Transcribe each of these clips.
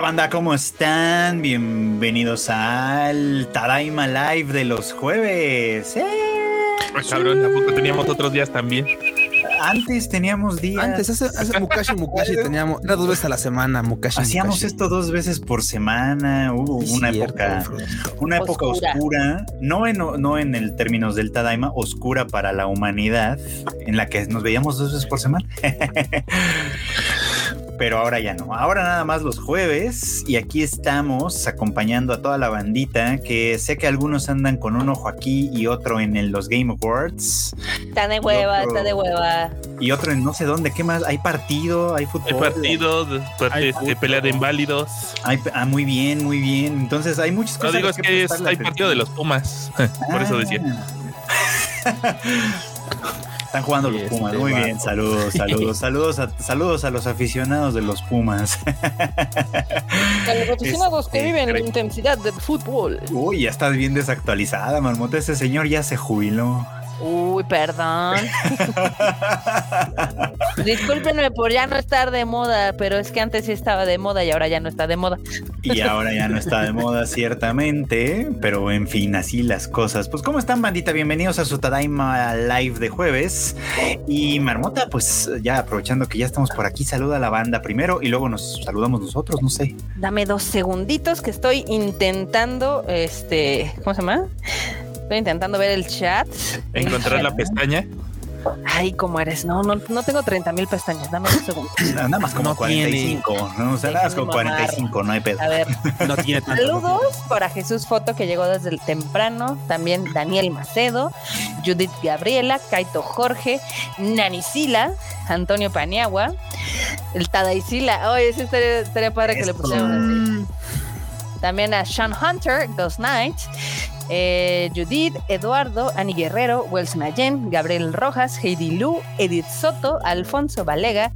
onda, banda? ¿Cómo están? Bienvenidos al Tadaima Live de los jueves. ¡Eh! Pues cabrón, tampoco teníamos otros días también. Antes teníamos días. Antes, hace, hace Mukashi Mukashi teníamos, era dos veces a la semana, Mukashi. Hacíamos Mukashi. esto dos veces por semana. Hubo una cierto, época, una época Oscura. oscura, no en, no en el términos del Tadaima, oscura para la humanidad, en la que nos veíamos dos veces por semana. Pero ahora ya no. Ahora nada más los jueves y aquí estamos acompañando a toda la bandita que sé que algunos andan con un ojo aquí y otro en el- los Game Awards Está de hueva, otro- está de hueva. y otro en no sé dónde. ¿Qué más? Hay partido, hay fútbol. Hay este, fútbol. pelea de inválidos. Hay- ah, muy bien, muy bien. Entonces hay muchas No cosas. digo a es que es, hay partido de los Pumas. Por eso decía. Están jugando Sí, los este Pumas. Muy bien, saludos, saludos, saludos a, saludos a los aficionados de los Pumas. A los aficionados que Este, viven la creo- intensidad del fútbol. Uy, ya estás bien desactualizada, Marmota. Ese señor ya se jubiló. Uy, perdón. Discúlpenme por ya no estar de moda, pero es que antes sí estaba de moda y ahora ya no está de moda. Y ahora ya no está de moda, ciertamente. Pero en fin, así las cosas. Pues, ¿cómo están, bandita? Bienvenidos a su Tadaima Live de jueves. Y Marmota, pues ya aprovechando que ya estamos por aquí, saluda a la banda primero y luego nos saludamos nosotros, no sé. Dame dos segunditos que estoy intentando, este, ¿cómo se llama? Estoy intentando ver el chat. Encontrar la pestaña. Ay, ¿cómo eres? No, no, no tengo 30 mil pestañas. Dame dos segundos. Nada más como No 45, ¿no? O sea, nada más como Déjenme mamar. 45, no hay pedo. A ver, No tiene tanto. Saludos para Jesús Foto que llegó desde el temprano, también Daniel Macedo, Judith Gabriela, Kaito Jorge, Nani Sila, Antonio Paniagua, el Tadaisila, oye, ese estaría, estaría padre que le pusieran así. También a Sean Hunter, Ghost Knight, eh, Judith, Eduardo, Ani Guerrero, Wells Mayen, Gabriel Rojas, Heidi Lu, Edith Soto, Alfonso Valega,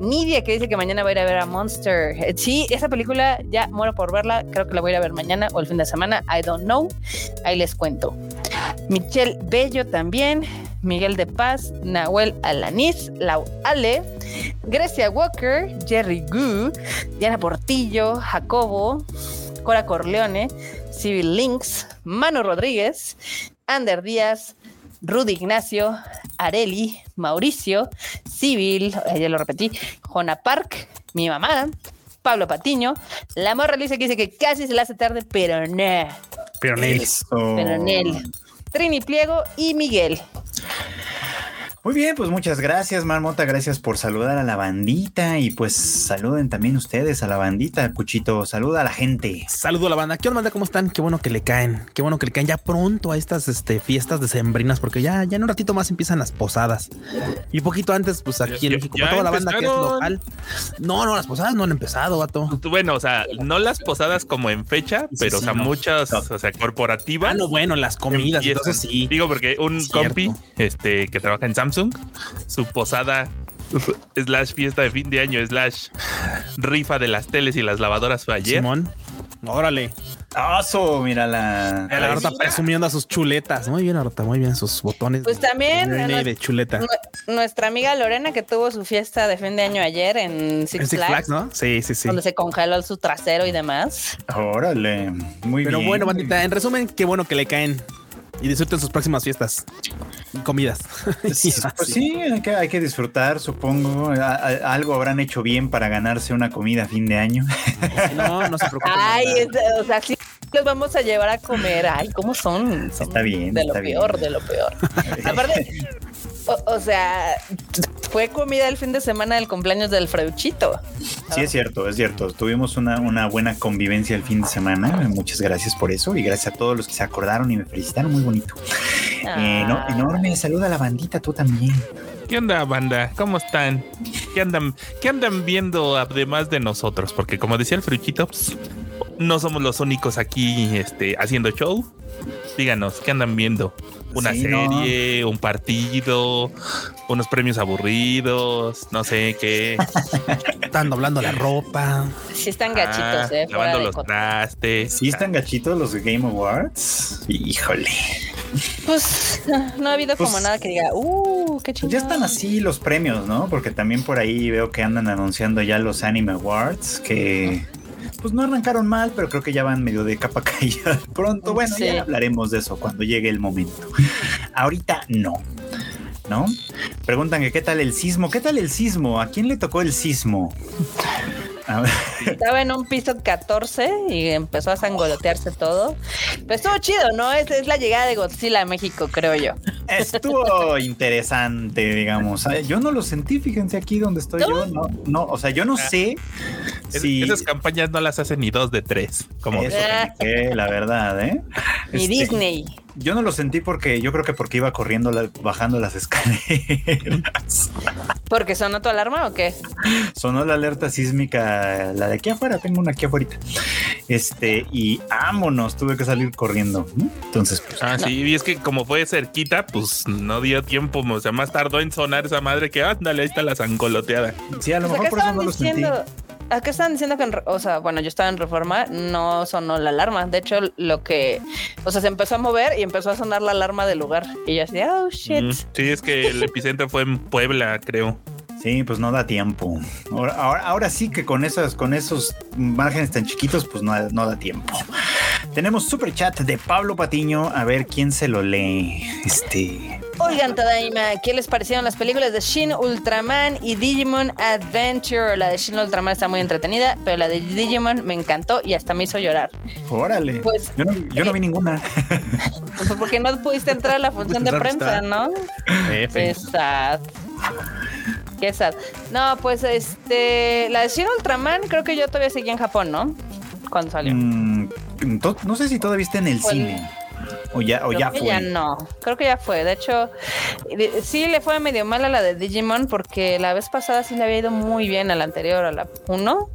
Nidia que dice que mañana va a ir a ver a Monster. Eh, Sí, esa película ya muero por verla, creo que la voy a ir a ver mañana o el fin de semana, I don't know, ahí les cuento. Michelle Bello también, Miguel de Paz, Nahuel Alaniz, Lau Ale, Grecia Walker, Jerry Gu, Diana Portillo, Jacobo, Cora Corleone, Civil Links, Manu Rodríguez, Ander Díaz, Rudy Ignacio, Areli, Mauricio, Civil, eh, ya lo repetí, Jona Park, mi mamá, Pablo Patiño, la morra Lisa que dice que casi se le hace tarde, pero no, Pero Nel. Pero Nel. Trini Pliego y Miguel. Muy bien, pues muchas gracias, Marmota. Gracias por saludar a la bandita. Y pues saluden también ustedes a la bandita. Cuchito, saluda a la gente. Saludo a la banda. ¿Qué onda, banda? ¿Cómo están? Qué bueno que le caen. Qué bueno que le caen ya pronto a estas este, fiestas decembrinas, porque ya, ya en un ratito más empiezan las posadas. Y poquito antes, pues aquí Ya- en México, para toda la banda que es local. No, no, las posadas no han empezado, vato. Bueno, o sea, no las posadas como en fecha, Sí, pero sí, o sea, no. muchas, No. o sea, corporativas. Ah, no, bueno, las comidas, empiezan. entonces sí. Digo, porque un Cierto. compi este, que trabaja en Samsung, su posada slash fiesta de fin de año slash rifa de las teles y las lavadoras fue ayer. Simón. Órale. ¡Oso! Mira la. La Arota presumiendo a sus chuletas. Muy bien, Arota, muy bien. Sus botones. Pues también, de, de chuleta. Nu- Nuestra amiga Lorena que tuvo su fiesta de fin de año ayer en Six, En Six Flags, Flags, ¿no? Sí, sí, sí. donde se congeló su trasero y demás. Órale. Muy Pero bien. bueno, bandita, en resumen, qué bueno que le caen y disfruten sus próximas fiestas y comidas. Pues, pues sí, hay que, hay que disfrutar, supongo. A- a- algo habrán hecho bien para ganarse una comida a fin de año. No, no se preocupen. Ay, es- o sea, sí los vamos a llevar a comer. Ay, ¿cómo son? Son Está bien, De lo está bien. peor, de lo peor. Aparte, o, o sea, fue comida el fin de semana del cumpleaños del Freuchito. Sí, es cierto, es cierto. Tuvimos una, una buena convivencia el fin de semana. Muchas gracias por eso y gracias a todos los que se acordaron y me felicitaron. Muy bonito. Eh, no- Ah. enorme. Saluda a la bandita, tú también. ¿Qué onda, banda? ¿Cómo están? ¿Qué andan, qué andan viendo además de nosotros? Porque como decía el Fruchito, pues, no somos los únicos aquí este, haciendo show. Díganos, ¿qué andan viendo? ¿Una Sí, no. serie? ¿Un partido? ¿Unos premios aburridos? No sé qué. Están doblando la ropa. Sí están gachitos, Ah, eh. lavando los trastes. Sí, están gachitos los Game Awards. Híjole. Pues no, ha habido Pues- como nada que diga, uh, qué chido. Ya están así los premios, ¿no? Porque también por ahí veo que andan anunciando ya los Anime Awards, que pues no arrancaron mal, pero creo que ya van medio de capa caída pronto. Bueno, Sí. ya hablaremos de eso cuando llegue el momento. Ahorita no. ¿No? Preguntan que qué tal el sismo. ¿Qué tal el sismo? ¿A quién le tocó el sismo? Estaba en un piso 14 y empezó a sangolotearse todo. Pero estuvo chido, ¿no? Es, es la llegada de Godzilla a México, creo yo. estuvo interesante, digamos. Yo no lo sentí, fíjense aquí donde estoy ¿No? yo. No, no, o sea, yo no Ah. sé Es- si Esas campañas no las hacen ni dos de tres. Como eso que la verdad, ¿eh? Ni Este, Disney. Yo no lo sentí porque yo creo que porque iba corriendo, la- bajando las escaleras. ¿Porque sonó tu alarma o qué? Sonó la alerta sísmica, la de aquí afuera, tengo una aquí afuera. Este, y vámonos, tuve que salir corriendo. Entonces, pues, Ah, sí, y es que como fue cerquita, pues no dio tiempo, o sea, más tardó en sonar esa madre que ándale, ahí está la zangoloteada. sí, a lo Pues mejor por eso no lo sentí. Acá estaban diciendo que, en o sea, bueno, yo estaba en Reforma, no sonó la alarma. De hecho, lo que, o sea, se empezó a mover y empezó a sonar la alarma del lugar. Y yo así, oh shit. Mm, Sí, es que el epicentro fue en Puebla, creo. Sí, pues no da tiempo. Ahora, ahora, ahora sí que con esas, con esos márgenes tan chiquitos, pues no, no da tiempo. Tenemos super chat de Pablo Patiño. A ver quién se lo lee. Este. Oigan, Tadaima, ¿qué les parecieron las películas de Shin Ultraman y Digimon Adventure? La de Shin Ultraman está muy entretenida, pero la de Digimon me encantó y hasta me hizo llorar. Órale. Pues- yo no, yo no vi ninguna. Pues porque no pudiste entrar a la función de Entrar, prensa. ¿no? Qué sad. Qué sad. No, pues este. La de Shin Ultraman, creo que yo todavía seguía en Japón, ¿no? Cuando salió. Mm, no sé si todavía está en el el- cine. O ya, o Creo ya que fue. ya no, creo que ya fue. De hecho, sí le fue medio mal a la de Digimon porque la vez pasada sí le había ido muy bien a la anterior, a la 1.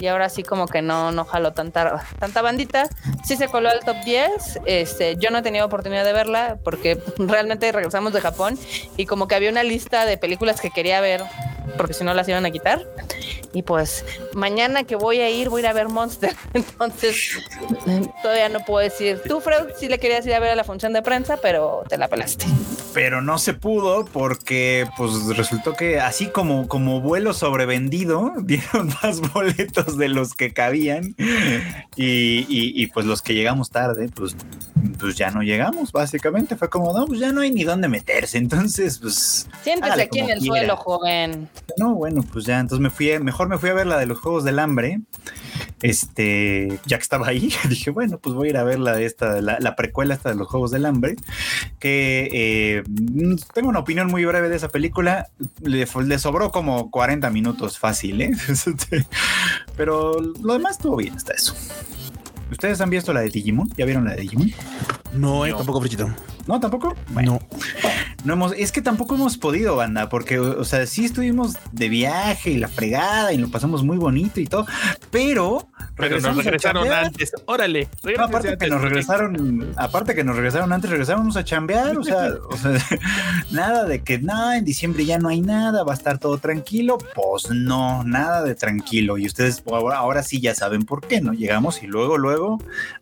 Y ahora sí como que no, no jaló tanta, tanta bandita. Sí se coló al top 10. Este, yo no he tenido oportunidad de verla porque realmente regresamos de Japón y como que había una lista de películas que quería ver porque si no las iban a quitar. Y pues mañana que voy a ir, voy a ir a ver Monster. Entonces todavía no puedo decir. Tú, Freud, sí le querías ir a ver a la función de prensa, pero te la pelaste. Pero no se pudo porque pues resultó que así como, como vuelo sobrevendido, dieron más boletos de los que cabían. Y, y- y, pues los que llegamos tarde, pues, pues ya no llegamos, básicamente. Fue como, no, pues ya no hay ni dónde meterse. Entonces, pues Siéntese aquí en el quiera. suelo, joven. No, bueno, pues ya, entonces me fui, mejor me fui a ver la de los Juegos del Hambre. Este, ya que estaba ahí, dije, bueno, pues voy a ir a ver la de esta, la, la precuela esta de los Juegos del Hambre, que eh, tengo una opinión muy breve de esa película, le, le sobró como 40 minutos fácil, ¿eh? Este, Pero lo demás estuvo bien hasta eso. ¿Ustedes han visto la de Digimon? ¿Ya vieron la de Digimon? No, eh, No. tampoco, Frichito. ¿No? ¿Tampoco? No. No hemos, es que tampoco hemos podido, banda, porque, o sea, sí estuvimos de viaje y la fregada y lo pasamos muy bonito y todo, pero, Pero nos regresamos a regresaron antes. Órale. No, aparte que nos regresaron, aparte que nos regresaron antes, regresamos a chambear, o sea, o sea, nada de que no, en diciembre ya no hay nada, va a estar todo tranquilo, pues no, nada de tranquilo. Y ustedes ahora, ahora sí ya saben por qué, ¿no? Llegamos y luego, luego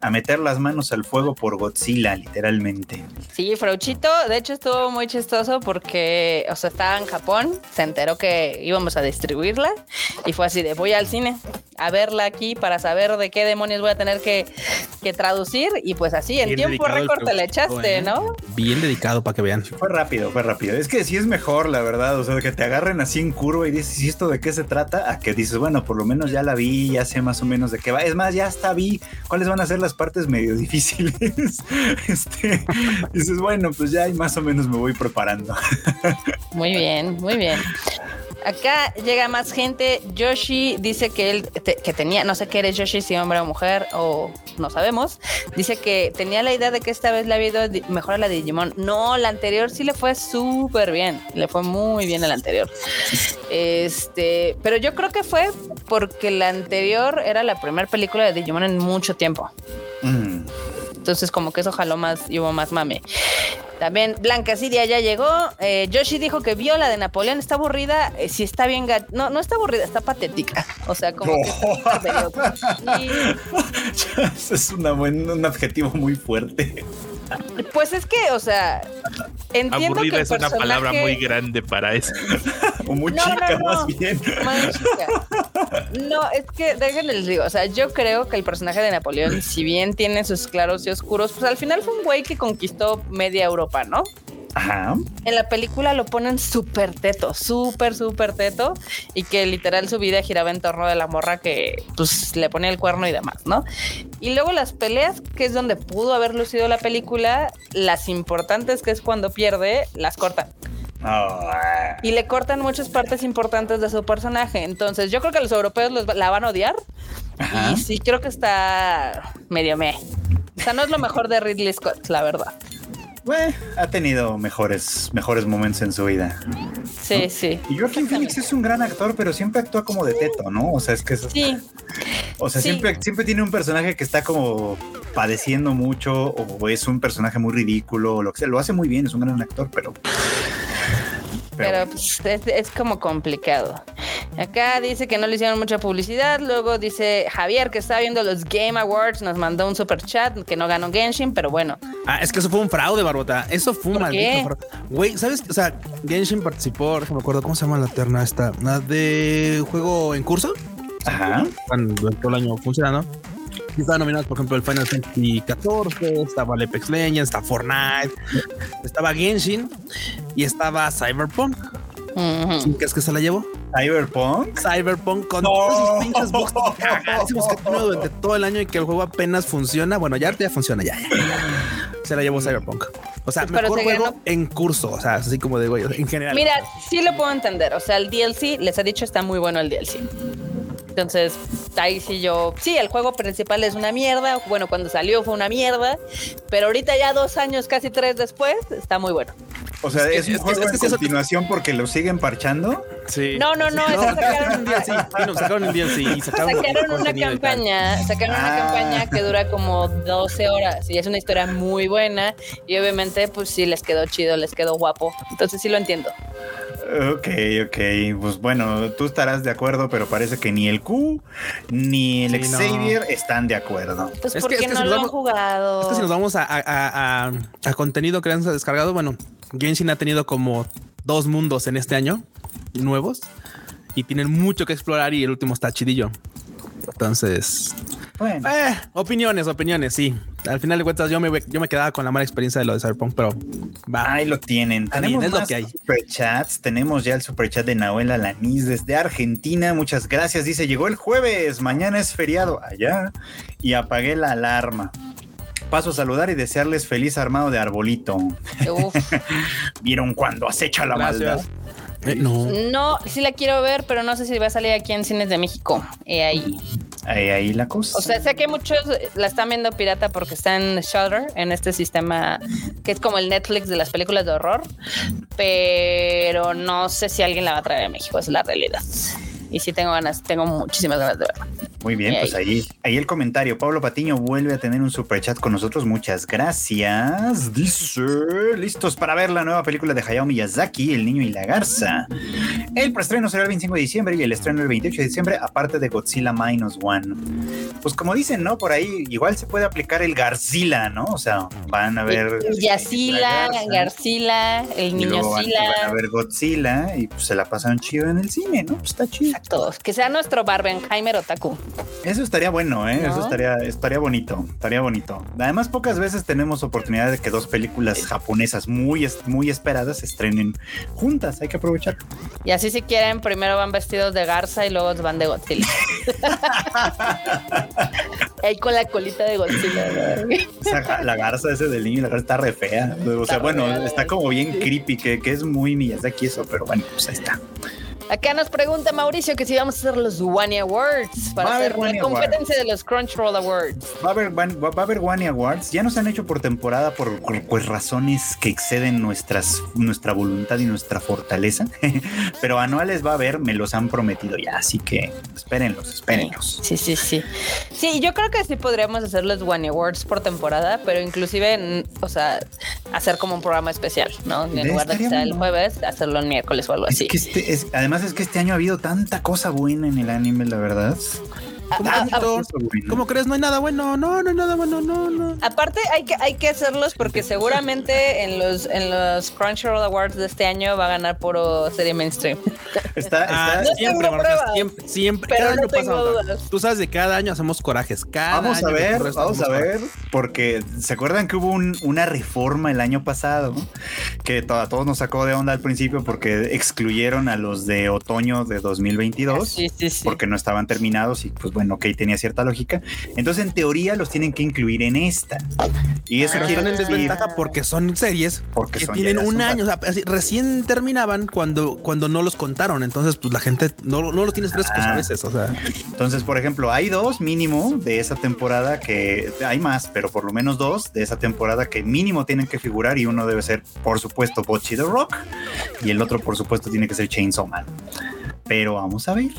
a meter las manos al fuego por Godzilla, literalmente. Sí, Frauchito, de hecho estuvo muy chistoso porque, o sea, estaba en Japón, se enteró que íbamos a distribuirla y fue así de voy al cine a verla aquí para saber de qué demonios voy a tener que, que traducir y pues así, en Bien tiempo récord te la echaste, ¿eh? ¿no? Bien dedicado para que vean. Fue rápido, fue rápido. Es que sí es mejor, la verdad. O sea, que te agarren así en curva y dices, ¿y esto de qué se trata? A que dices, bueno, por lo menos ya la vi, ya sé más o menos de qué va. Es más, ya hasta vi cuáles van a ser las partes medio difíciles. este, dices, bueno, pues ya más o menos me voy preparando. Muy bien, muy bien. Acá llega más gente. Yoshi dice que él te- que tenía, no sé qué eres Yoshi, si hombre o mujer, o no sabemos. Dice que tenía la idea de que esta vez le había ido mejor a la de Digimon. No, la anterior sí le fue súper bien. Le fue muy bien a la anterior. Este, pero yo creo que fue porque la anterior era la primera película de Digimon en mucho tiempo. Mm. Entonces, como que eso jaló más y hubo más mame. También Blanca Siria ya llegó. Eh, Yoshi dijo que vio la de Napoleón. Está aburrida. Eh, sí, está bien. ga- No, no está aburrida, está patética. O sea, como que está es una buen, un adjetivo muy fuerte. Pues es que, o sea, entiendo que Aburrida el es una palabra muy grande para eso. O muy No, no, chica, no. más bien. Más chica. No, es que déjenles digo, o sea, yo creo que el personaje de Napoleón, si bien tiene sus claros y oscuros, pues al final fue un güey que conquistó media Europa, ¿no? Ajá. En la película lo ponen súper teto, súper, súper teto, y que literal su vida giraba en torno de la morra que pues le ponía el cuerno y demás, ¿no? Y luego las peleas, que es donde pudo haber lucido la película, las importantes, que es cuando pierde, las cortan. Oh, Y le cortan muchas partes importantes de su personaje. Entonces, yo creo que los europeos los la van a odiar. Ajá. Y sí, creo que está medio me. O sea, no es lo mejor de Ridley Scott, la verdad. Bueno, ha tenido mejores, mejores momentos en su vida. Sí, sí. Y Joaquin Phoenix es un gran actor, pero siempre actúa como de teto, ¿no? O sea, es que es, Sí, o sea, sí. siempre, siempre tiene un personaje que está como padeciendo mucho, o es un personaje muy ridículo, o lo que sea. Lo hace muy bien, es un gran actor, pero. Pero pues, es, es como complicado. Acá dice que no le hicieron mucha publicidad. Luego dice Javier que está viendo los Game Awards. Nos mandó un super chat que no ganó Genshin, pero bueno. Ah, es que eso fue un fraude, Barbota. Eso fue un ¿Por maldito. Güey, ¿sabes? O sea, Genshin participó, no me acuerdo cómo se llama la terna esta. La de juego en curso. Ajá. Cuando todo el año funcionando. Estaban nominados, por ejemplo, el Final Fantasy XIV, estaba el Apex Legends, estaba Fortnite, estaba Genshin y estaba Cyberpunk. Ujú. ¿Sí ¿Qué es que se la llevó? Cyberpunk. Cyberpunk con No. todos esos pinches bugs cagadísimos que ha tenido durante todo el año y que el juego apenas funciona. Bueno, ya, ya funciona, ya. Se la llevó Cyberpunk. O sea, Pero mejor juego ganó. en curso. O sea, así como de güey, en general. Mira, sí lo puedo entender. O sea, el DLC, les he dicho, está muy bueno el DLC. Entonces, ahí sí yo. Sí, el juego principal es una mierda. Bueno, cuando salió fue una mierda. Pero ahorita, ya dos años, casi tres después, está muy bueno. O sea, Es es, que- un es juego es que en continuación porque lo siguen parchando. Sí. No, no, no, es que sacaron- un DLC. Sí, no, sacaron un DLC y sacaron, Sacaron una campaña, sacaron una Ah. campaña que dura como 12 horas y es una historia muy buena y obviamente pues sí les quedó chido, les quedó guapo. Entonces sí lo entiendo. Ok, ok. Pues bueno, tú estarás de acuerdo, pero parece que ni el Q ni el Sí, no. Xavier están de acuerdo. Pues Es que- porque es que no si lo han jugado. Es que si nos vamos a, a- a- a- a contenido que han descargado, bueno, Genshin ha tenido como dos mundos en este año nuevos y tienen mucho que explorar y el último está chidillo. Entonces, Bueno, eh, opiniones, opiniones, sí. Al final de cuentas, yo me, yo me quedaba con la mala experiencia de lo de Cyberpunk, pero va. ahí lo tienen. Tenemos es lo que hay. superchats. Tenemos ya el superchat de Nahuel Alanis desde Argentina. Muchas gracias. Dice, llegó el jueves, mañana es feriado allá y apagué la alarma. Paso a saludar y desearles feliz armado de arbolito. Uf. ¿Vieron cuando acecha la maldad? Eh, no. No, sí la quiero ver, pero no sé si va a salir aquí en Cines de México. Eh, ahí. Ahí, la cosa. O sea, sé que muchos la están viendo pirata porque está en Shudder, en este sistema que es como el Netflix de las películas de horror, pero no sé si alguien la va a traer a México, es la realidad. Y sí tengo ganas, tengo muchísimas ganas de verla. Muy bien, pues ahí, ahí el comentario. Pablo Patiño vuelve a tener un super chat con nosotros. Muchas gracias. Dice: Listos para ver la nueva película de Hayao Miyazaki, El niño y la garza. El preestreno será el 25 de diciembre y el estreno el 28 de diciembre, aparte de Godzilla Minus One. Pues como dicen, ¿no? Por ahí igual se puede aplicar el Garzilla, ¿no? O sea, van a ver. Yacila, la garza, Garcila, el niño van, Sila. van a ver Godzilla y pues se la pasan chido en el cine, ¿no? Pues está chido. Exacto. Que sea nuestro Barbenheimer Otaku. Eso estaría bueno, ¿eh? ¿No? Eso estaría, estaría bonito, estaría bonito. Además, pocas veces tenemos oportunidad de que dos películas japonesas muy, muy esperadas se estrenen juntas. Hay que aprovechar. Y así si quieren, primero van vestidos de garza y luego van de Godzilla. Ahí con la colita de Godzilla. la garza ese del niño la garza está re fea. O sea, Está bueno, está como bien creepy, que, que es muy Miyazaki eso, pero bueno, pues ahí está. Acá nos pregunta Mauricio que si vamos a hacer los Wani Awards para Va hacer la competencia de los Crunchyroll Awards. Va a haber, van- va a haber Wani Awards. Ya nos han hecho por temporada por, pues, razones que exceden nuestras, nuestra voluntad y nuestra fortaleza. Pero anuales va a haber, me los han prometido ya. Así que espérenlos, espérenlos. Sí, sí, sí. Sí, yo creo que sí podríamos hacer los Wani Awards por temporada, pero inclusive, o sea, hacer como un programa especial, ¿no? En lugar de sea el jueves, hacerlo el miércoles o algo Es así. que este, es, además es que este año ha habido tanta cosa buena en el anime, la verdad. ¿Cómo, Ah, bueno. ¿Cómo crees? No hay nada bueno. No, no hay nada bueno. No, no. Aparte hay que hay que hacerlos porque seguramente en los en los Crunchyroll Awards de este año va a ganar puro serie mainstream. Está, Ah, está- No siempre, siempre, siempre. pero Cada no año tengo dudas. Tú sabes de cada año hacemos corajes. Cada Vamos a año ver, vamos a ver, porque se acuerdan que hubo un- una reforma el año pasado que to- a todos nos sacó de onda al principio porque excluyeron a los de otoño de 2022 Sí, sí, sí. porque no estaban terminados y pues bueno, ok, tenía cierta lógica. Entonces en teoría los tienen que incluir en esta. Y eso Pero quiere en decir desventaja porque son series porque que son tienen un año. O sea, recién terminaban cuando, cuando no los contaron. Entonces, pues la gente no, no los tienes frescos Ah. a veces. O sea, Entonces, por ejemplo, hay dos mínimo de esa temporada que hay más, pero por lo menos dos de esa temporada que mínimo tienen que figurar y uno debe ser, por supuesto, Bocchi the Rock y el otro, por supuesto, tiene que ser Chainsaw Man. Pero vamos a ver.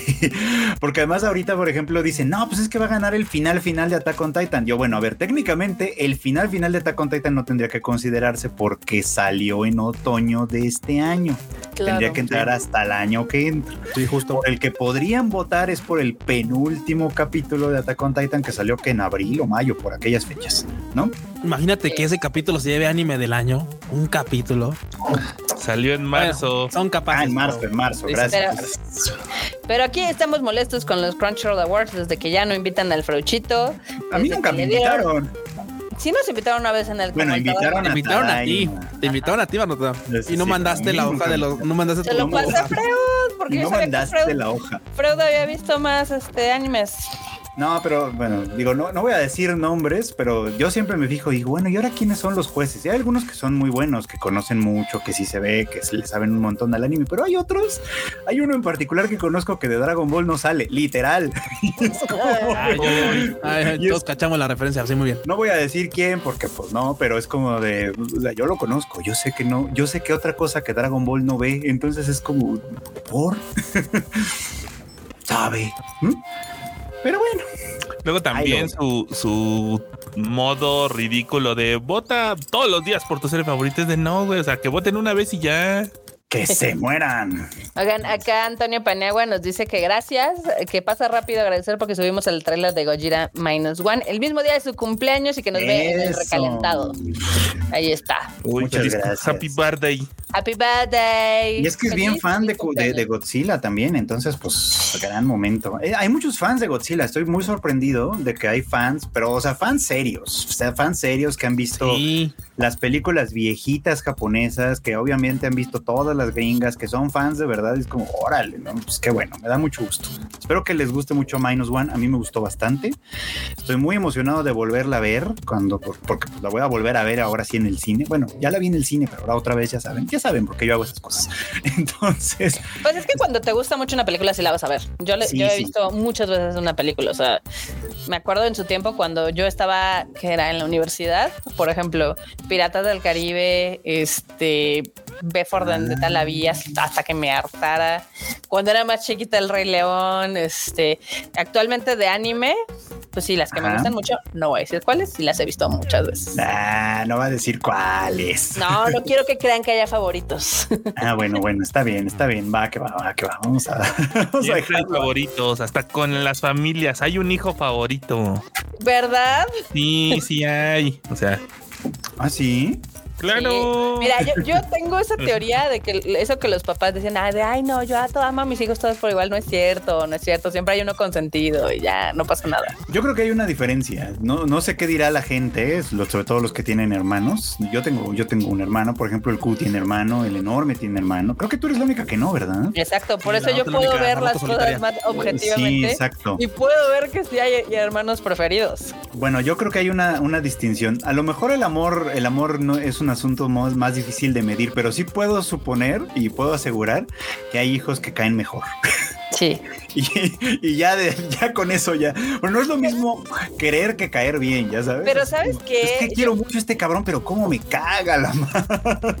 Porque además ahorita, por ejemplo, dicen, no, pues es que va a ganar el final final de Attack on Titan. Yo, bueno, a ver, técnicamente el final final de Attack on Titan no tendría que considerarse porque salió en otoño de este año. Claro. tendría que entrar hasta el año que entra. sí, justo. Por el que podrían votar es por el penúltimo capítulo de Attack on Titan que salió que en abril o mayo, por aquellas fechas, ¿no? Imagínate que ese capítulo se lleve anime del año. Un capítulo. Salió en marzo. Bueno, son capaces. Ah, en marzo, en marzo, gracias. Pero aquí estamos molestos con los Crunchyroll Awards desde que ya no invitan al Freuchito. A mí nunca me invitaron. Sí nos invitaron una vez en el Bueno, invitaron Te a invitaron a ti. Te invitaron a ti, Marta. Sí, Y no mandaste la hoja de los. No mandaste tu lo pasé a Freud, porque yo No que mandaste Freud, la hoja. Freud había visto más este animes. No, pero bueno, digo, no, no voy a decir nombres, pero yo siempre me fijo y digo, bueno, ¿y ahora quiénes son los jueces? Y hay algunos que son muy buenos, que conocen mucho, que sí se ve, que se le saben un montón al anime, pero hay otros, hay uno en particular que conozco que de Dragon Ball no sale, literal. Y es como- Ay, ay, ay, es- todos cachamos la referencia. Sí, muy bien. No voy a decir quién, porque pues no, pero es como de, o sea, yo lo conozco, yo sé que no, yo sé que otra cosa que Dragon Ball no ve, entonces es como, ¿por? ¿Sabe? ¿Mm? Pero bueno, Luego también su, su modo ridículo de vota todos los días por tu serie favorita es de no, güey. O sea, que voten una vez y ya. Que se mueran. Oigan, acá Antonio Paniagua nos dice que gracias, que pasa rápido agradecer porque subimos el trailer de Gojira Minus One el mismo día de su cumpleaños y que nos ve en el Eso. recalentado. Ahí está. Uy, Muchas gracias. Happy birthday. Happy birthday. Y es que es bien fan de, de, cumpleaños. de Godzilla también, entonces pues gran momento. Eh, hay muchos fans de Godzilla, estoy muy sorprendido de que hay fans, pero o sea, fans serios, o sea, fans serios que han visto Sí. Las películas viejitas japonesas, que obviamente han visto todas las gringas, que son fans de verdad, es como, órale, ¿no? Pues qué bueno, me da mucho gusto. Espero que les guste mucho Minus One, a mí me gustó bastante. Estoy muy emocionado de volverla a ver, cuando, por- porque la voy a volver a ver ahora sí en el cine. Bueno, ya la vi en el cine, pero ahora otra vez ya saben, ya saben porque yo hago esas cosas. Entonces, Pues es que cuando te gusta mucho una película, sí la vas a ver. Yo, le- Sí, yo he sí. visto muchas veces una película. O sea, me acuerdo en su tiempo cuando yo estaba, que era en la universidad, por ejemplo, Piratas del Caribe, este, B for Vendetta la vi hasta que me hartara. Cuando era más chiquita, El Rey León, este, actualmente de anime, pues sí, las que me gustan mucho, no voy a decir cuáles, sí las he visto muchas veces. ah, no va a decir cuáles. No, no quiero que crean que haya favoritos. Ah, bueno, bueno, está bien, está bien, va, que va, va, que va. Vamos a, vamos a dejarlo. favoritos, hasta con las familias. Hay un hijo favorito. ¿Verdad? Sí, sí hay. O sea, Ah, sí. Claro. Mira, yo, yo tengo esa teoría de que eso que los papás decían, ah, de ay, no, yo a todo amo a mis hijos todos por igual, no es cierto, no es cierto, siempre hay uno consentido y ya no pasa nada. Yo creo que hay una diferencia. No, no sé qué dirá la gente, sobre todo los que tienen hermanos. Yo tengo, yo tengo un hermano, por ejemplo, el Q tiene hermano, el enorme tiene hermano. Creo que tú eres la única que no, ¿verdad? Exacto, por Sí, eso yo puedo única ver las solitaria. cosas más Sí, objetivamente exacto. y puedo ver que sí hay, hay hermanos preferidos. Bueno, yo creo que hay una, una distinción. A lo mejor el amor, el amor no es un asunto más, más difícil de medir, pero sí puedo suponer y puedo asegurar que hay hijos que caen mejor. Sí. Y, y ya de, ya con eso ya. Bueno, no es lo mismo querer que caer bien, ya sabes. Pero Es ¿sabes qué? Es que quiero mucho a este cabrón, pero cómo me caga la madre.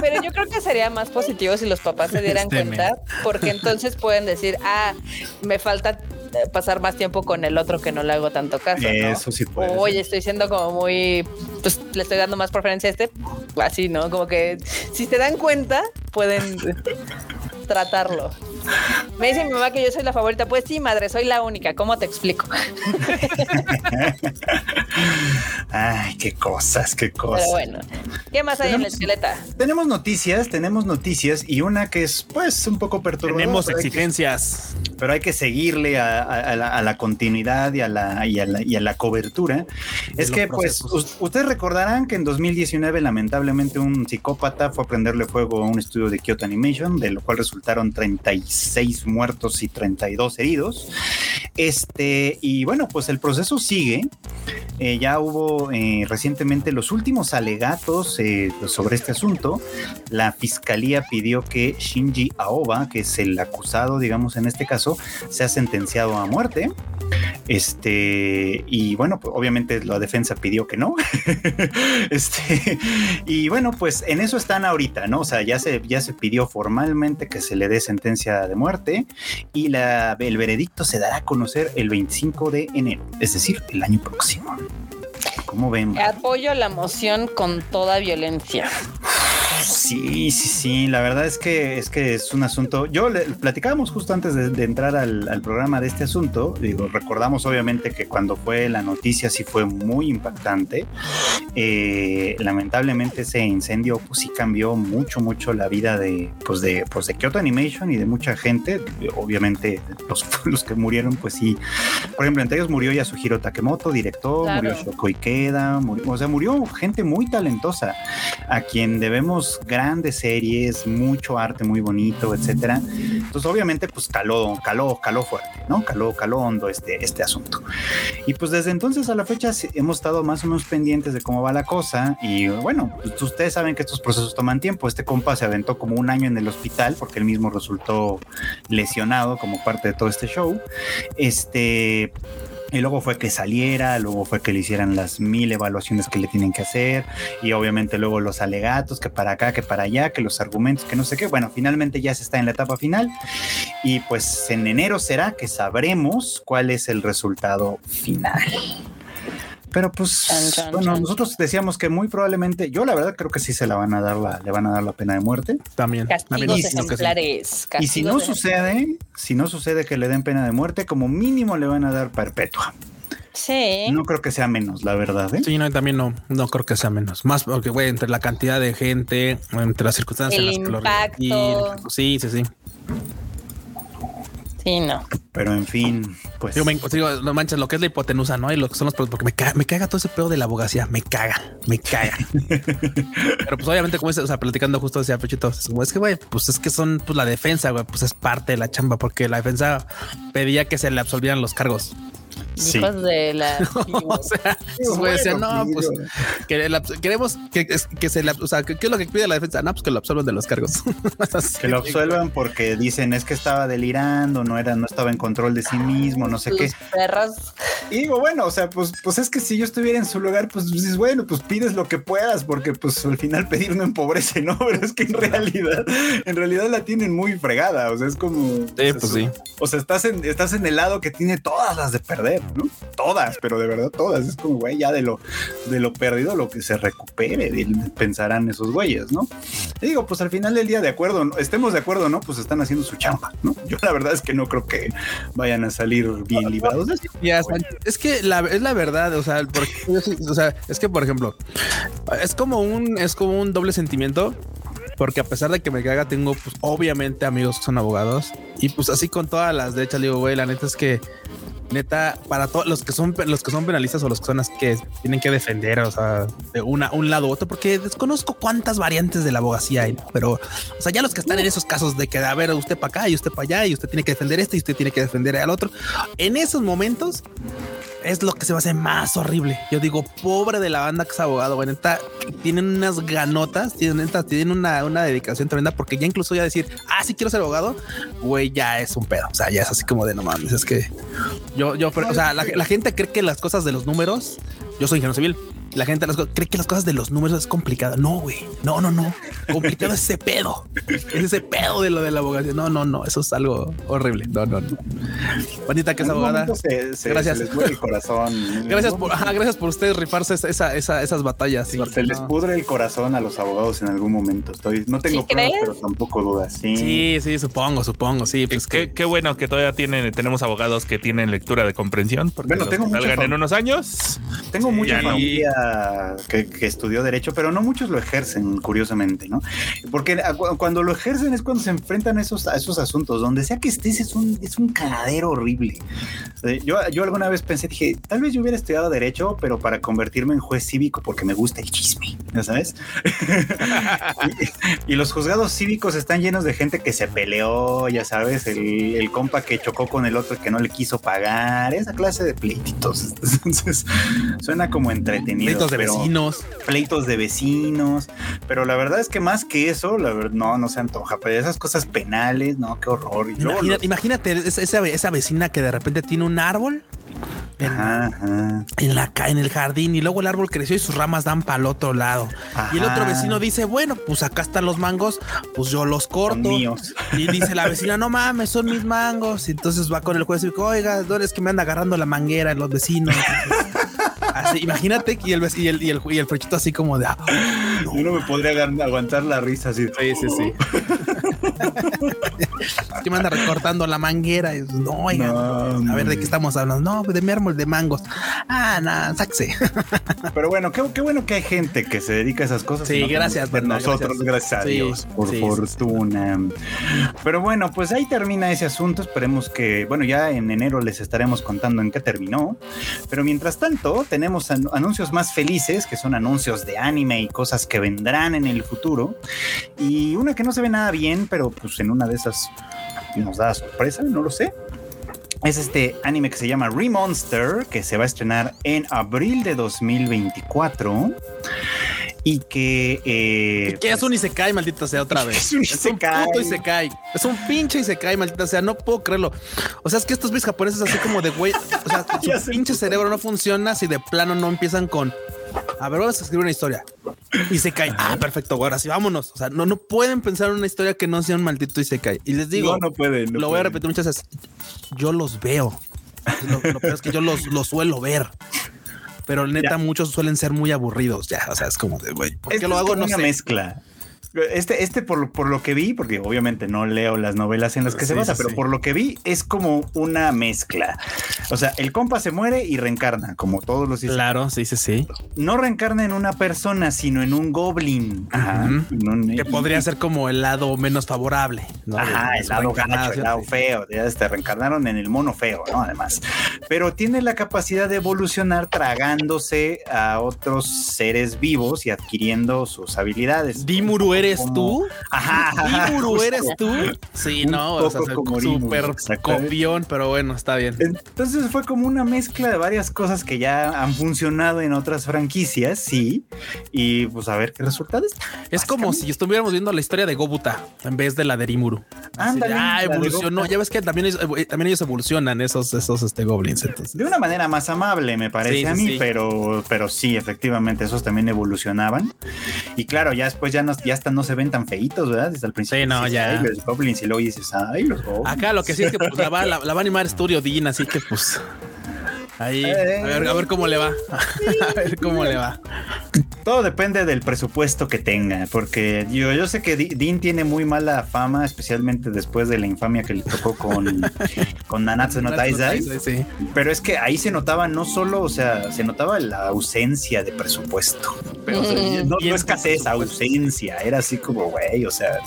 Pero yo creo que sería más positivo si los papás se dieran Este cuenta, porque entonces pueden decir, ah, me falta eh, pasar más tiempo con el otro que no le hago tanto caso. ¿no? Eso sí puede Oye, ser. estoy siendo como muy, pues le estoy dando más preferencia este, así, ¿no? Como que si se dan cuenta, pueden tratarlo. Me dice mi mamá que yo soy la favorita. Pues sí, madre, soy la única. ¿Cómo te explico? Ay, qué cosas, qué cosas. Pero bueno, ¿qué más hay en la Tenemos- esqueleta? Tenemos noticias, tenemos noticias y una que es pues un poco perturbadora. Tenemos pero hay que- exigencias. pero hay que seguirle a, a- a la, a la continuidad y a la, y a la, y a la cobertura. De es que, pues, procesos. ustedes recordarán que en 2019, lamentablemente, un psicópata fue a prenderle fuego a un estudio de Kyoto Animation, de lo cual resultaron 36 muertos y 32 heridos. Este, y bueno, pues el proceso sigue. Eh, ya hubo eh, recientemente los últimos alegatos eh, sobre este asunto. La fiscalía pidió que Shinji Aoba, que es el acusado, digamos, en este caso, sea sentenciado a muerte. Este, y bueno, pues, obviamente la defensa pidió que no. este, y bueno, pues en eso están ahorita, ¿no? O sea, ya se, ya se pidió formalmente que se le dé sentencia de muerte y la, el veredicto se dará a conocer el 25 de enero, es decir, el año próximo. ¿Cómo ven? Apoyo la moción con toda violencia. Sí, sí, sí. La verdad es que es que es un asunto. Yo le platicábamos justo antes de, de entrar al, al programa de este asunto. Digo, recordamos obviamente que cuando fue la noticia sí fue muy impactante. Eh, lamentablemente ese incendio pues sí cambió mucho, mucho la vida de pues de pues de Kyoto Animation y de mucha gente. Obviamente los, los que murieron pues sí. Por ejemplo, entre ellos murió Yasuhiro Takemoto, director, Claro. murió Shoko Ikeda, murió- o sea, murió gente muy talentosa a quien debemos grandes series, mucho arte muy bonito, etcétera. Entonces, obviamente, pues caló, caló, caló fuerte, ¿no? Caló, caló hondo este, este asunto. Y pues desde entonces a la fecha hemos estado más o menos pendientes de cómo va la cosa. Y bueno, pues, ustedes saben que estos procesos toman tiempo. Este compa se aventó como un año en el hospital porque él mismo resultó lesionado como parte de todo este show. Este. Y luego fue que saliera, luego fue que le hicieran las mil evaluaciones que le tienen que hacer, y obviamente luego los alegatos, que para acá, que para allá, que los argumentos, que no sé qué. Bueno, finalmente ya se está en la etapa final, y pues en enero será que sabremos cuál es el resultado final. Pero pues, Chan, chan, bueno, chan. nosotros decíamos que muy probablemente, yo la verdad creo que sí se la van a dar la, le van a dar la pena de muerte. También. Castigos ejemplares. Y si no sucede, si no sucede que le den pena de muerte, como mínimo le van a dar perpetua. Sí. No creo que sea menos, la verdad. ¿eh? Sí, no, y también no, no creo que sea menos. Más porque, güey, entre la cantidad de gente, entre las circunstancias El en las que lo impacto. Sí, sí, sí. Sí, no. Pero en fin, pues. Digo, me, digo, no manches, lo que es la hipotenusa, ¿no? Y lo que son los porque me caga, me caga todo ese pedo de la abogacía, me caga, me caga. Pero pues obviamente, como es, o sea, platicando justo decía Pechito, es que, güey, pues es que son pues la defensa, güey, pues es parte de la chamba, porque la defensa pedía que se le absolvieran los cargos. Sí. Hijos de la. o sea, decían, no, pues que la- queremos que, se le, o sea, ¿qué es lo que pide la defensa? No, pues que lo absorban de los cargos. Que lo absuelvan porque dicen es que estaba delirando, no era, no estaba en control de sí mismo, no sé qué. Perros. Y digo, bueno, o sea, pues, pues es que si yo estuviera en su lugar, pues dices, bueno, pues pides lo que puedas, porque pues al final pedir no empobrece, ¿no? Pero es que en realidad, en realidad la tienen muy fregada. O sea, es como. Sí, pues sí. O sea, estás en, estás en el lado que tiene todas las de perder, ¿no? Todas, pero de verdad todas. Es como, güey, ya de lo, de lo perdido, lo que se recupere, de- pensarán esos güeyes, ¿no? Y digo, pues al final del día, de acuerdo, ¿no? estemos de acuerdo, ¿no? Pues están haciendo su chamba, ¿no? Yo la verdad es que no creo que vayan a salir bien librados de es que la, es la verdad, o sea, porque, o sea, es que por ejemplo, es como un, es como un doble sentimiento. Porque a pesar de que me caga, tengo pues obviamente amigos que son abogados. Y pues así con todas las derechas, digo, güey, la neta es que neta, para todos los que son los que son penalistas o los que son las que tienen que defender, o sea, de una, un lado u otro, porque desconozco cuántas variantes de la abogacía hay, ¿no? pero, o sea, ya los que están en esos casos de que, a ver, usted para acá y usted para allá y usted tiene que defender este y usted tiene que defender al otro, en esos momentos es lo que se va a hacer más horrible. Yo digo, pobre de la banda que es abogado, güey, neta, tienen unas ganotas, tienen, neta, tienen una, una dedicación tremenda, porque ya incluso ya decir, ah, sí quiero ser abogado, güey, ya es un pedo. O sea, ya es así como de no mames, es que yo, yo, o sea, la, la gente cree que las cosas de los números, yo soy ingeniero civil, La gente las cree que las cosas de los números es complicado. No, güey. No, no, no. Complicado es ese pedo. Es ese pedo de lo de la abogacía. No, no, no. Eso es algo horrible. No, no, no. Juanita, que es abogada. Se, se- Gracias. se les el corazón. Gracias por, ajá, gracias por ustedes rifarse esa, esa, esa- esas batallas. Se porque les pudre el corazón a los abogados en algún momento. Estoy, no tengo ¿Sí pruebas, crees? pero tampoco dudas. Sí. Sí, sí, supongo, supongo. Sí, pues qué, que qué bueno que todavía tienen, tenemos abogados que tienen lectura de comprensión. Porque Bueno, tengo salgan en unos años. Tengo Sí, mucha ya que, estudió derecho, pero no muchos lo ejercen, curiosamente, ¿no? Porque cuando lo ejercen es cuando se enfrentan a esos, a esos asuntos. Donde sea que estés es un, es un cagadero horrible. Sea, Yo, yo alguna vez pensé, dije, tal vez yo hubiera estudiado derecho, pero para convertirme en juez cívico porque me gusta el chisme, ¿ya sabes? y, y los juzgados cívicos están llenos de gente que se peleó, ya sabes, el, el compa que chocó con el otro que no le quiso pagar, esa clase de pleititos. Entonces, suena como entretenido. pleitos de vecinos. pleitos de vecinos, pero la verdad es que más que eso, la verdad, no, no se antoja, pero esas cosas penales, no, qué horror. Luego imagínate esa, esa vecina que de repente tiene un árbol en, Ajá, en la en el jardín y luego el árbol creció y sus ramas dan para el otro lado. Y el otro vecino dice, bueno, pues acá están los mangos, pues yo los corto. míos. Y dice la vecina, no mames, son mis mangos. Y entonces va con el juez y dice, oiga, no es que me anda agarrando la manguera los vecinos. Así, imagínate y el, y el, y el, y el así como de, "Ah, no, Yo no me podría aguantar la risa así. Sí, sí, sí. que me anda recortando la manguera. Y, no, oiga, No, a ver de qué estamos hablando. No, de mérmol de mangos. Ah, nada, saxe. Pero bueno, qué, qué bueno que hay gente que se dedica a esas cosas. Sí, no gracias, Brenda, Nosotros, gracias. gracias, a Sí, Dios, por sí, sí, fortuna. Pero bueno, pues ahí termina ese asunto. Esperemos que, bueno, ya en enero les estaremos contando en qué terminó. Pero mientras tanto, tenemos an- anuncios más felices, que son anuncios de anime y cosas que vendrán en el futuro. Y una que no se ve nada bien, pero pues en una de esas nos da sorpresa, no lo sé. Es este anime que se llama Remonster, que se va a estrenar en abril de 2024. Y que. eh, que es un Isekai, maldita sea, otra vez. Es un Isekai. puto Isekai. Es un pinche Isekai, maldita sea. No puedo creerlo. O sea, es que estos bis japoneses así como de güey. O sea, su pinche cerebro no funciona si de plano no empiezan con. A ver, vamos a escribir una historia. Y se cae. Ah, perfecto. Ahora sí, vámonos. O sea, no, no pueden pensar en una historia que no sea un maldito y se cae. Y les digo, no, no puede. no lo voy a repetir muchas veces. Yo los veo. Lo, lo peor es que yo los, los suelo ver. Pero neta, Ya. muchos suelen ser muy aburridos. Ya, o sea, es como de güey. ¿Por qué lo es hago? como No una sé. mezcla. Este, este por, por lo que vi, porque obviamente no leo las novelas en las que se basa, sí, pero sí. por lo que vi es como una mezcla. O sea, el compa se muere y reencarna, como todos los Claro, sí, sí, sí. No reencarna en una persona, sino en un goblin. Ajá. Ujú. En un- Que podría ser como el lado menos favorable. ¿no? Ajá, el lado gacho, el lado feo. Ya este, reencarnaron en el mono feo, ¿no? Además. Pero tiene la capacidad de evolucionar tragándose a otros seres vivos y adquiriendo sus habilidades. Dimuru, ¿eres Como- tú? Ajá. ¿eres tú? Sí, Un no, o sea, súper copión, pero bueno, está bien. Entonces fue como una mezcla de varias cosas que ya han funcionado en otras franquicias, sí. Y pues a ver qué resultados. Es como si estuviéramos viendo la historia de Gobuta en vez de la de Rimuru. Ándale, ah, evolucionó. Ya ves que también, ellos- también ellos evolucionan, esos, esos este, goblins. Entonces. De una manera más amable, me parece Sí, sí, a mí, sí. pero, pero sí, efectivamente, esos también evolucionaban. Y claro, ya después ya, no, ya hasta no se ven tan feitos, ¿verdad? Desde el principio. Sí, no, dices, ya. "Ay, los goblins y luego dices, ay, los goblins. Acá lo que sí es que pues, la, va, la, la va a animar Studio Dean, así que pues. Ahí, a ver, a ver cómo le va. a ver cómo le va. Todo depende del presupuesto que tenga, porque yo, yo sé que Dean tiene muy mala fama, especialmente después de la infamia que le tocó con, con Nanatsu no Taizai. Sí. Pero es que ahí se notaba no solo, o sea, se notaba la ausencia de presupuesto. Pero o sea, Mm. no, no escasez, ausencia. Era así como, güey, o sea.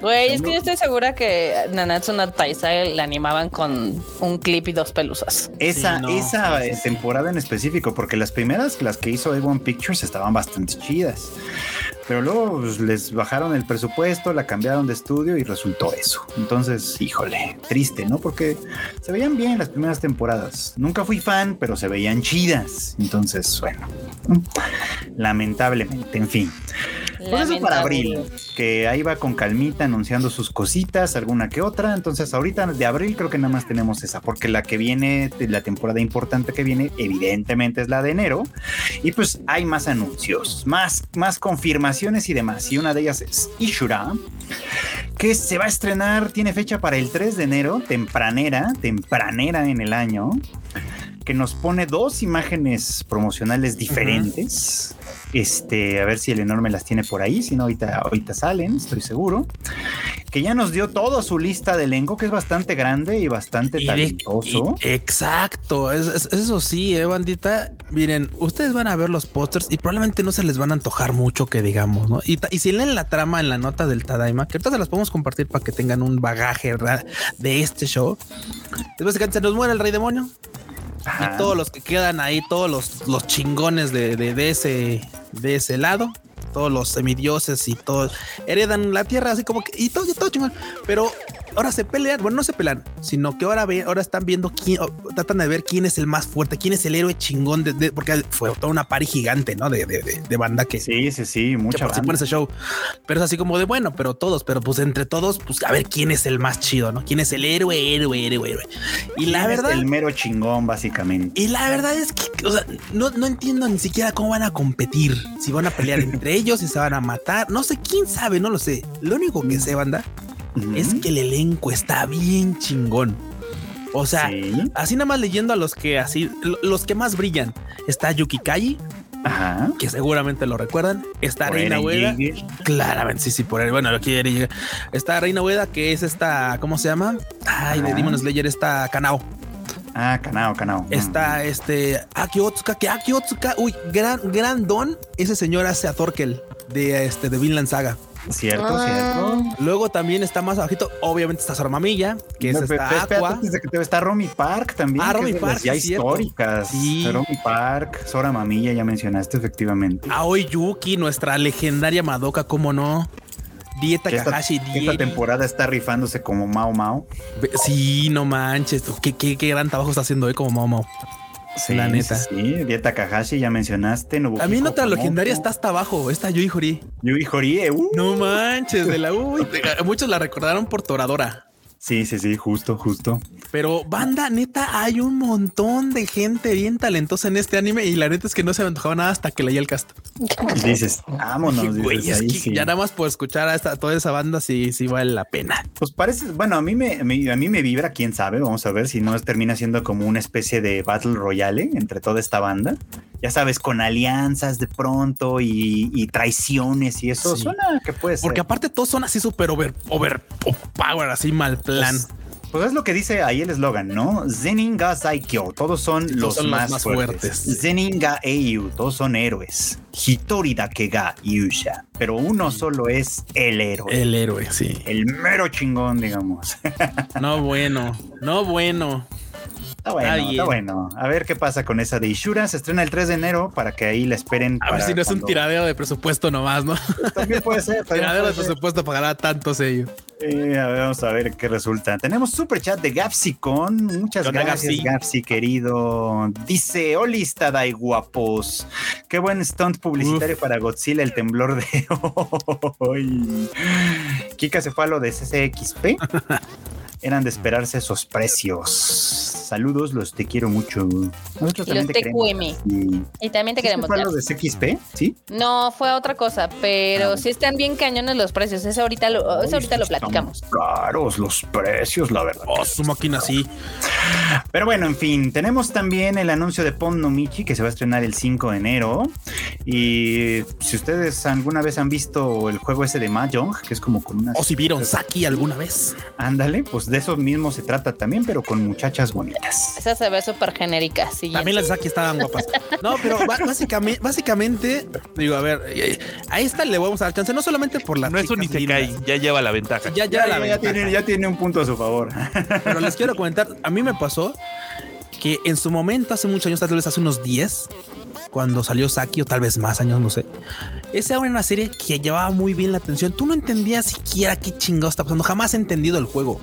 Güey, es que yo estoy segura que Nanatsu no Taizai la animaban con un clip y dos pelusas. Esa, Sí, no, esa sí, sí, sí. temporada en específico, porque las primeras, las que hizo A1 Pictures, estaban bastante chidas. Pero luego pues, les bajaron el presupuesto, la cambiaron de estudio y resultó eso. Entonces, híjole, triste, ¿no? Porque se veían bien las primeras temporadas. Nunca fui fan, pero se veían chidas. Entonces, bueno, lamentablemente, en fin. Pues eso para abril, que ahí va con calmita anunciando sus cositas, alguna que otra. Entonces, ahorita de abril creo que nada más tenemos esa, porque la que viene, la temporada importante que viene, evidentemente es la de enero. Y pues hay más anuncios, más, más confirmaciones y demás. Y una de ellas es Ishura, que se va a estrenar, tiene fecha para el 3 de enero, tempranera, tempranera en el año que nos pone dos imágenes promocionales diferentes. Este, a ver si el enorme las tiene por ahí, si no, ahorita, ahorita salen, estoy seguro. Que ya nos dio toda su lista de elenco, que es bastante grande y bastante talentoso. exacto, eso sí, eh, bandita. Miren, ustedes van a ver los pósters y probablemente no se les van a antojar mucho que digamos, ¿no? Y, si leen la trama en la nota del Tadaima, que ahorita se las podemos compartir para que tengan un bagaje de este show. Después que se nos muere el rey demonio, y todos los que quedan ahí, todos los, los chingones de, de, ese, de ese lado, todos los semidioses y todos heredan la tierra así como que y todo, y todo chingón. Pero ahora se pelean, bueno, no se pelean, sino que ahora ve, ahora están viendo quién, tratan de ver quién es el más fuerte, quién es el héroe chingón de, porque fue toda una pari gigante, ¿no? De, de, de banda que sí, sí, sí, mucha banda. ese show, pero es así como de bueno, pero todos, pero pues entre todos, pues a ver quién es el más chido, ¿no? ¿Quién es el héroe, héroe, héroe, héroe? Y la verdad, el mero chingón, básicamente. Y la verdad es que, o sea, no, no entiendo ni siquiera cómo van a competir, si van a pelear entre ellos, si se van a matar, no sé, quién sabe, no lo sé. Lo único que sé, banda, es que el elenco está bien chingón. O sea, así nada más leyendo a los que así, los que más brillan. Está Yuki Kai, que seguramente lo recuerdan. Está Reina Ueda. Claramente, sí, sí, por él. Bueno, aquí está Reina Ueda, que es esta, ¿cómo se llama? Ay, de Demon Slayer, está Kanao. Ah, Kanao, Kanao. Está este Aki Otsuka, que Aki Otsuka, uy, gran, gran don. Ese señor hace a Thorkel de este de Vinland Saga. Cierto, ah. cierto. Luego también está más abajito, obviamente está Sora Mamilla, que es esta Aqua. está Romy Park también. Ah, Romy Park. Ya históricas. Sí. Romy Park, Sora Mamilla, ya mencionaste efectivamente. Aoi Yuki, nuestra legendaria Madoka, cómo no. Dieta Kakashi. Esta temporada está rifándose como Mao Mao. Sí, no manches. Qué, qué, qué gran trabajo está haciendo hoy como Mao Mao. Sí, la neta. Sí, Dieta Kakashi, ya mencionaste. A mí nota legendaria está hasta abajo. Está Yui Hori. Yui Hori, eh, uh. No manches, de la U. Muchos la recordaron por Toradora. Sí, sí, sí, justo, justo. Pero banda, neta, hay un montón de gente bien talentosa en este anime y la neta es que no se me antojaba nada hasta que leí el cast. Y dices, vámonos. Ya nada más por escuchar a, esta, toda esa banda sí, sí vale la pena. Pues parece, bueno, a mí me, a mí me vibra, quién sabe, vamos a ver si no termina siendo como una especie de Battle Royale entre toda esta banda. Ya sabes, con alianzas de pronto y, traiciones y eso suena que puede ser. Porque aparte todos son así súper over, over power, así mal plan. Pues, pues, es lo que dice ahí el eslogan, ¿no? Zeninga Saikyo, todos son, los, más fuertes. Zeninga Eiyu, todos son héroes. Hitori Dakega Yusha, pero uno solo es el héroe. El héroe, sí. El mero chingón, digamos. no bueno, no bueno. Está bueno, está bueno. A ver qué pasa con esa de Ishura. Se estrena el 3 de enero para que ahí la esperen. A ver si no es un tiradero de presupuesto nomás, ¿no? también puede ser. tiradero de presupuesto pagará tanto sello. Eh, a ver, vamos a ver qué resulta. Tenemos super chat de Gapsicon. Muchas gracias, Gapsi? querido. Dice: Hola, Dai guapos. Qué buen stunt publicitario para Godzilla, el temblor de hoy. Kika se fue a lo de CCXP. eran de esperarse esos precios. Saludos, los te quiero mucho. Nosotros y también los te queremos. Y... también te queremos. ¿Fue los de XP? ¿Sí? No, fue otra cosa, pero ah, sí están bien cañones los precios. Eso ahorita lo, ahorita lo platicamos. Caros los precios, la verdad. Oh, su máquina sí. Pero bueno, en fin, tenemos también el anuncio de Pon no Michi que se va a estrenar el 5 de enero. Y si ustedes alguna vez han visto el juego ese de Mahjong, que es como con una. O si vieron Saki alguna vez. Ándale, pues de eso mismo se trata también, pero con muchachas bonitas. Esa se ve súper genérica, sí. También las de Saki estaban guapas. No, pero básicamente, básicamente, digo, a ver, eh, a esta le vamos a dar chance, no solamente por la. No es un Isekai, ya lleva la ventaja. Ya, ya, ya, tiene, ya tiene un punto a su favor. Pero les quiero comentar, a mí me pasó que en su momento, hace muchos años, tal vez hace unos 10, cuando salió Saki, o tal vez más años, no sé. Esa era una serie que llevaba muy bien la atención. Tú no entendías siquiera qué chingado está pasando. Jamás he entendido el juego.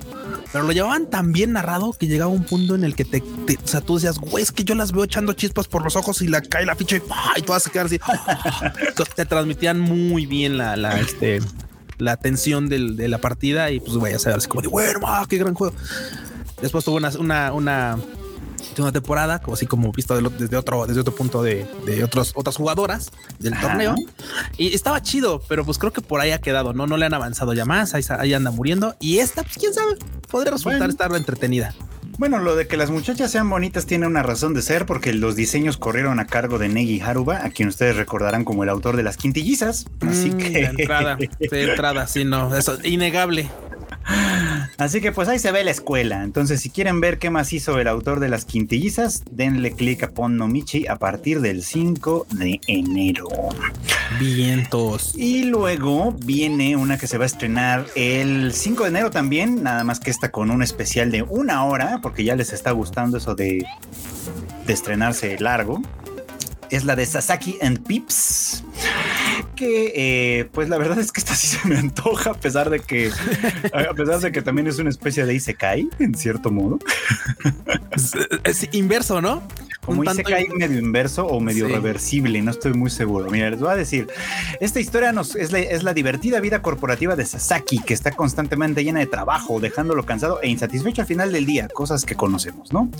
Pero lo llevaban tan bien narrado que llegaba un punto en el que te, te- o sea, tú decías, güey, es que yo las veo echando chispas por los ojos y la cae la ficha y, y todas se quedan así. Entonces, te transmitían muy bien la, la, este, la tensión del- de la partida y pues, güey, o sea, así como de, bueno, qué gran juego. Después tuvo una, una, una, una temporada, como así como visto de lo- desde otro, desde otro punto de, de otros, otras jugadoras del Ajá. torneo. Y estaba chido, pero pues creo que por ahí ha quedado, ¿no? No le han avanzado ya más, ahí, ahí anda muriendo. Y esta, pues quién sabe, podría resultar Bueno. estar entretenida. Bueno, lo de que las muchachas sean bonitas tiene una razón de ser porque los diseños corrieron a cargo de Negi Haruba, a quien ustedes recordarán como el autor de las quintillizas. Así Mm, que, de entrada, de entrada, sí, no, eso innegable. Así que pues ahí se ve la escuela. Entonces, si quieren ver qué más hizo el autor de las quintillizas, denle clic a Pon Nomichi a partir del 5 de enero. Vientos. Y luego viene una que se va a estrenar el 5 de enero también, nada más que esta con un especial de una hora, porque ya les está gustando eso de, de estrenarse largo. Es la de Sasaki and Pips. Que eh, pues la verdad es que esta sí se me antoja, a pesar de que, a pesar de que también es una especie de Isekai, en cierto modo. Es, es inverso, ¿no? Como Un tanto- Isekai medio inverso o medio Sí. reversible, no estoy muy seguro. Mira, les voy a decir, esta historia nos, es, la, es la divertida vida corporativa de Sasaki, que está constantemente llena de trabajo, dejándolo cansado e insatisfecho al final del día, cosas que conocemos, ¿no?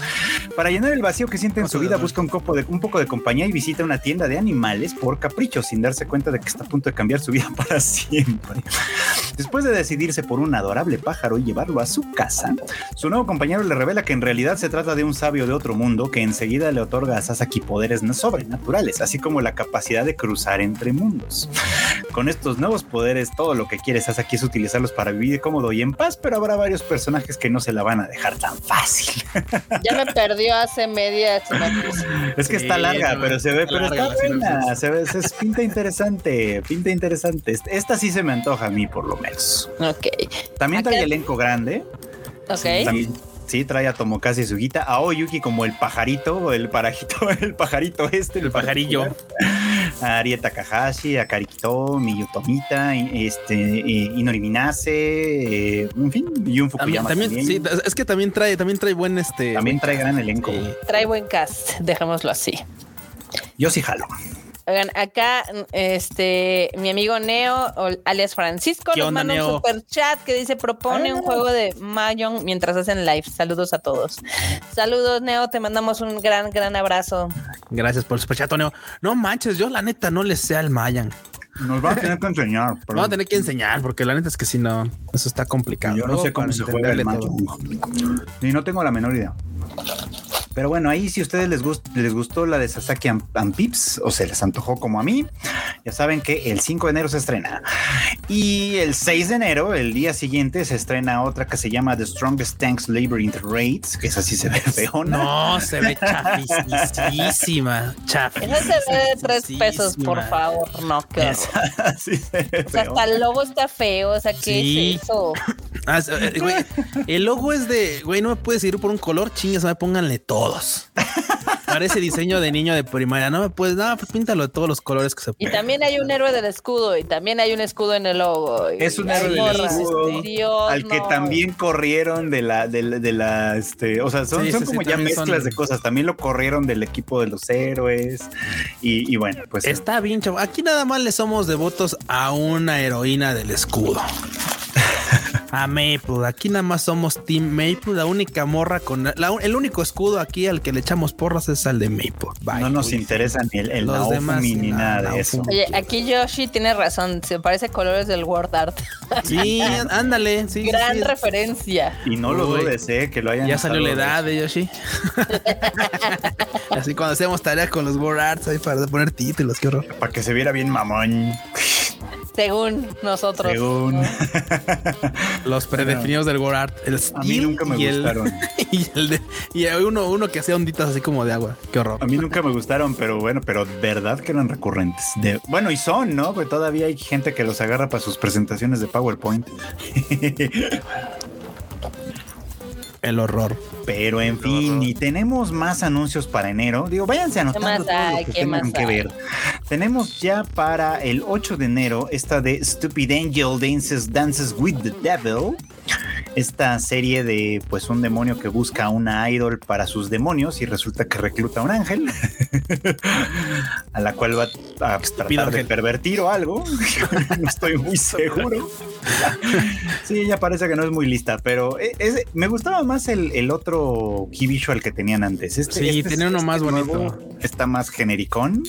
Para llenar el vacío que siente en su vida, busca un, copo de, un poco de compañía y visita una tienda de animales por capricho, sin darse cuenta de que está a punto de cambiar su vida para siempre. Después de decidirse por un adorable pájaro y llevarlo a su casa, su nuevo compañero le revela que en realidad se trata de un sabio de otro mundo que enseguida le otorga a Sasaki poderes sobrenaturales, así como la capacidad de cruzar entre mundos. Con estos nuevos poderes, todo lo que quiere Sasaki es utilizarlos para vivir cómodo y en paz, pero habrá varios personajes que no se la van a dejar tan fácil. Ya me perdió hace media sinopsis. Es que Sí, está larga, no, pero se ve, pero larga está la buena, se ve, se es pinta interesante, pinta interesante. Esta sí se me antoja a mí, por lo menos. Ok, También trae elenco grande. ok. También- sí, trae a Tomokazi Sugita, a Oyuki como el pajarito, el parajito, el pajarito este, El pajarillo. A Arie Takahashi, a Karikito, Miyu Tomita, y- este, eh, Inori Minase, eh, en fin, Yun También, Fukuyama también, también. sí, es que también trae, también trae buen este. También trae gran elenco. Sí. Trae buen cast, dejémoslo así. Yo sí jalo. Oigan, acá este mi amigo Neo, alias Francisco, ¿Qué nos onda, manda un Neo? super chat que dice propone un Ah. juego de Mahjong mientras hacen live. Saludos a todos. Saludos, Neo, te mandamos un gran, gran abrazo. Gracias por el superchat, Toneo. No manches, yo la neta no le sé al Mayan. Nos van a tener que enseñar. pero- Vamos a tener que enseñar porque la neta es que si no, eso está complicado. Yo no sé cómo se juega el todo. Y no tengo la menor idea. Pero bueno, ahí si a ustedes les, gust- les gustó la de Sasaki and, and Pips o se les antojó como a mí, ya saben que el 5 de enero se estrena. Y el 6 de enero, el día siguiente, se estrena otra que se llama The Strongest Tanks Labyrinth Raids, que esa sí se ve feona. No, se ve chafisísima. Esa se ve de tres pesos, por favor. No. Esa sí se ve O sea, hasta el logo está feo. O sea, ¿qué Sí. es eso? Ah, eh, güey, el logo es de, güey, no me puedes ir por un color, chingues, me pónganle todos. Parece diseño de niño de primaria. No me puedes, no, pues píntalo de todos los colores que se Y pueden. también hay un héroe del escudo y también hay un escudo en el logo. y- Es un héroe del escudo, Dios, al que no. también corrieron de la, de la, de la, este, o sea, son, Sí, son sí, sí, como ya mezclas son- de cosas. También lo corrieron del equipo de los héroes. Y, y bueno, pues Está bien, chavo. Aquí nada más le somos devotos a una heroína del escudo. A Maple. Aquí nada más somos Team Maple. La única morra con la- el único escudo aquí al que le echamos porras es al de Maple. Bye. no nos interesa ni el, el Los Naofumi demás, ni nada de eso. Oye, aquí Yoshi tiene razón. Se parece colores del Word Art. Sí, ándale. Sí, sí, Gran sí. referencia. Y no lo Uy. dudes, eh, que lo hayan Ya salió la edad de Yoshi. Así cuando hacemos tarea con los Word Arts ahí para poner títulos, qué horror. Para que se viera bien mamón. Según nosotros. Según. Los predefinidos del Word Art. El A mí nunca me y el- gustaron. y el de, y hay uno, uno que hacía onditas así como de agua. Qué horror. A mí nunca me gustaron, pero bueno, pero verdad que eran recurrentes. De, bueno, y son, ¿no? Pues todavía hay gente que los agarra para sus presentaciones de PowerPoint. El horror. Pero en fin, y tenemos más anuncios para enero. Digo, váyanse anotando más todo lo que ¿Qué tengan más que hay? ver. Tenemos ya para el 8 de enero esta de Stupid Angel Dances, Dances with the Devil. Esta serie de pues un demonio que busca a una idol para sus demonios y resulta que recluta a un ángel a la cual va a tratar de pervertir o algo. no estoy muy seguro. sí, ella parece que no es muy lista, pero e, me gustaba más el, otro key visual que tenían antes. Este, sí, este, tiene uno más este bonito. Está más genericón.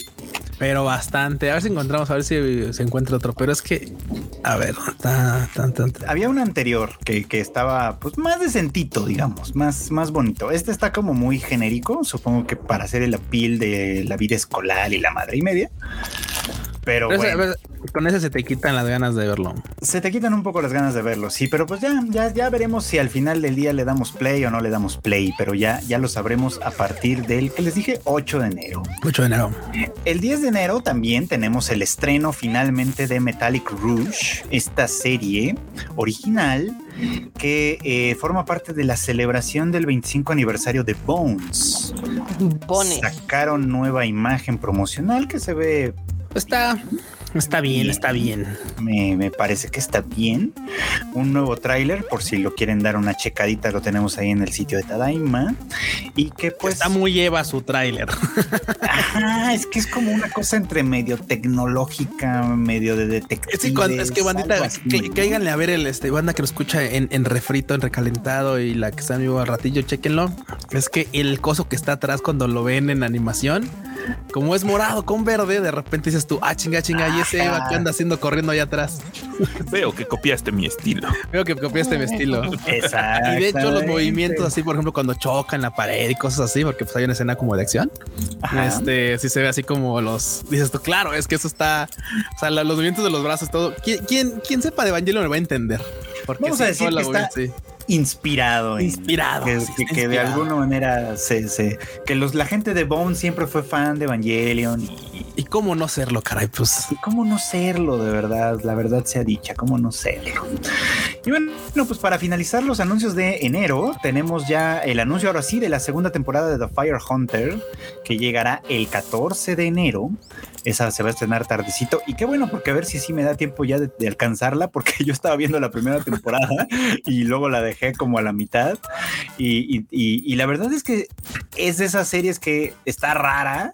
Pero bastante. A ver si encontramos, a ver si se encuentra otro. Pero es que, a ver, había un anterior que, estaba pues más decentito, digamos, más, más bonito. Este está como muy genérico, supongo que para hacer el appeal de la vida escolar y la madre y media. Pero, bueno. con ese se te quitan las ganas de verlo. Se te quitan un poco las ganas de verlo, sí, pero pues ya, ya, ya veremos si al final del día le damos play o no le damos play, pero ya, ya lo sabremos a partir del que les dije 8 de enero. 8 de enero. El 10 de enero también tenemos el estreno finalmente de Metallic Rouge, esta serie original que eh, forma parte de la celebración del 25 aniversario de Bones. Bones. Sacaron nueva imagen promocional que se ve Está, está bien, está bien. Me, parece que está bien. Un nuevo tráiler, por si lo quieren dar una checadita, lo tenemos ahí en el sitio de Tadaima. Y que pues... Está muy Eva su tráiler. Ajá, es que es como una cosa entre medio tecnológica, medio de detective. Es, que, bandita, que, cáiganle a ver el este banda que lo escucha en, refrito, en recalentado y la que está en vivo al ratillo, chequenlo. Es que el coso que está atrás cuando lo ven en animación como es morado con verde, de repente dices tú, ah, chinga, chinga, y ese Eva que anda haciendo corriendo allá atrás. Veo que copiaste mi estilo. Veo que copiaste mi estilo. Exacto. Y de hecho, los movimientos así, por ejemplo, cuando chocan la pared y cosas así, porque pues hay una escena como de acción. Este sí se ve así como los dices tú, claro, es que eso está, o sea, los movimientos de los brazos, todo. ¿Quién, quién, sepa de Evangelion me va a entender? Porque Vamos a decir que está, inspirado. Inspirado. que, de alguna manera se, que los, la gente de Bone siempre fue fan de Evangelion. Y, cómo no serlo, caray, pues. Y cómo no serlo, de verdad, la verdad sea dicha, cómo no serlo. Y bueno, pues para finalizar los anuncios de enero, tenemos ya el anuncio ahora sí de la segunda temporada de The Fire Hunter, que llegará el 14 de enero. Esa se va a estrenar tardecito. Y qué bueno, porque a ver si sí me da tiempo ya de, alcanzarla, porque yo estaba viendo la primera temporada y luego la dejé como a la mitad. Y, la verdad es que es de esas series que está rara,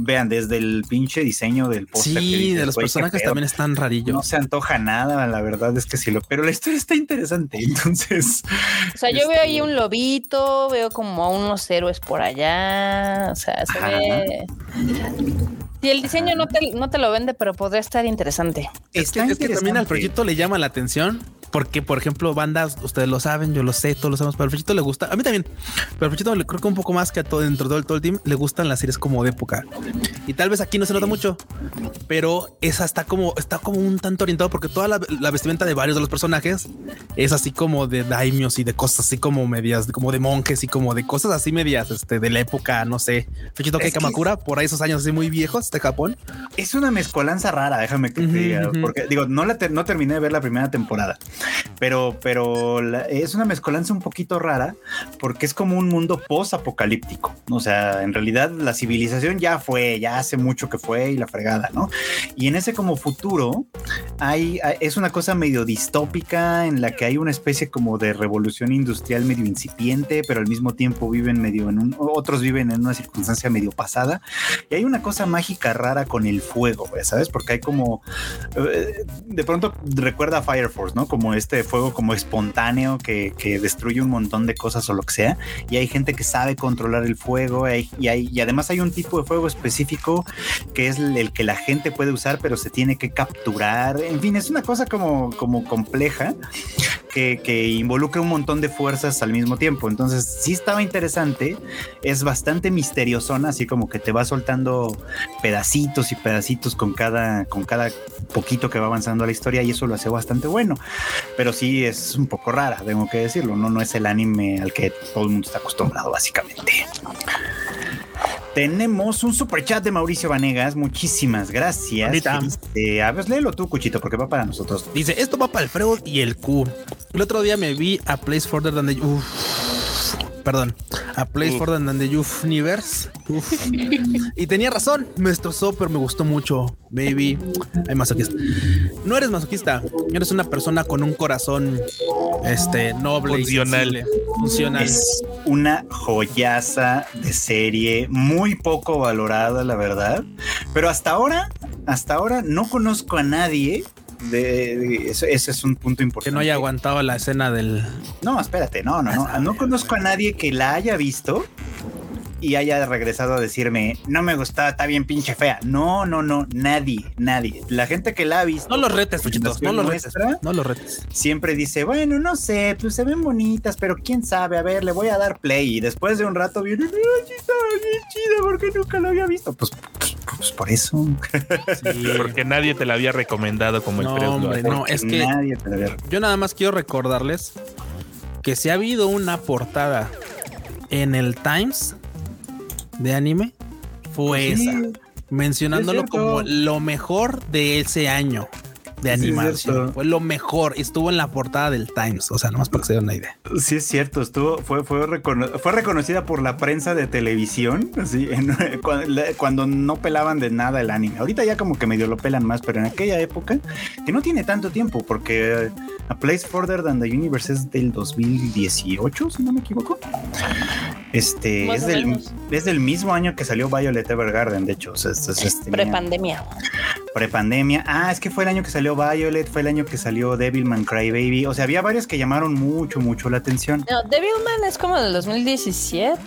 vean, desde el pinche diseño del póster. Sí, de los personajes también están rarillos. No se antoja nada, la verdad es que sí lo, pero la historia está interesante. Entonces, o sea, yo veo ahí este un lobito, veo como a unos héroes por allá. O sea, se ve. Si el diseño no te, no te lo vende, pero podría estar interesante. Es que, es que también al proyecto le llama la atención porque, por ejemplo, bandas, ustedes lo saben, yo lo sé, todos lo sabemos, pero al Frechito le gusta. A mí también, pero al Frechito le creo que un poco más que a todo dentro de todo el team le gustan las series como de época. Y tal vez aquí no se nota mucho, pero esa está como, está como un tanto orientado porque toda la, vestimenta de varios de los personajes es así como de daimios y de cosas así como medias, como de monjes y como de cosas así medias este, de la época, no sé. Frechito que Kamakura, por ahí esos años así muy viejos de Japón. Es una mezcolanza rara, déjame que te diga, porque digo, no, la no terminé de ver la primera temporada pero, pero es una mezcolanza un poquito rara porque es como un mundo post-apocalíptico. O sea, en realidad la civilización ya fue, ya hace mucho que fue y la fregada, ¿no? Y en ese como futuro hay, es una cosa medio distópica en la que hay una especie como de revolución industrial medio incipiente, pero al mismo tiempo viven medio en un, otros viven en una circunstancia medio pasada. Y hay una cosa mágica rara con el fuego, ¿sabes? Porque hay como, eh, de pronto recuerda a Fire Force, ¿no? Como este fuego como espontáneo que, destruye un montón de cosas o lo que sea. Y hay gente que sabe controlar el fuego y, hay, y además hay un tipo de fuego específico que es el que la gente puede usar, pero se tiene que capturar. En fin, es una cosa como, como compleja que, que involucra un montón de fuerzas al mismo tiempo. Entonces, sí estaba interesante. Es bastante misteriosona, así como que te va soltando pedacitos y pedacitos con cada, con cada poquito que va avanzando la historia y eso lo hace bastante bueno. Pero sí es un poco rara, tengo que decirlo. No, no es el anime al que todo el mundo está acostumbrado, básicamente. Tenemos un super chat de Mauricio Vanegas. Muchísimas gracias. Dice, a ver, léelo tú, Cuchito, porque va para nosotros. Dice: Esto va para el Freud y el Q. El otro día me vi a Place Further Than the. Uf, perdón. A Place for the, the Youth Universe. Uf. y tenía razón, me destrozó, pero me gustó mucho. Baby, hay masoquista. No eres masoquista, eres una persona con un corazón este noble Funcional. y funcional. Es una joyaza de serie, muy poco valorada, la verdad. Pero hasta ahora, hasta ahora no conozco a nadie. De, de- eso- ese es un punto importante. que no haya aguantado la escena del. No, espérate, no, no, no. No conozco a nadie que la haya visto y haya regresado a decirme, no me gustaba, está bien pinche fea. No, no, no, nadie, nadie. La gente que la ha visto. No los retes, Fuchitos, no los retes. No los retes. Siempre dice, bueno, no sé, pues se ven bonitas, pero quién sabe, a ver, le voy a dar play. Y después de un rato viene, sí, está bien chida, porque nunca lo había visto. Pues, pues, pues por eso. Sí. Porque nadie te la había recomendado como el No, lo hombre, no, es que Nadie te la había- yo nada más quiero recordarles que si ha habido una portada en el Times de anime, fue Sí, esa. Mencionándolo es como lo mejor de ese año de animación. fue lo mejor. Estuvo en la portada del Times. O sea, nomás para que se den una idea. Sí, es cierto, estuvo, fue, fue, recono- fue reconocida por la prensa de televisión, así, en- cuando, cuando no pelaban de nada el anime. Ahorita ya como que medio lo pelan más, pero en aquella época, que no tiene tanto tiempo, porque A Place Further Than the Universe es del 2018, si no me equivoco. Este es del, es del mismo año que salió Violet Evergarden, de hecho. O sea, es- es- es- tenía- Prepandemia. prepandemia. Ah, es que fue el año que salió Violet, fue el año que salió Devilman Crybaby. O sea, había varios que llamaron mucho, mucho la atención. No, Devilman es como del 2017.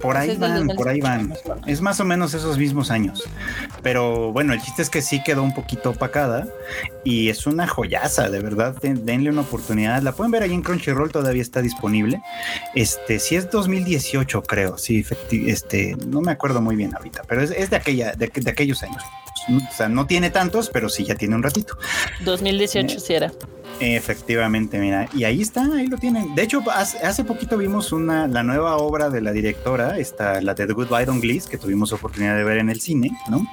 Por ahí van, por ahí van. 2018. Es más o menos esos mismos años. Pero bueno, el chiste es que sí quedó un poquito opacada y es una joyaza, de verdad. Den- denle una oportunidad. La pueden ver ahí en Crunchyroll, todavía está disponible. Este, sí es 2018, creo. Sí, este, no me acuerdo muy bien ahorita, pero es, es de aquella, de, de aquellos años. O sea, no tiene tantos, pero sí ya tiene un ratito. 2018 sí era. Efectivamente, mira, y ahí está, ahí lo tienen. De hecho, hace, hace poquito vimos una, la nueva obra de la directora, esta, la de The Goodbye Don Gliss, que tuvimos oportunidad de ver en el cine, ¿no?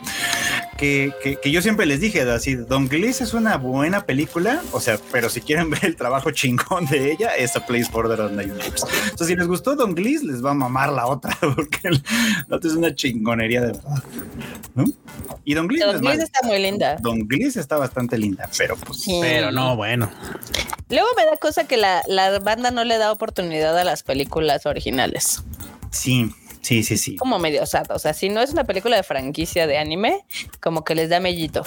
Que, que, que yo siempre les dije, así, Don Gliss es una buena película, o sea, pero si quieren ver el trabajo chingón de ella, es A Place Border on the Universe. O sea, si les gustó Don Gliss, les va a mamar la otra, porque la otra es una chingonería de verdad, ¿no? Y Don Gliss, es Don. Gliss está muy linda. Don Gliss está bastante linda, pero pues... Sí. Pero no, bueno. Luego me da cosa que la, la banda no le da oportunidad a las películas originales. Sí, sí, sí, sí. Como medio osado. O sea, si no es una película de franquicia de anime, como que les da mellito.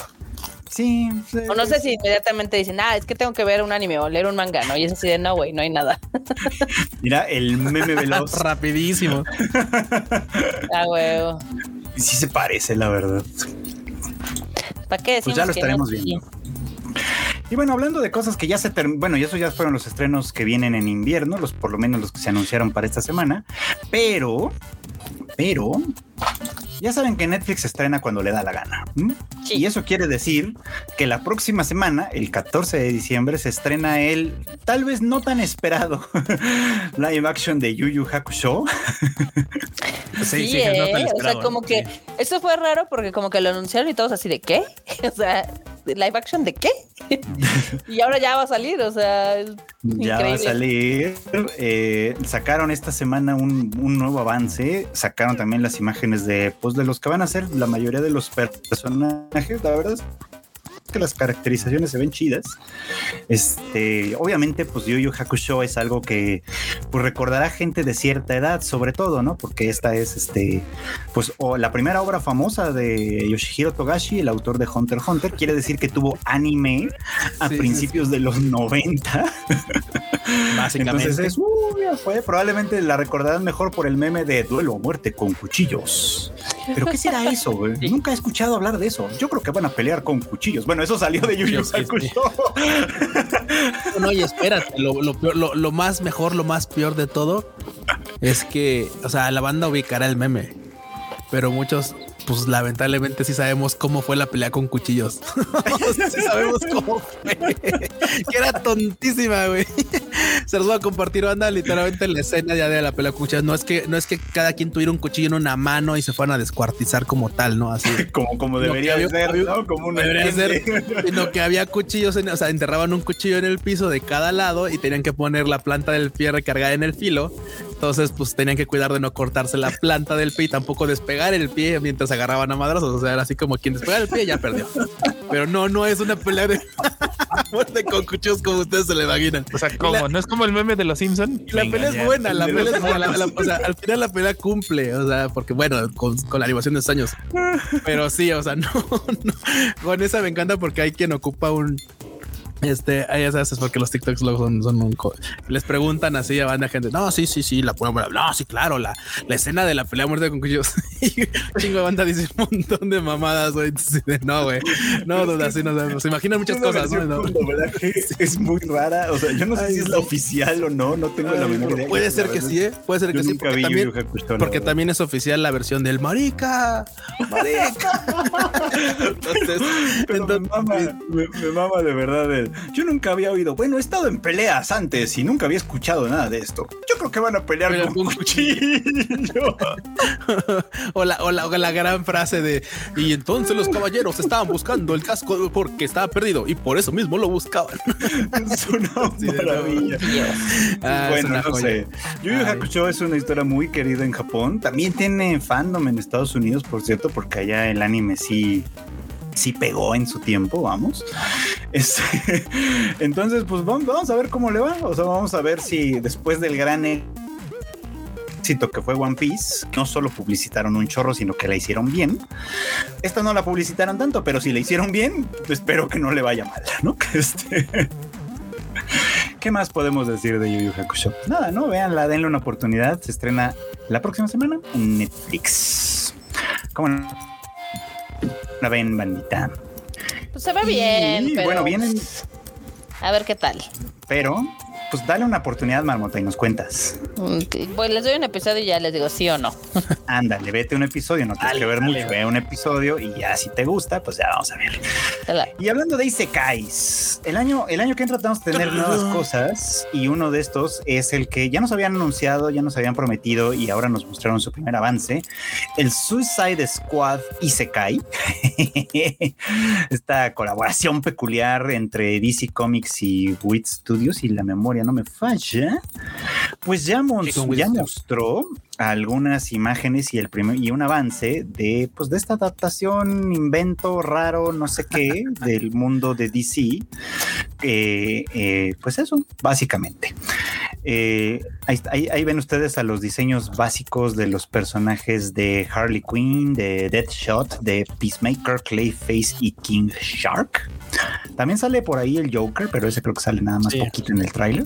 Sí. O no sé si inmediatamente dicen, ah, es que tengo que ver un anime o leer un manga, ¿no? Y es así de, no, güey, no hay nada. Mira, el meme veloz. Rapidísimo. Ah, huevo. sí se parece, la verdad. ¿Para qué decimos Pues ya lo que estaremos no? viendo. Y bueno, hablando de cosas que ya se terminan, bueno, y eso ya fueron los estrenos que vienen en invierno, los por lo menos los que se anunciaron para esta semana, pero, pero, ya saben que Netflix estrena cuando le da la gana. Sí. Y eso quiere decir que la próxima semana, el 14 de diciembre, se estrena el tal vez no tan esperado live action de Yu Yu Hakusho. Sí, nota el ¿eh? o sea, como que Sí. eso fue raro porque como que lo anunciaron y todos así de ¿qué? o sea, live action de qué? y ahora ya va a salir, o sea, es Ya va a salir. eh, sacaron esta semana un, un nuevo avance. Sacaron también las imágenes de, pues, de los que van a ser la mayoría de los personajes. La verdad que las caracterizaciones se ven chidas. Este, obviamente, pues Yu Yu Hakusho es algo que pues recordará gente de cierta edad, sobre todo, ¿no? Porque esta es este, pues, o la primera obra famosa de Yoshihiro Togashi, el autor de Hunter x Hunter. Quiere decir que tuvo anime a Sí, sí, principios de los 90. Básicamente. Entonces ya fue. Probablemente la recordarán mejor por el meme de duelo o muerte con cuchillos. Pero ¿qué será eso? güey? Nunca he escuchado hablar de eso. Yo creo que van a pelear con cuchillos. Bueno, eso salió de Yu. Hakusho. No, y espérate, lo, lo peor- lo- lo más mejor, lo más peor de todo es que, o sea, la banda ubicará el meme, pero muchos, pues lamentablemente sí sabemos cómo fue la pelea con cuchillos. sí sabemos cómo fue. que era tontísima, güey. Se los voy a compartir, banda, literalmente la escena ya de la pelea con cuchillos. No es que, no es que cada quien tuviera un cuchillo en una mano y se fueran a descuartizar como tal, ¿no? Así. Como, como debería había- ser, ¿no? Como una Debería ser, sino que había cuchillos, en, o sea, enterraban un cuchillo en el piso de cada lado y tenían que poner la planta del pie recargada en el filo Entonces, pues tenían que cuidar de no cortarse la planta del pie y tampoco despegar el pie mientras agarraban a madrazos. O sea, era así como quien despega el pie ya perdió. Pero no, no es una pelea de muerte con cuchillos como ustedes se le imaginan. O sea, ¿cómo? ¿No es como el meme de los Simpson? Y la pelea es buena, la pelea es buena. o sea, al final la pelea cumple, o sea, porque bueno, con, con la animación de estos años. Pero sí, o sea, no, no. Con esa me encanta porque hay quien ocupa un. Este, ahí ya sabes, es porque los TikToks luego son, son un co- les preguntan así a banda gente. No, sí, sí, sí, la ponemos. No, sí, claro, la, la escena de la pelea a muerte con cuchillos. y chingo de banda dice un montón de mamadas, güey. No, güey. No, no, así no, se imaginan muchas cosas, ¿no? Que es muy rara. O sea, yo no sé Ay, si es la oficial o no. No tengo la menor idea. Puede ser que sí, ¿eh? Puede ser que sí, porque también, Hakusho, porque también es oficial la versión del marica, marica. entonces, Pero me, entonces- mama, me, me mama de verdad. el- Yo nunca había oído. Bueno, he estado en peleas antes y nunca había escuchado nada de esto. Yo creo que van a pelear Pero con con cuchillo. o, la, o, la, o la gran frase de y entonces los caballeros estaban buscando el casco porque estaba perdido y por eso mismo lo buscaban. es una maravilla. Ah, bueno, una no sé. Yu Yu. Hakusho es una historia muy querida en Japón. También tiene fandom en Estados Unidos, por cierto, porque allá el anime sí sí pegó en su tiempo, vamos. Entonces, pues vamos, a ver cómo le va. O sea, vamos a ver si después del gran éxito que fue One Piece, no solo publicitaron un chorro, sino que la hicieron bien. Esta no la publicitaron tanto, pero si la hicieron bien, espero que no le vaya mal, ¿no? Este... ¿Qué más podemos decir de Yu Yu Hakusho? Nada, no, véanla, denle una oportunidad. Se estrena la próxima semana en Netflix. ¿Cómo no? La ven, bandita. Pues se ve bien, Y, pero bueno, vienen, a ver qué tal. pero pues dale una oportunidad, Marmota, y nos cuentas. Pues les doy un episodio y ya les digo sí o no. Ándale, vete un episodio, no tienes Dale, que ver dale, mucho, ve un episodio y ya si te gusta, pues ya vamos a ver. Dale. Y hablando de Isekais, el año, el año que entra tratamos de tener nuevas cosas y uno de estos es el que ya nos habían anunciado, ya nos habían prometido y ahora nos mostraron su primer avance, el Suicide Squad Isekai. Esta colaboración peculiar entre DC Comics y Wit Studios y la memoria no me falla, pues ya, ya mostró algunas imágenes y el primer y un avance de pues de esta adaptación invento raro no sé qué del mundo de DC eh, eh, pues eso básicamente. Eh, ahí, ahí- ahí ven ustedes a los diseños básicos de los personajes de Harley Quinn de Deadshot de Peacemaker Clayface y King Shark. También sale por ahí el Joker pero ese creo que sale nada más Sí. poquito en el tráiler.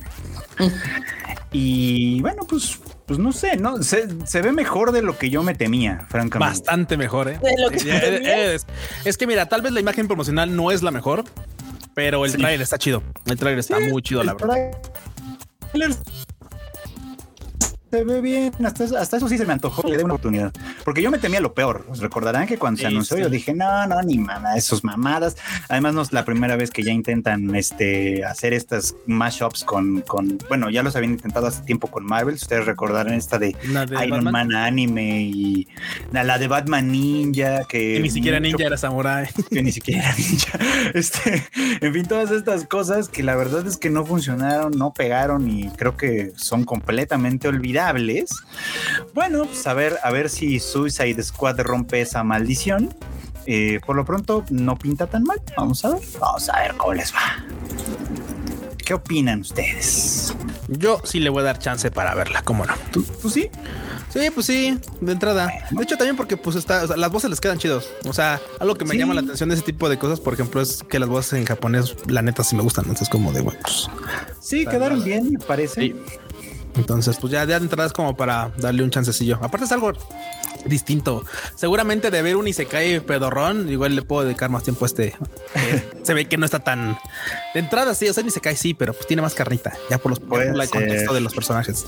Y bueno, pues, pues no sé, no se, se ve mejor de lo que yo me temía, francamente. Bastante mejor, ¿eh? De lo que Ya, eh, Es, es que mira, tal vez la imagen promocional no es la mejor, pero el Sí. trailer está chido. El trailer está muy chido, la verdad. Se ve bien, hasta eso, hasta eso sí se me antojó que le dé una oportunidad. Porque yo me temía lo peor. Os recordarán que cuando se anunció, sí. yo dije, no, no, ni mamá, esos mamadas. Además, no es la primera vez que ya intentan este, hacer estas mashups con, con, bueno, ya los habían intentado hace tiempo con Marvel. Ustedes recordarán esta de de Iron Batman, Man anime y la, la de Batman Ninja, que, que ni siquiera mucho- ninja era samurai. que ni siquiera era ninja. Este, en fin, todas estas cosas que la verdad es que no funcionaron, no pegaron y creo que son completamente Bueno, pues a ver, a ver si Suicide Squad rompe esa maldición. Eh, por lo pronto no pinta tan mal. Vamos a ver, vamos a ver cómo les va. ¿Qué opinan ustedes? Yo sí le voy a dar chance para verla, cómo no. ¿Tú, tú sí? Sí, pues sí, de entrada. De hecho, también porque pues está, o sea, las voces les quedan chidos. O sea, algo que me Sí. llama la atención de ese tipo de cosas, por ejemplo, es que las voces en japonés, la neta, sí me gustan. Entonces, como de bueno, pues, Sí, quedaron bien, me parece. Sí. Entonces, pues ya, ya de entrada es como para darle un chancecillo. Aparte es algo distinto. Seguramente de ver un Isekai pedorrón, igual le puedo dedicar más tiempo a este. Eh, Se ve que no está tan... De entrada sí, o sea, un Isekai sí, pero pues tiene más carnita, ya por los por el contexto de los personajes.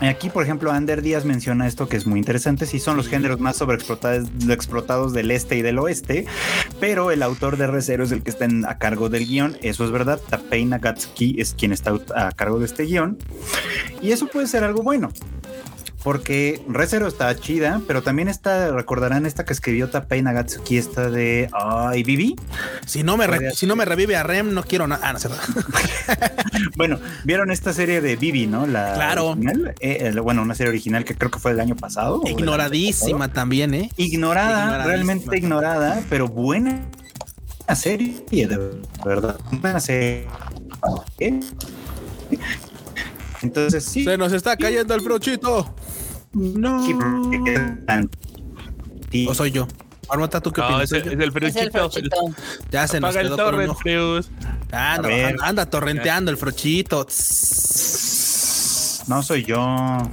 Aquí, por ejemplo, Ander Díaz menciona esto que es muy interesante. Sí, son los géneros más sobreexplotados explotados del este y del oeste, pero el autor de Re:Zero es el que está en- a cargo del guion. Eso es verdad. Tapei Nagatsuki es quien está a cargo de este guion. Y eso puede ser algo bueno. Porque Rezero está chida, pero también está, recordarán esta que escribió Tapei Nagatsuki, esta de Ay, Vivi. Si no me, re- si no me revive a Rem, no quiero nada. Ah, no. Bueno, vieron esta serie de Vivi, ¿no? La Claro. original? Eh, el- bueno, una serie original que creo que fue del año pasado. Ignoradísima también, ¿eh? ignorada, realmente ignorada, pero buena serie, de verdad. Buena serie. ¿Eh? Entonces sí. Se nos está cayendo el frochito. No. ¿O soy yo? Armata, ¿tú qué No, opinas? es, el- ¿Soy es el el frochito. Ya se nos Apaga el quedó con un torrent. Freus. Anda, A ver. anda torrenteando el frochito. No soy yo.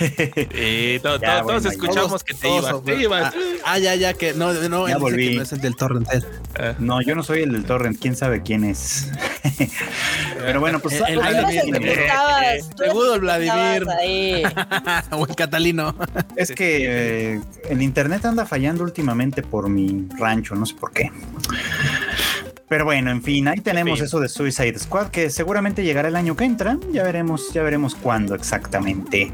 Eh, Ya, todos escuchamos Todos- que te todos- ibas. Te ibas. Ah, ah, ya, ya, que no, no, Ya volví. que no es el del torrent. él. Ah, No, yo no soy el del torrent. ¿Quién sabe quién es? pero bueno, pues El- Vladimir. estabas Vladimir. o el catalino. Es que eh, el internet anda fallando últimamente por mi rancho, no sé por qué. Pero bueno, en fin, ahí tenemos eso de Suicide Squad que seguramente llegará el año que entra. Ya veremos, ya veremos cuándo exactamente.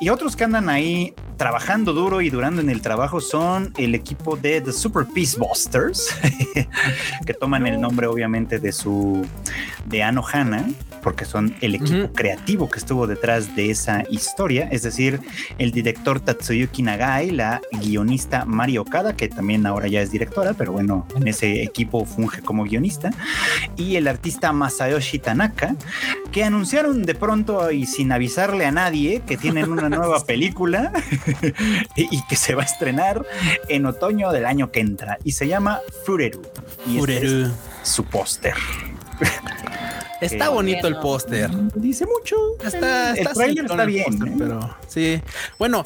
Y otros que andan ahí trabajando duro y durando en el trabajo son el equipo de The Super Peace Busters, que toman el nombre obviamente de su de Ano Hana, porque son el equipo creativo que estuvo detrás de esa historia, es decir, el director Tatsuyuki Nagai, la guionista Mari Okada, que también ahora ya es directora, pero bueno, en ese equipo funge como guionista, y el artista Masayoshi Tanaka, que anunciaron de pronto y sin avisarle a nadie que tienen una nueva película y que se va a estrenar en otoño del año que entra, y se llama Fureru. Y este es su póster. Está bonito el póster. Dice mucho. Está, el está trailer está el bien, ¿eh? pero sí. Bueno,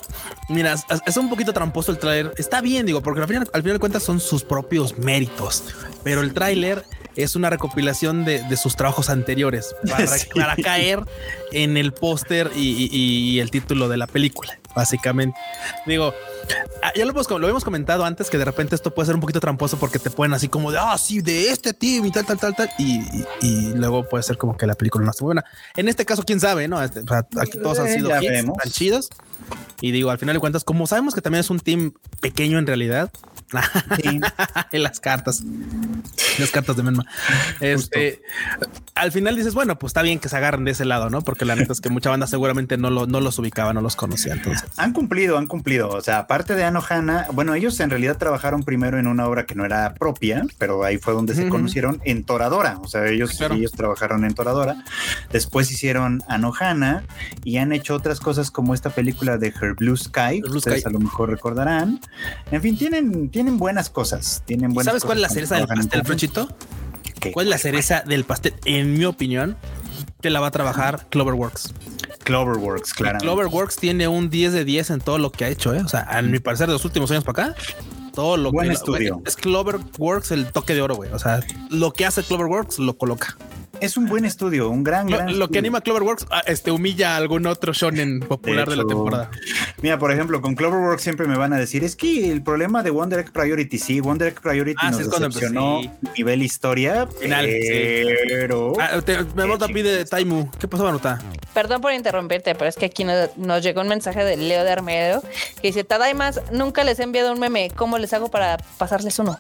mira, es, un poquito tramposo el tráiler. Está bien, digo, porque al final, al final de cuentas son sus propios méritos. Pero el tráiler es una recopilación de, de sus trabajos anteriores para, Sí. para caer en el póster y, y- y el título de la película, básicamente. Digo, ah, ya lo hemos, lo hemos comentado antes que de repente esto puede ser un poquito tramposo porque te ponen así como de, ah, sí, de este team y tal, tal, tal, tal. Y, y- y luego puede ser como que la película no está buena. En este caso, quién sabe, ¿no? Este, o sea, aquí todos han Eh, sido hits, tan chidos. Y digo, al final de cuentas, como sabemos que también es un team pequeño en realidad, Sí. en las cartas, las cartas de Menma. Este, al final dices, bueno, pues está bien que se agarren de ese lado, ¿no? Porque la neta es que mucha banda seguramente no, lo, no los ubicaba, no los conocía. Entonces, Han cumplido, han cumplido. O sea, aparte de Anohana, bueno, ellos en realidad trabajaron primero en una obra que no era propia, pero ahí fue donde se conocieron en Toradora. O sea, ellos, claro. ellos trabajaron en Toradora. Después hicieron Anohana y han hecho otras cosas como esta película de Her Blue Sky. Blue ustedes Sky. a lo mejor recordarán. En fin, tienen, tienen buenas cosas. Tienen buenas ¿sabes cuál es la cereza del pastel, Frochito? ¿Cuál es la cereza del pastel? En mi opinión, que la va a trabajar Cloverworks. Cloverworks, claro. Cloverworks tiene un 10 de 10 en todo lo que ha hecho, ¿eh? O sea, a mi parecer, de los últimos años para acá, todo lo Buen que estudio. es Cloverworks el toque de oro, güey. O sea, lo que hace Cloverworks lo coloca. Es un buen estudio, un gran, Lo, gran lo que estudio. anima a Cloverworks ah, este, humilla a algún otro shonen popular de, la temporada. Mira, por ejemplo, con Cloverworks siempre me van a decir, es que el problema de Wonder Egg Priority, sí, Wonder Egg Priority Ah, nos es decepcionó nivel historia, Final, sí. pero... Ah, te- me nota pide Taimu. ¿Qué pasó, Banuta? Perdón por interrumpirte, pero es que aquí no- nos llegó un mensaje de Leo de Armero que dice: Tadaimas, nunca les he enviado un meme. ¿Cómo les hago para pasarles uno?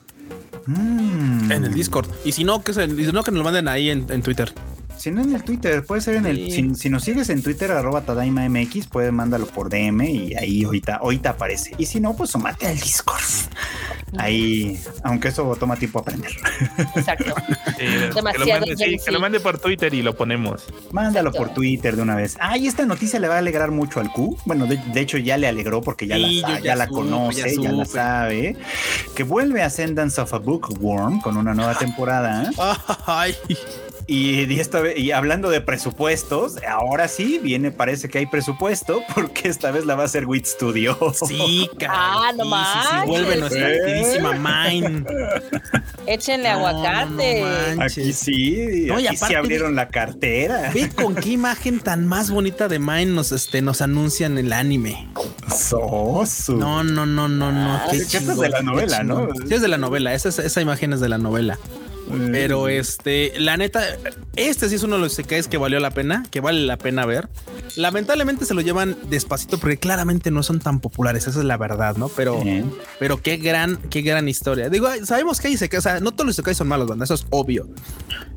Mm. En el Discord. Y si no, que, se, si no, que nos lo manden ahí en, en Twitter. Si no en el Twitter, puede ser en el... Sí. Si, si nos sigues en Twitter, arroba Tadaima MX, puedes mándalo por DM y ahí ahorita, ahorita aparece. Y si no, pues sumate al Discord. Ahí, aunque eso toma tiempo aprender. Exacto. Que, lo Demasiado mande, sí, Gen que lo mande por Twitter y lo ponemos. Mándalo Exacto. por Twitter de una vez. Ah, y esta noticia le va a alegrar mucho al Q. Bueno, de, de hecho ya le alegró porque ya Sí, la, ya ya la supe, conoce, ya ya, la sabe. Que vuelve Ascendance of a Bookworm con una nueva temporada. Ay, Y, y esta vez, y hablando de presupuestos, ahora sí viene, parece que hay presupuesto, porque esta vez la va a hacer Wit Studio. sí, caray. Ah, no Sí, sí, sí, vuelve nuestra ¿Eh? queridísima Mine. Échenle No, aguacate. no. Aquí sí, No, y aquí sí aparte abrieron la cartera. Ve con qué imagen tan más bonita de Mine nos, este, nos anuncian el anime. Sosu. No, no, no, no, no. Ah, qué que esta es de la novela, ¿no? Sí, es de la novela. Esa, esa imagen es de la novela. Pero este, la neta, este sí es uno de los isekais que valió la pena, que vale la pena ver. Lamentablemente se lo llevan despacito porque claramente no son tan populares, esa es la verdad, ¿no? Pero, Sí. pero qué gran, qué gran historia. Digo, sabemos que hay isekais, o sea, no todos los isekais son malos, banda, eso es obvio.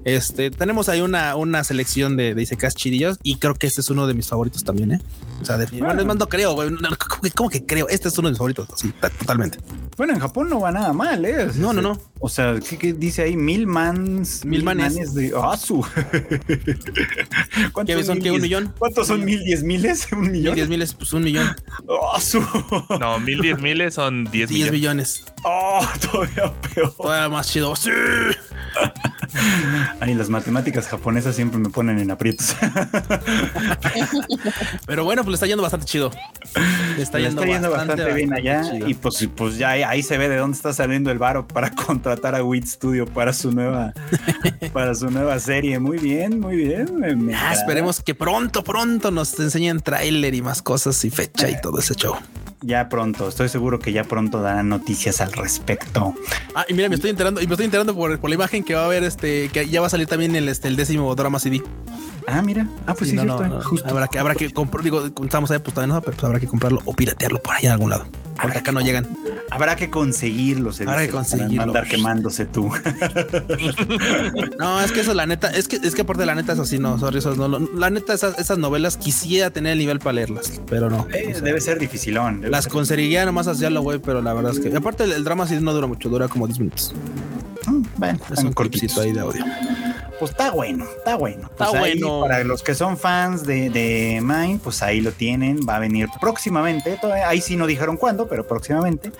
Este, tenemos ahí una, una selección de, de isekais chidillos y creo que este es uno de mis favoritos también, ¿eh? O sea, definitivamente, Bueno. no creo, güey. No, ¿cómo, que, creo? Este es uno de mis favoritos, sí, totalmente. Bueno, en Japón no va nada mal, ¿eh? No, no, no. O sea, ¿qué, qué dice ahí? Mil mans. Mil manes. manes de. ¡Ah, su! ¿Cuántos ¿Qué son? mil ¿Qué, un diez- millón? ¿Cuántos son mil diez miles? ¿Un Mil, millón? diez miles, pues un millón, ¡Ah, su! No, mil diez miles son diez diez millones. millones. ¡Oh, todavía peor! Todavía más chido. Sí. Ay, las matemáticas japonesas siempre me ponen en aprietos. Pero bueno, pues le está yendo bastante chido. Le está Le yendo, está yendo bastante, bien allá chido. y pues, pues ya ahí- se ve de dónde está saliendo el varo para contratar a Wit Studio para su nueva para su nueva serie. Muy bien, muy bien. Ah, esperemos que pronto, pronto nos enseñen tráiler y más cosas y fecha y todo ese show. Ya pronto, estoy seguro que ya pronto darán noticias al respecto. Ah, y mira, me estoy enterando, y me estoy enterando por, por la imagen que va a haber este, que ya va a salir también el, este, el décimo drama CD. Ah, mira. Ah, pues sí, no, cierto, no, no. justo. Habrá que, habrá que comprar, digo, estamos ahí, pues no, pero pues habrá que comprarlo o piratearlo por ahí en algún lado. Porque acá no llegan. Habrá que conseguirlo, se Habrá que dice, para conseguirlo. andar quemándose tú. No, es que eso, la neta, es que, es que aparte la neta es así, no, sorry, esos no, no, la neta, esas, esas novelas quisiera tener el nivel para leerlas, pero no. Eh, O sea, debe ser dificilón. debe las ser- conseguiría nomás hacerlo, güey, pero la verdad es que, aparte el, el drama sí no dura mucho, dura como 10 minutos. Bueno, Es un cortito ahí de audio. Pues está bueno, está bueno. Está Pues ahí, bueno. Para los que son fans de, de Mine, pues ahí lo tienen. Va a venir próximamente. todavía- ahí sí no dijeron cuándo, pero próximamente.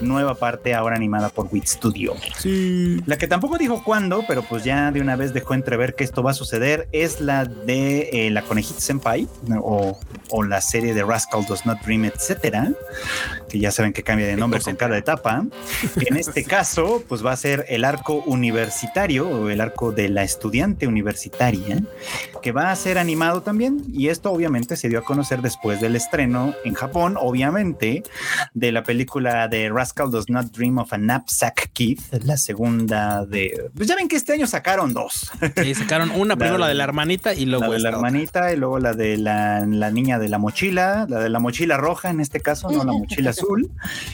Nueva parte ahora animada por Wit Studio. Sí. La que tampoco dijo cuándo, pero pues ya de una vez dejó entrever que esto va a suceder, es la de eh, la Conejita Senpai o, o la serie de Rascal Does Not Dream, etcétera, que ya saben que cambia de nombre con cada etapa. En este caso, pues va a ser el arco universitario o el arco de la estudiante universitaria, que va a ser animado también. Y esto obviamente se dio a conocer después del estreno en Japón, obviamente, de la película de Rascal Does Not Dream of a Knapsack Kid, la segunda de... Pues ya ven que este año sacaron dos. Y sacaron una, primero la de la hermanita y luego la de la otra. hermanita y luego la de la, la niña de la mochila, la de la mochila roja en este caso, no la mochila azul.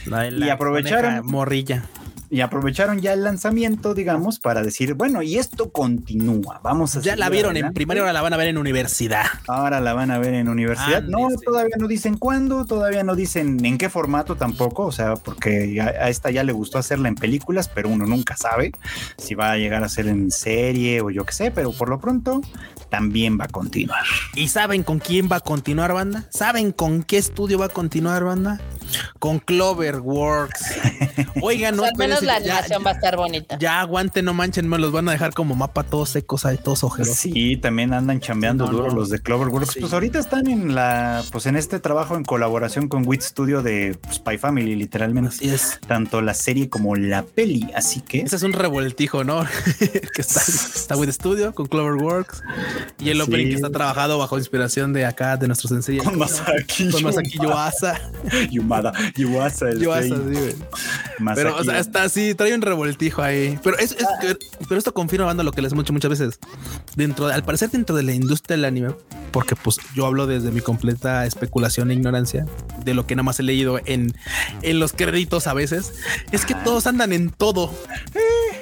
La de y aprovecharon- morrilla. Y aprovecharon ya el lanzamiento, digamos, para decir, bueno, y esto continúa. Vamos a Ya la vieron en primaria, ahora la van a ver en universidad. Ahora la van a ver en universidad. No, todavía no dicen cuándo, todavía no dicen en qué formato tampoco, o sea, porque a, a esta ya le gustó hacerla en películas, pero uno nunca sabe si va a llegar a ser en serie o yo qué sé, pero por lo pronto también va a continuar. ¿Y saben con quién va a continuar, banda? ¿Saben con qué estudio va a continuar, banda? Con Cloverworks. Oigan, no, al menos la ya, animación va a estar bonita. ya aguanten, no manchen, me los van a dejar como mapa todos secos ahí, todos ojeros. Sí, también andan chambeando No, duro no. los de Cloverworks. Sí. Pues ahorita están en la, pues en este trabajo en colaboración con Wit Studio de pues, Spy Family, literalmente. Así es. Tanto la serie como la peli, así que Ese es un revoltijo, ¿no? que está, está with Studio con Cloverworks y el Sí. opening que está trabajado bajo inspiración de acá, de nuestro sencillo. con Masaki, Con Masaki Yuasa. Yumada, Yuasa, el Yuasa, rey. sí. Pero, o sea, está así, trae un revoltijo ahí. Pero es, es- pero esto confirma banda, lo que les dicho muchas veces. Dentro, al parecer, dentro de la industria del anime, porque pues yo hablo desde mi completa especulación e ignorancia de lo que nada más he leído en, en los créditos a veces, es que todos andan en todo.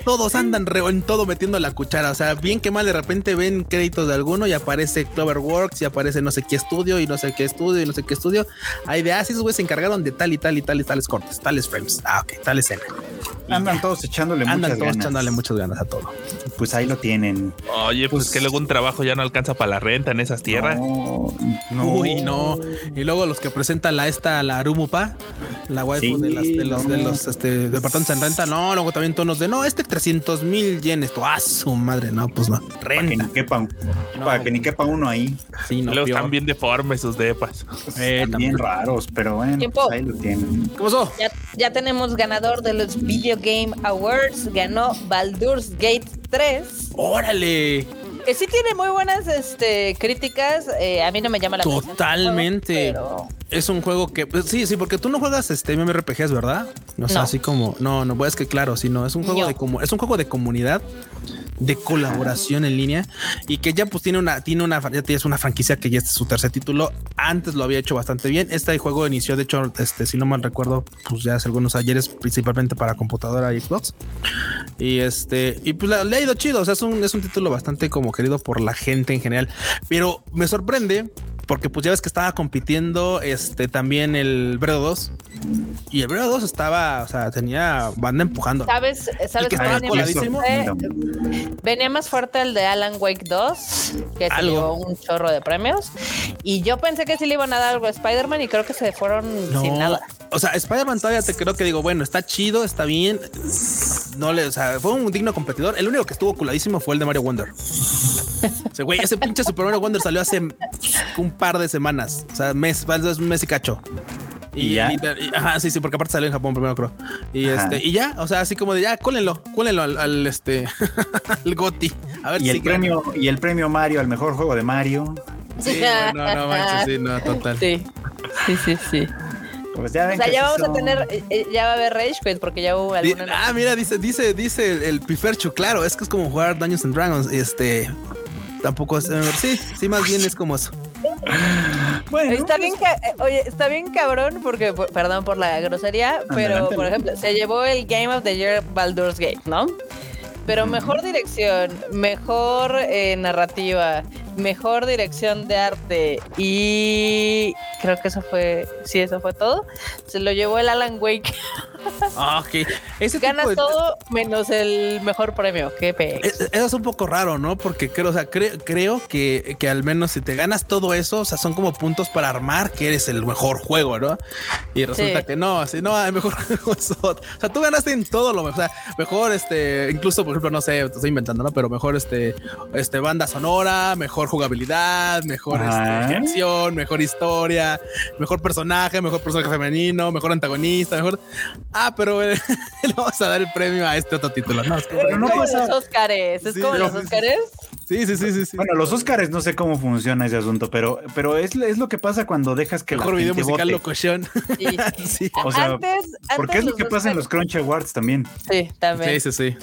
Todos andan re- en todo metiendo la cuchara. O sea, bien que mal de repente ven créditos de alguno y aparece Cloverworks y aparece no sé qué estudio y no sé qué estudio y no sé qué estudio. Hay de ah, sí, esos güeyes se encargaron de tal y tal y tal y tales cortes, tales frames. Ah, ok, tal escena. Andan ya. todos echándole Andan muchas todos ganas. echándole muchas ganas a todo. Pues ahí lo tienen. Oye, pues, Pues- que luego un trabajo ya no alcanza para la renta en esas tierras. No, Uy, no. Y luego los que presenta la esta, la Arumupa, la waifu Sí, de, las, de los, de no. los este, departamentos en renta. No, luego también tonos de no, este 300 mil yenes. Ah, su madre, no, pues no. Para que Renta. ni quepa, No. para que ni quepa uno ahí. Sí, no, luego están bien deformes sus depas. Eh, Están bien raros, pero bueno, pues ahí lo tienen. ¿Qué pasó? Ya, ya tenemos ganador de los Video Game Awards. Ganó Baldur's Gate 3. Órale. Eh, sí tiene muy buenas este, críticas. eh, a mí no me llama la atención. Totalmente. Pero Es un juego que pues, sí, sí, porque tú no juegas este MMORPGs, ¿verdad? O sea, No. así como no, no, pues es que claro, sí, no, es un juego No. de como es un juego de comunidad, de colaboración en línea y que ya pues tiene una tiene una ya tienes una franquicia que ya es su tercer título. Antes lo había hecho bastante bien. Este juego inició, de hecho, este si no mal recuerdo, pues ya hace algunos ayeres principalmente para computadora y Xbox. Y este, y pues le ha ido chido. O sea, es un, es un título bastante como querido por la gente en general. Pero me sorprende porque pues ya ves que estaba compitiendo este también el Bredo 2. Y el Bredo 2 estaba, o sea, tenía banda empujando. ¿Sabes, sabes que venía, fuerte? venía más fuerte el de Alan Wake 2, que se llevó un chorro de premios. Y yo pensé que sí le iban a dar algo a Spider-Man y creo que se fueron sin nada. O sea, Spider-Man todavía te creo que digo, bueno, está chido, está bien. No le, o sea, fue un digno competidor. El único que estuvo culadísimo fue el de Mario Wonder. Ese güey, ese pinche Super Mario Wonder salió hace un par de semanas. O sea, mes, es un mes y cacho. ¿Y ya? y- ajá, sí, sí, porque aparte salió en Japón primero, creo. Y Ajá. este, y ya, o sea, así como de ya, cólenlo, cólenlo al, al, este, al Goti. A ver Y si el premio, y el premio Mario al mejor juego de Mario. Sí, bueno, no manches, sí, no, total. Sí, sí, sí, sí. Pues ya O sea, ya vamos a tener, eh, eh, ya va a haber Rage Quit porque ya hubo alguna. ah, mira, dice, dice, dice el, el Piferchu, claro, es que es como jugar Dungeons and Dragons. Este tampoco es. eh, sí, sí, más bien es como eso. Bueno, Está pues, bien, eh, oye, está bien cabrón porque, por- perdón por la grosería, pero Adelante. por ejemplo, se llevó el Game of the Year Baldur's Gate, ¿no? Pero mejor dirección, mejor eh, narrativa, mejor dirección de arte y creo que eso fue, sí, eso fue todo. Se lo llevó el Alan Wake. Ah, ok. Ese Ganas tipo de- todo menos el mejor premio. Qué pe. Es- Eso es un poco raro, ¿no? Porque creo, o sea, cre- creo que, que al menos si te ganas todo eso, o sea, son como puntos para armar que eres el mejor juego, ¿no? Y resulta Sí. que no, así no, el mejor juego es otro. O sea, tú ganaste en todo lo mejor, o sea, mejor este, incluso por ejemplo, no sé, te estoy inventando, ¿no? Pero mejor este, este banda sonora, mejor jugabilidad, mejor este, acción, mejor historia, mejor personaje, mejor personaje femenino, mejor antagonista, mejor. Ah, pero eh, le vamos a dar el premio a este otro título, ¿no? Es como- Pero no como pasa- los Oscars, es Sí, como no, los sí, sí. Oscars. Sí, sí, sí, sí. Bueno, los Oscars no sé cómo funciona ese asunto, pero, pero es, es lo que pasa cuando dejas que mejor la video gente musical vote. locochón. Sí. sí. O sea, antes, Porque antes es lo que pasa en los Crunch Awards también. Sí, también. Sí, sí, sí.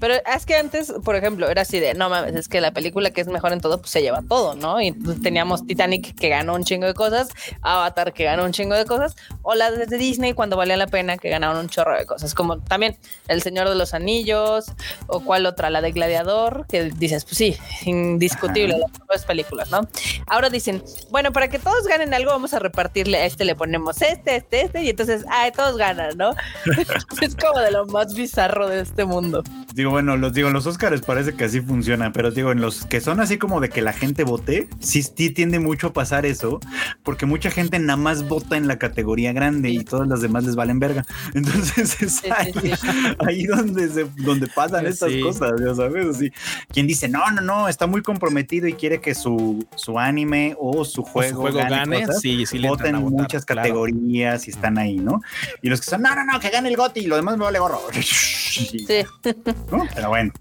Pero es que antes, por ejemplo, era así de, no mames, es que la película que es mejor en todo, pues se lleva todo, ¿no? Y entonces teníamos Titanic que ganó un chingo de cosas, Avatar que ganó un chingo de cosas, o las de Disney cuando valía la pena que ganaron un chorro de cosas, como también El Señor de los Anillos, o cuál otra, la de Gladiador, que dices, pues sí, indiscutible, las mejores películas, ¿no? Ahora dicen, bueno, para que todos ganen algo, vamos a repartirle a este, le ponemos este, este, este, y entonces, ay, todos ganan, ¿no? es como de lo más bizarro de este mundo. Digo, bueno, los digo, en los Oscars parece que así funciona, pero digo, en los que son así como de que la gente vote, sí, sí tiende mucho a pasar eso, porque mucha gente nada más vota en la categoría grande y todas las demás les valen verga. Entonces es Sí, ahí, sí, sí. ahí donde se, donde pasan estas Sí. cosas, ya sabes, así. Quien dice, no, no, no, está muy comprometido y quiere que su, su anime o su O su juego, juego gane, cosas, sí, sí le voten votar, muchas claro. categorías y están ahí, ¿no? Y los que son, no, no, no, que gane el GOTY y lo demás me vale gorro. Sí. ¿No? Pero bueno.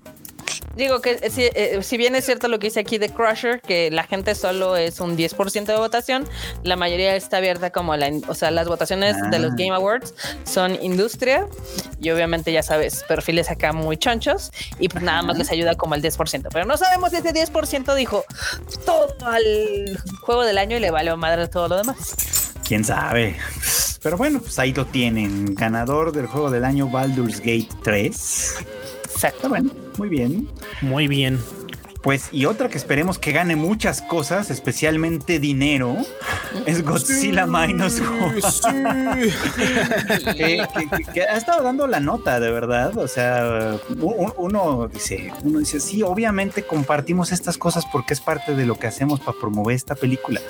Digo que eh, si, eh, si bien es cierto lo que dice aquí de Crusher, que la gente solo es un 10% de votación, la mayoría está abierta como la, o sea, las votaciones de los Ah. Game Awards son industria y obviamente ya sabes, perfiles acá muy chonchos y pues nada más les ayuda como el 10%, pero no sabemos si ese 10% dijo todo al juego del año y le valió madre todo lo demás. quién sabe. Pero bueno, pues ahí lo tienen. Ganador del juego del año Baldur's Gate 3. Exacto. Bueno, muy bien. Muy bien. Pues, y otra que esperemos que gane muchas cosas, especialmente dinero, es Godzilla Minus One. que, que- que- que ha estado dando la nota, de verdad. O sea, uno dice, uno dice, sí, obviamente compartimos estas cosas porque es parte de lo que hacemos para promover esta película.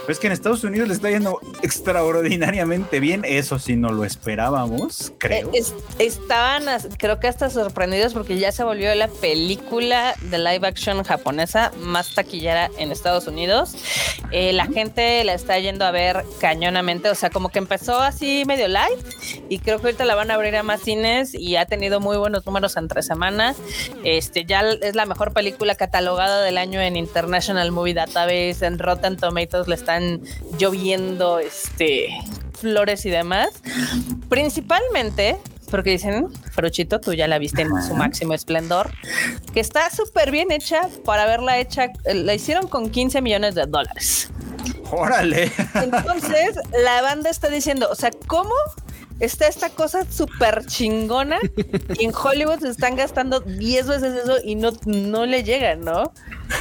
Pero es que en Estados Unidos le está yendo extraordinariamente bien. Eso sí no lo esperábamos, creo. Eh, es- estaban, creo que hasta sorprendidos porque ya se volvió la película de live action japonesa más taquillera en Estados Unidos. Eh, la gente la está yendo a ver cañonamente, o sea, como que empezó así medio light y creo que ahorita la van a abrir a más cines y ha tenido muy buenos números entre semanas. Este ya es la mejor película catalogada del año en International Movie Database, en Rotten Tomatoes le están lloviendo este flores y demás. Principalmente porque dicen, Fruchito, tú ya la viste en su máximo esplendor, que está súper bien hecha para haberla hecha, eh, la hicieron con 15 millones de dólares. Órale. Entonces, la banda está diciendo, o sea, ¿cómo está esta cosa súper chingona y en Hollywood se están gastando 10 veces eso y no, no le llegan, ¿no?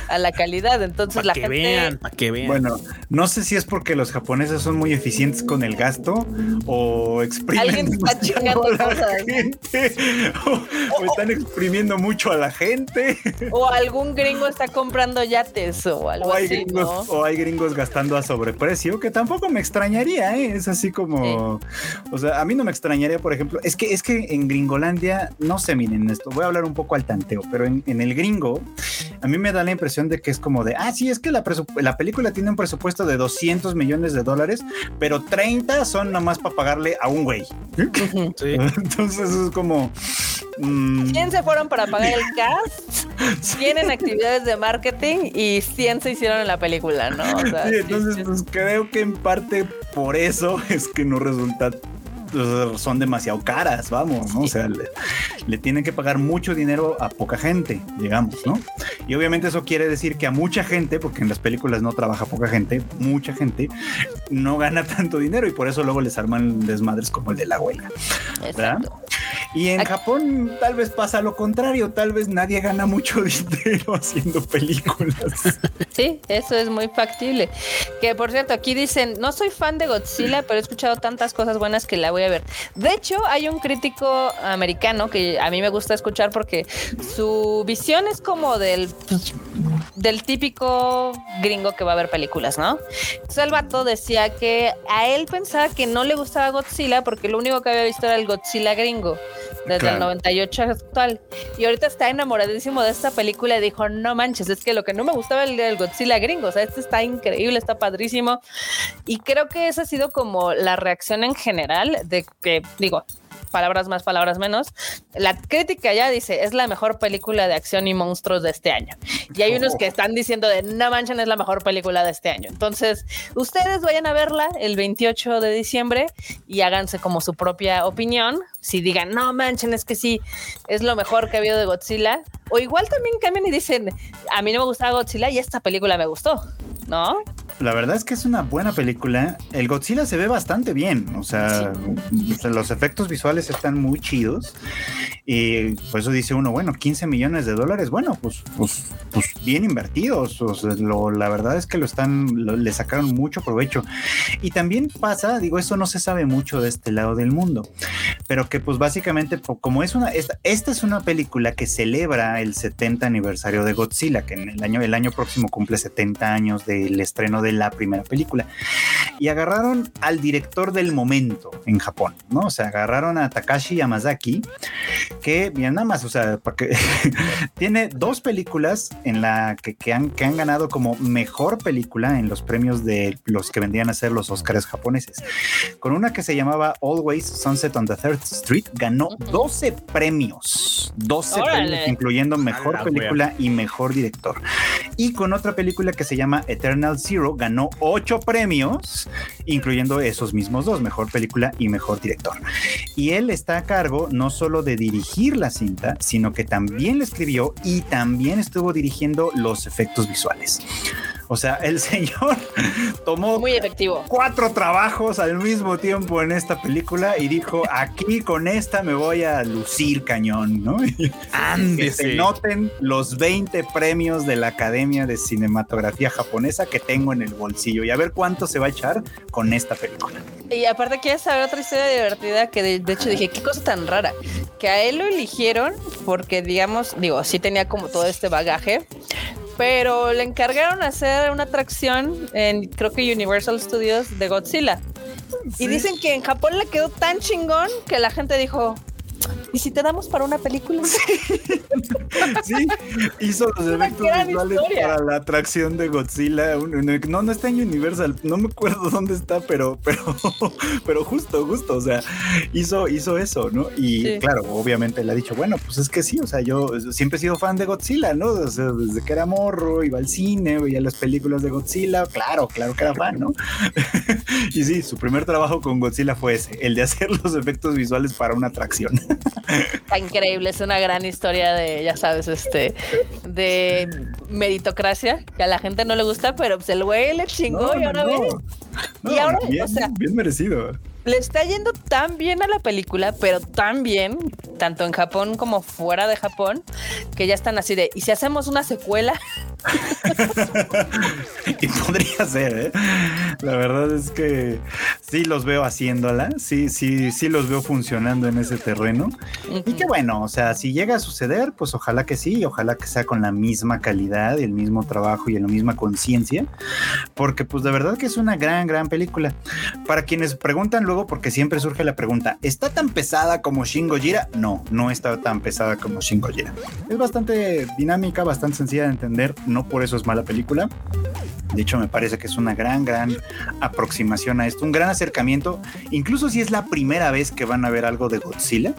A la calidad. Entonces la que gente. vean, para que vean. Bueno, no sé si es porque los japoneses son muy eficientes con el gasto o exprimen Alguien está chingando a la cosas. gente o, o están exprimiendo mucho a la gente O algún gringo está comprando yates o algo o hay, así, gringos, ¿no? o hay gringos gastando a sobreprecio, que tampoco me extrañaría, ¿eh? es así como, o sea, a mí no me extrañaría, por ejemplo, es que es que en Gringolandia, no sé, miren esto, voy a hablar un poco al tanteo, pero en, en el gringo, a mí me da la impresión de que es como de, ah, sí, es que la, la película tiene un presupuesto de 200 millones de dólares, pero 30 son nomás para pagarle a un güey. Sí. Entonces es como... mm, 100 se fueron para pagar el cast, tienen actividades de marketing y 100 se hicieron en la película, ¿no? O sea, Sí, entonces sí. pues creo que en parte por eso es que no resulta son demasiado caras, vamos, ¿no? O sea, le, tienen que pagar mucho dinero a poca gente, digamos, ¿no? Y obviamente eso quiere decir que a mucha gente, porque en las películas no trabaja poca gente, mucha gente no gana tanto dinero y por eso luego les arman desmadres como el de la huelga. Exacto. Y en Aquí- Japón tal vez pasa lo contrario, tal vez nadie gana mucho dinero haciendo películas. Sí, eso es muy factible. Que por cierto, aquí dicen, no soy fan de Godzilla, pero he escuchado tantas cosas buenas que la voy a ver. De hecho, hay un crítico americano que a mí me gusta escuchar porque su visión es como del, pues, del típico gringo que va a ver películas, ¿no? Entonces el vato decía que a él pensaba que no le gustaba Godzilla porque lo único que había visto era el Godzilla gringo desde Claro. el 98 actual. Y ahorita está enamoradísimo de esta película y dijo, no manches, es que lo que no me gustaba era el, Godzilla gringo, o sea, este está increíble, está padrísimo. Y creo que esa ha sido como la reacción en general de que, digo, palabras más, palabras menos. La crítica ya dice, es la mejor película de acción y monstruos de este año. Y hay unos que están diciendo de, no manchen, es la mejor película de este año. Entonces, ustedes vayan a verla el 28 de diciembre y háganse como su propia opinión. Si digan, no manchen, es que sí, es lo mejor que ha habido de Godzilla. O igual también cambian y dicen, a mí no me gustaba Godzilla y esta película me gustó, ¿no? La verdad es que es una buena película. El Godzilla se ve bastante bien. O sea, los efectos visuales están muy chidos. Y por eso dice uno, bueno, 15 millones de dólares, bueno, pues, pues, pues bien invertidos. O sea, lo- la verdad es que lo están, lo- le sacaron mucho provecho. Y también pasa, digo, eso no se sabe mucho de este lado del mundo, pero que pues básicamente, como es una, esta, esta es una película que celebra el 70 aniversario de Godzilla, que en el año, el año próximo cumple 70 años del estreno de la primera película. Y agarraron al director del momento en Japón, ¿no? O sea, agarraron a Takashi Yamazaki, que, bien, nada más, o sea, para que tiene dos películas en la que, que han, que han ganado como mejor película en los premios de los que vendrían a ser los Oscars japoneses. Con una que se llamaba Always Sunset on the Third Street, ganó 12 premios, 12 Órale. premios, incluyendo mejor la película y mejor director. Y con otra película que se llama Eternal Zero, ganó 8 premios, incluyendo esos mismos dos, mejor película y mejor director. Y él está a cargo no solo de dirigir la cinta, sino que también la escribió y también estuvo dirigiendo los efectos visuales. O sea, el señor tomó Muy efectivo. cuatro trabajos al mismo tiempo en esta película y dijo, aquí con esta me voy a lucir cañón, ¿no? Y que se noten los 20 premios de la Academia de Cinematografía Japonesa que tengo en el bolsillo y a ver cuánto se va a echar con esta película. Y aparte quieres saber otra historia divertida que de, de hecho dije, qué cosa tan rara, que a él lo eligieron porque digamos, digo, sí tenía como todo este bagaje, pero le encargaron hacer una atracción en creo que Universal Studios de Godzilla. Y dicen que en Japón le quedó tan chingón que la gente dijo, ¿y si te damos para una película? Sí, hizo los efectos visuales historia. para la atracción de Godzilla. No, no está en Universal, no me acuerdo dónde está, pero, pero, pero justo, justo, o sea, hizo, hizo eso, ¿no? Y Sí. claro, obviamente le ha dicho, bueno, pues es que sí, o sea, yo siempre he sido fan de Godzilla, ¿no? O sea, desde que era morro, iba al cine, veía las películas de Godzilla, claro, claro que era fan, ¿no? y sí, su primer trabajo con Godzilla fue ese, el de hacer los efectos visuales para una atracción. Está increíble, es una gran historia de, ya sabes, este, de meritocracia, que a la gente no le gusta, pero pues el güey le chingó y ahora No, Y ahora, bien, o sea- bien merecido. Le está yendo tan bien a la película, pero tan bien, tanto en Japón como fuera de Japón, que ya están así de, ¿y si hacemos una secuela? y podría ser, ¿eh? La verdad es que sí los veo haciéndola, sí, sí, sí los veo funcionando en ese terreno. Y qué bueno, o sea, si llega a suceder, pues ojalá que sí, ojalá que sea con la misma calidad el mismo trabajo y la misma conciencia, porque pues de verdad que es una gran, gran película. Para quienes preguntan luego, porque siempre surge la pregunta, ¿está tan pesada como Shin Gojira? No, no está tan pesada como Shin Gojira. Es bastante dinámica, bastante sencilla de entender, no por eso es mala película. De hecho, me parece que es una gran, gran aproximación a esto, un gran acercamiento, incluso si es la primera vez que van a ver algo de Godzilla,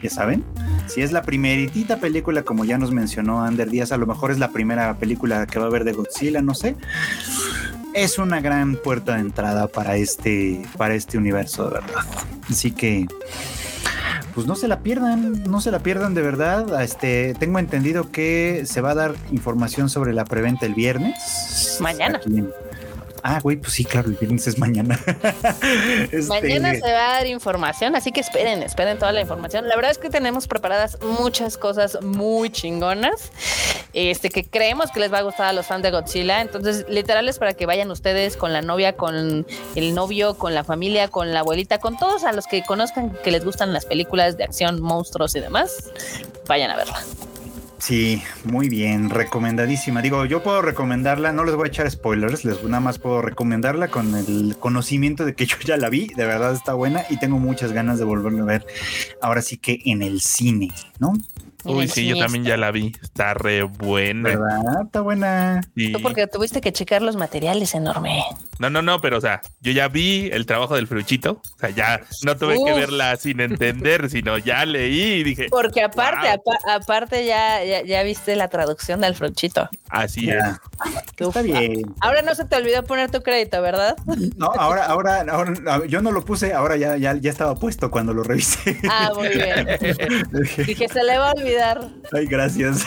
ya saben. Si es la primeritita película, como ya nos mencionó Ander Díaz, a lo mejor es la primera película que va a ver de Godzilla, no sé. Es una gran puerta de entrada para este, para este universo, de verdad. Así que, pues no se la pierdan, no se la pierdan de verdad. Este, tengo entendido que se va a dar información sobre la preventa el viernes. Mañana. Aquí en- Ah, güey, pues sí, claro, el viernes es mañana. Este, Mañana se va a dar información, así que esperen, esperen toda la información. La verdad es que tenemos preparadas muchas cosas muy chingonas, este que creemos que les va a gustar a los fans de Godzilla. Entonces, literal es para que vayan ustedes con la novia, con el novio, con la familia, con la abuelita, con todos a los que conozcan que les gustan las películas de acción, monstruos y demás. Vayan a verla. Sí, muy bien, recomendadísima. Digo, yo puedo recomendarla, no les voy a echar spoilers, les nada más puedo recomendarla con el conocimiento de que yo ya la vi, de verdad está buena y tengo muchas ganas de volverla a ver. Ahora sí que en el cine, ¿no? Uy, sí, yo también ya la vi. Está re buena. ¿Verdad? Está buena. Sí. Tú porque tuviste que checar los materiales enorme. No, no, no, pero o sea, yo ya vi el trabajo del fruchito. O sea, ya no tuve que verla sin entender, sino ya leí y dije, Porque aparte, Wow. apa- aparte ya, ya, ya viste la traducción del fruchito. así Ya. Está bien. Ahora no se te olvidó poner tu crédito, ¿verdad? No, ahora, ahora, ahora, yo no lo puse, ahora ya, ya, ya estaba puesto cuando lo revisé. Ah, muy bien. Dije, Dije, se le va a olvidar. Ay, gracias.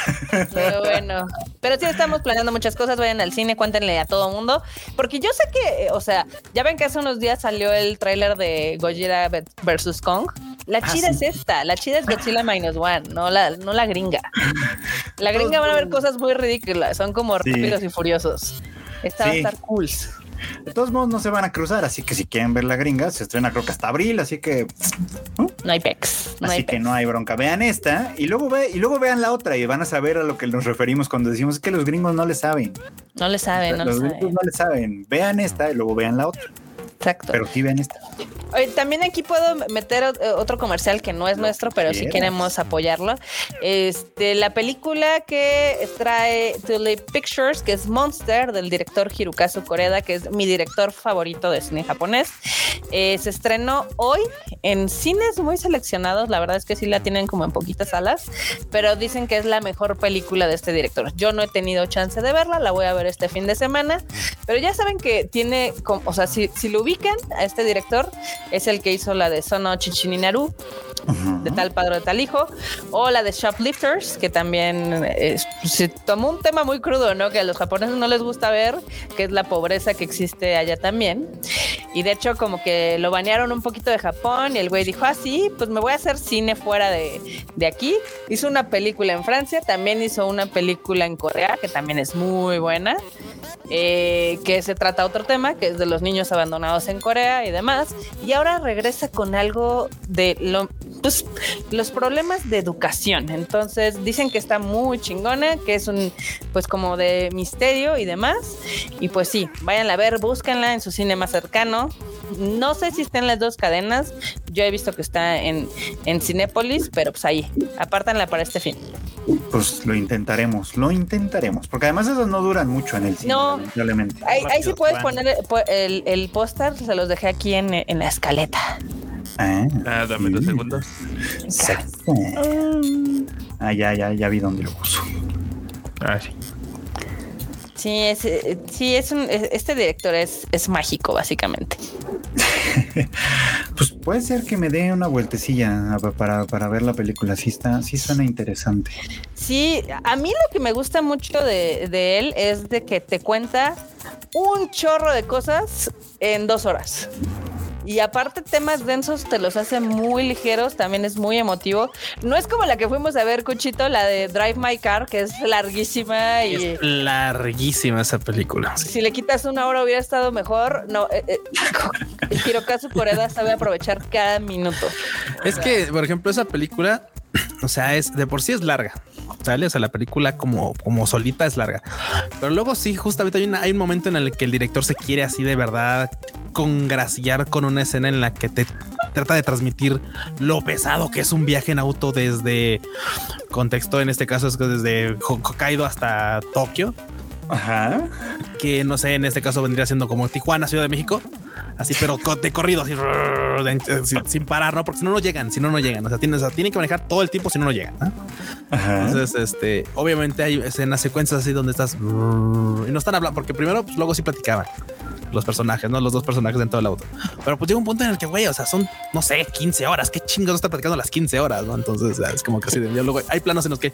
Pero bueno. Pero sí estamos planeando muchas cosas. Vayan al cine, cuéntenle a todo mundo. Porque yo sé que, eh, o sea, ya ven que hace unos días salió el tráiler de Godzilla vs. Kong. La Ah, chida sí. es esta. La chida es Godzilla Minus One, no la, no la gringa. La gringa van a ver cosas muy ridículas. Son como Sí. rápidos y furiosos. Esta va a Sí. estar cool. De todos modos, no se van a cruzar, así que si quieren ver la gringa, se estrena creo que hasta abril, así que No hay pex. No Así hay que pex. no hay bronca. Vean esta y luego ve y luego vean la otra y van a saber a lo que nos referimos cuando decimos que los gringos no le saben. No le saben, no le los gringos saben. no le saben. Vean esta y luego vean la otra. Exacto. Pero sí vean esta. También aquí puedo meter eh, otro comercial que no es Lo nuestro, pero si quieras. queremos apoyarlo. Este, la película que trae Tulip Pictures, que es Monster, del director Hirokazu Koreda, que es mi director favorito de cine japonés. Eh, se estrenó hoy en cines muy seleccionados. La verdad es que sí la tienen como en poquitas salas, pero dicen que es la mejor película de este director. Yo no he tenido chance de verla, la voy a ver este fin de semana. Pero ya saben que tiene, o sea, si, si lo a este director, es el que hizo la de Sono Chichininaru, Ujú. de tal padre de tal hijo, o la de Shoplifters, que también es- se tomó un tema muy crudo, ¿no? Que a los japoneses no les gusta ver, que es la pobreza que existe allá también. Y de hecho, como que lo banearon un poquito de Japón y el güey dijo, ah, sí, pues me voy a hacer cine fuera de, de aquí. Hizo una película en Francia, también hizo una película en Corea, que también es muy buena eh, que se trata otro tema, que es de los niños abandonados en Corea y demás. Y ahora regresa con algo de lo, pues, los problemas de educación. Entonces dicen que está muy chingona, que es un, pues como de misterio y demás. Y pues sí, váyanla a ver, búsquenla en su cine más cercano. No sé si está en las dos cadenas. Yo he visto que está en, en Cinépolis, pero pues ahí, apártanla para este fin. Pues lo intentaremos, lo intentaremos, porque además esas no duran mucho en el cine, No. lamentablemente. Ahí, ahí sí puedes poner el, el, el póster, se los dejé aquí en, en la escaleta. Ah, Ah, dame dos sí. segundos. Exacto. Ah, ya, ya, ya vi dónde lo puso. Ah, sí. Sí, es, eh, sí, es un, es- este director es, es mágico, básicamente. Pues puede ser que me dé una vueltecilla a- para, para ver la película. Sí está, sí suena interesante. Sí, a mí lo que me gusta mucho de, de él es de que te cuenta un chorro de cosas en dos horas. Y aparte temas densos te los hace muy ligeros, también es muy emotivo. No es como la que fuimos a ver, Cuchito, la de Drive My Car, que es larguísima y Es larguísima esa película. sí. si le quitas una hora hubiera estado mejor. No, eh, eh, Hirokazu Koreda sabe aprovechar cada minuto. Es que, por ejemplo, esa película, o sea, es de por sí es larga. ¿Sale? O sea, la película como, como solita es larga. Pero luego sí, justamente hay, una- hay un momento en el que el director se quiere así de verdad congraciar con una escena en la que te trata de transmitir lo pesado que es un viaje en auto desde contexto, en este caso es que desde Ho- Hokkaido hasta Tokio, Ajá. que no sé, en este caso vendría siendo como Tijuana, Ciudad de México, así, pero de corrido, así, de- sin, sin parar, ¿no? Porque si no, no llegan, si no, no llegan. O sea, tienen, o sea, tienen que manejar todo el tiempo, si no, no llegan. Entonces, este, obviamente hay escenas, secuencias así donde estás y no están hablando, porque primero, pues luego sí platicaban los personajes, no los dos personajes dentro del auto. Pero pues llega un punto en el que, güey, o sea, son, no sé, 15 horas. Qué chingados está platicando las 15 horas, no? Entonces, o sea, es como que así de luego hay planos en los que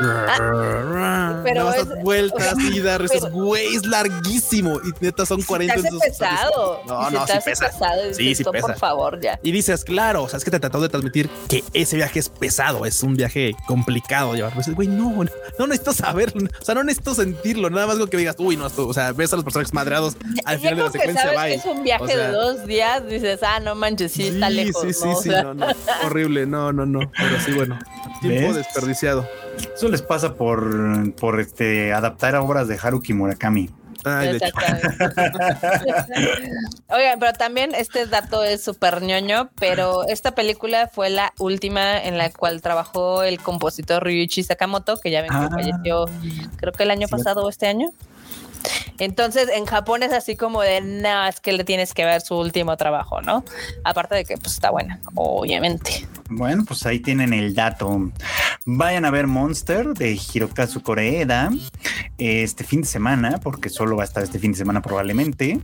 pero pero es- vueltas y dar pero- esos güey, es larguísimo y neta son 40 Se hace en sus- pesado. No, Y no, te sí pesa. pesado Sí, dices, sí "Oh, pesa. Por favor, ya. Y dices, claro, o sea, es que te trató de transmitir que ese viaje es pesado, es un viaje complicado llevar. Pues, güey, no, no, no necesito saberlo, o sea, no necesito sentirlo, nada más con que digas, uy, no, esto, o sea, ves a los personajes madreados al Ya final de la que secuencia, sabes bye. que es un viaje O sea, de dos días, dices, ah, no manches, sí, está lejos. Sí, sí, ¿no? O sí, sea, no, no, horrible, no, no, no, pero sí, bueno, tiempo ¿Ves? desperdiciado. Eso les pasa por, por este, adaptar a obras de Haruki Murakami. Ay, de hecho. Exactamente. Oigan, pero también este dato es súper ñoño, pero esta película fue la última en la cual trabajó el compositor Ryuichi Sakamoto, que ya ven que Ah. falleció creo que el año Cierto. pasado o este año. Entonces, en Japón es así como de, no, es que le tienes que ver su último trabajo, ¿no? Aparte de que pues está buena, obviamente. Bueno, pues ahí tienen el dato. Vayan a ver Monster de Hirokazu Koreeda este fin de semana, porque solo va a estar este fin de semana probablemente.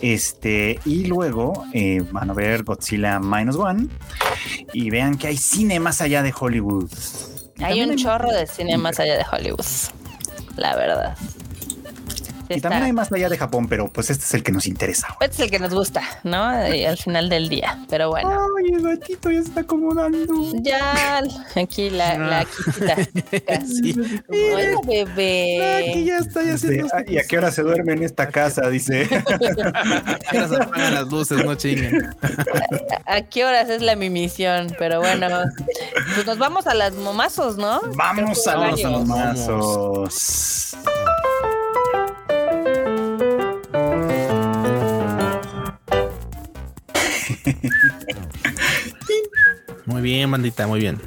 Este, y luego eh, van a ver Godzilla Minus One y vean que hay cine más allá de Hollywood. Hay un chorro de cine más allá de Hollywood, la verdad. Y también hay más allá de Japón, pero pues este es el que nos interesa. Este es el que nos gusta, ¿no? Y al final del día. Pero bueno, Ay, el gatito ya se está acomodando. ya aquí la, la quitita. Sí. Hola, Aquí bebé. ya está, ya. "Ah, ¿Y a qué hora se duerme en esta casa? Dice. Ya se apagan las luces, no chinguen. ¿A qué horas es la mi misión? Pero bueno, pues nos vamos a las momazos, ¿no? Vamos a los momazos. Muy bien, bandita, muy bien.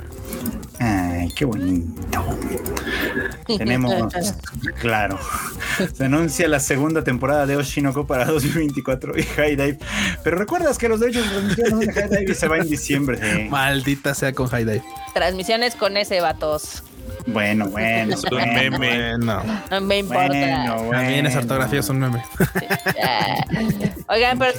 Ay, qué bonito. Tenemos, claro, se anuncia la segunda temporada de Oshinoko para 2024 y High Dive. Pero recuerdas que los derechos de transmisión de High Dive se va en diciembre. ¿eh? Maldita sea con High Dive. Transmisiones con ese vatos. Bueno, bueno. Es un bueno, meme. Bueno, No me importa. Bueno, bueno. también esa ortografía es un meme. Oigan, pero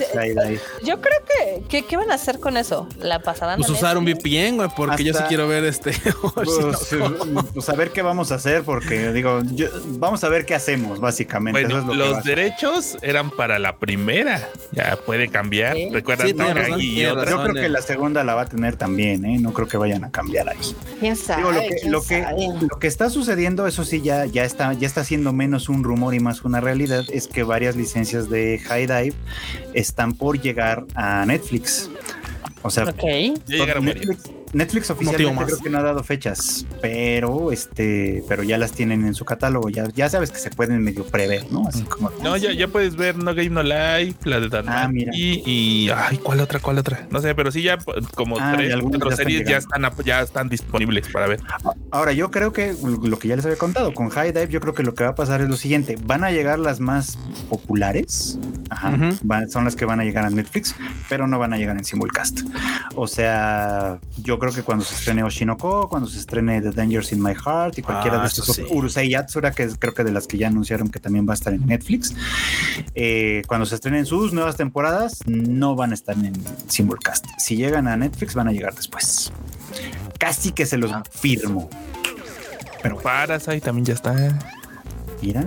yo creo que, que ¿qué van a hacer con eso? La pasada Pues usar un VPN, güey, porque yo sí quiero ver este. Pues, pues a ver qué vamos a hacer, porque digo, yo- vamos a ver qué hacemos, básicamente. Bueno, Eso es lo que va a los derechos eran para la primera. Ya puede cambiar. Sí. Recuerda Sí. Yo creo que la segunda la va a tener también, ¿eh? No creo que vayan a cambiar ahí. ¿Quién sabe? Digo, lo que, ¿Quién lo, que, sabe? Lo que está sucediendo, eso sí, ya, ya, está, ya está siendo menos un rumor y más una realidad, es que varias licencias de High Dive están por llegar a Netflix. O sea, Ok. Ya llegaron varias. Netflix, Netflix oficialmente creo que no ha dado fechas, pero este, pero ya las tienen en su catálogo. Ya, ya sabes que se pueden medio prever, ¿no? Así como. No, ya, ya puedes ver No Game No Life, la de Dan Ah, mira. y, y ay, ¿cuál otra? ¿Cuál otra? No sé, pero sí ya como Ah, tres, cuatro series ya están ya están disponibles para ver. Ahora, yo creo que lo que ya les había contado con High Dive, yo creo que lo que va a pasar es lo siguiente: van a llegar las más populares, Ajá, Ujú. van- son las que van a llegar a Netflix, pero no van a llegar en simulcast. O sea, yo creo que cuando se estrene Oshinoko, cuando se estrene The Dangers in My Heart y cualquiera Ah, de estos sí. Urusei Yatsura, que es creo que de las que ya anunciaron que también va a estar en Netflix, eh, cuando se estrenen sus nuevas temporadas, no van a estar en simulcast. Si llegan a Netflix, van a llegar después. Casi que se los firmo. Pero Parasite también ya está. Mira.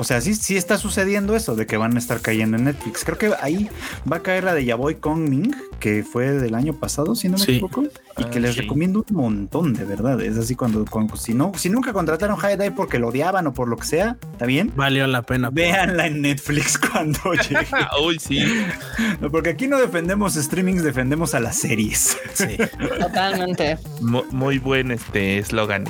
O sea, sí, sí está sucediendo eso de que van a estar cayendo en Netflix. Creo que ahí va a caer la de Yaboy Kongming, que fue del año pasado, si no me Sí. equivoco. Y Ah, que les sí. recomiendo un montón, de verdad. Es así cuando, cuando- si no, si nunca contrataron High Dive porque lo odiaban o por lo que sea, ¿está bien? Valió la pena. Véanla en Netflix cuando llegue. Uy, sí. No, porque aquí no defendemos streamings, defendemos a las series. Sí. Totalmente. Mu- Muy buen este eslogan.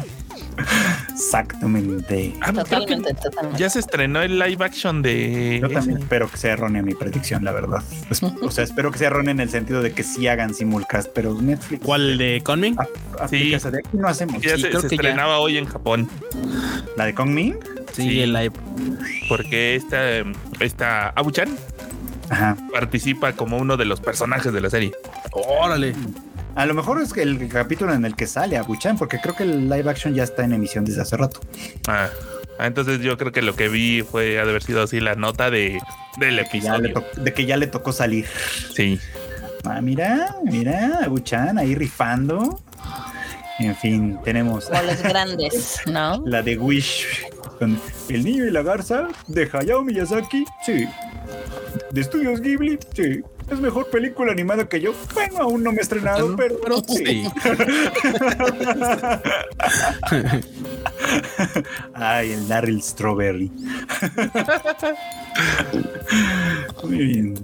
Exactamente. Ah, Totalmente, totalmente. ya se estrenó el live action de Yo también ese. espero que sea errónea mi predicción, la verdad. Pues, o sea, espero que sea errónea en el sentido de que sí hagan simulcast, pero Netflix. ¿Cuál de Conming? Ah, aplícase de aquí no hacemos. Ya Sí, se, creo se que ya. estrenaba hoy en Japón. La de Kongming. Sí, Sí. el live. Porque esta, esta Abuchan Ajá. participa como uno de los personajes de la serie. Órale. A lo mejor es que el capítulo en el que sale a Buchan, porque creo que el live action ya está en emisión desde hace rato. Ah, ah, entonces yo creo que lo que vi fue ha de haber sido así la nota de del Que ya le episodio. to- de que ya le tocó salir. Sí. Ah, mira, mira, Buchan ahí rifando. En fin, tenemos Como los grandes, ¿no? la de Wish con El niño y la garza de Hayao Miyazaki. Sí. De Estudios Ghibli. Sí. Es mejor película animada que yo. Bueno, aún no me he estrenado, pero, Pero sí. Ay, el Daryl Strawberry. Muy bien.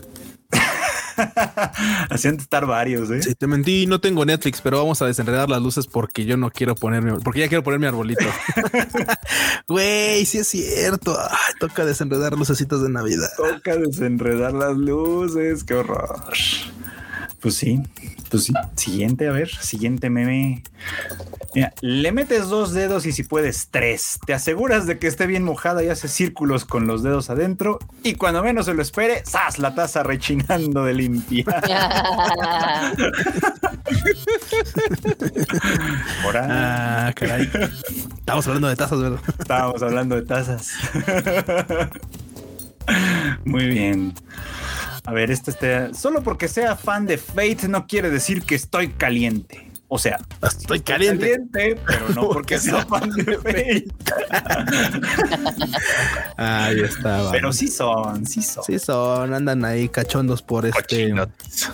Hacían estar varios, ¿eh? Sí, te mentí, no tengo Netflix, pero vamos a desenredar las luces porque yo no quiero ponerme, porque ya quiero poner mi arbolito. Güey, sí es cierto. Ay, toca desenredar lucecitas de Navidad. Toca desenredar las luces, qué horror. Pues sí, pues sí. Siguiente, a ver, siguiente meme. Mira, le metes dos dedos y si puedes tres. Te aseguras de que esté bien mojada y haces círculos con los dedos adentro. Y cuando menos se lo espere, ¡zas! La taza rechinando de limpia. Ahora Ah, caray. Estamos hablando de tazas, ¿verdad? estábamos hablando de tazas. Muy bien. A ver, este este. Solo porque sea fan de Fate no quiere decir que estoy caliente. O sea, Estoy caliente. pero no porque sea fan de Fate. Ahí está. Pero sí son, sí son. Sí son, andan ahí cachondos por este. Cochinotes.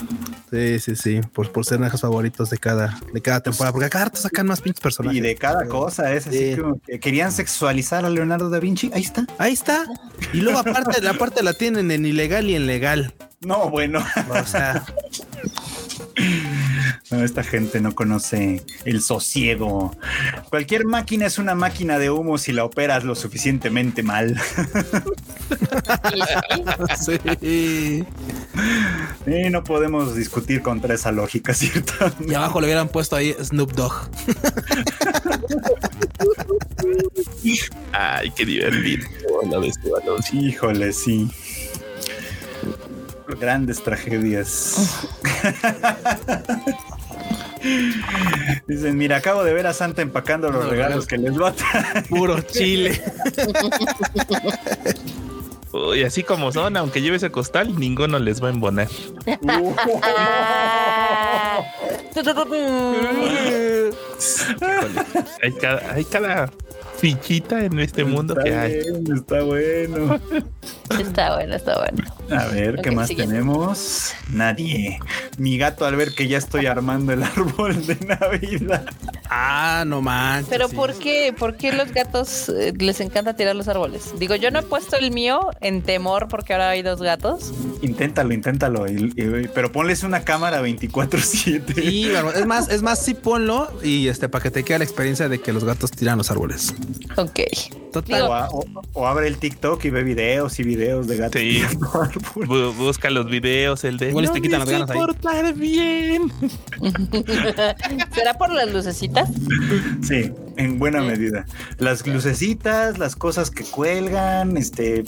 Sí, sí, sí, por, por ser nuestros favoritos de cada, de cada temporada, porque cada rato sacan más pinches personajes. Y de cada cosa es así Sí. como que querían sexualizar a Leonardo da Vinci. Ahí está. Ahí está. Y luego aparte, la parte la tienen en ilegal y en legal. No, bueno. O sea, No, esta gente no conoce el sosiego. Cualquier máquina es una máquina de humo si la operas lo suficientemente mal. sí. Y no podemos discutir contra esa lógica, ¿cierto? Y abajo le hubieran puesto ahí Snoop Dogg. Ay, qué divertido. Híjole, sí. Grandes tragedias. Dicen, mira, acabo de ver a Santa empacando los No, regalos que les va a traer. Puro chile. Uy, así como son, aunque lleves el costal, ninguno les va a embonar. Hay cada, hay cada fichita en este mundo que hay. bien, está bueno. Está bueno, está bueno. A ver, ¿qué más siguiente. tenemos? Nadie. Mi gato al ver que ya estoy armando el árbol de Navidad. Ah, no manches. Pero sí. ¿por qué? ¿Por qué los gatos eh, les encanta tirar los árboles? Digo, yo no he puesto el mío en temor porque ahora hay dos gatos. Inténtalo, inténtalo. y- y- pero ponles una cámara 24-7. Sí, Marmota. es más, es más, sí ponlo y este para que te quede la experiencia de que los gatos tiran los árboles. Ok. Total. O, a- o- o abre el TikTok y ve videos y videos de gatos. Sí. busca los videos, el de. Igual te "No quitan me las ganas ahí". bien. ¿Será por las lucecitas? Sí, en buena medida. Las lucecitas, las cosas que cuelgan, este,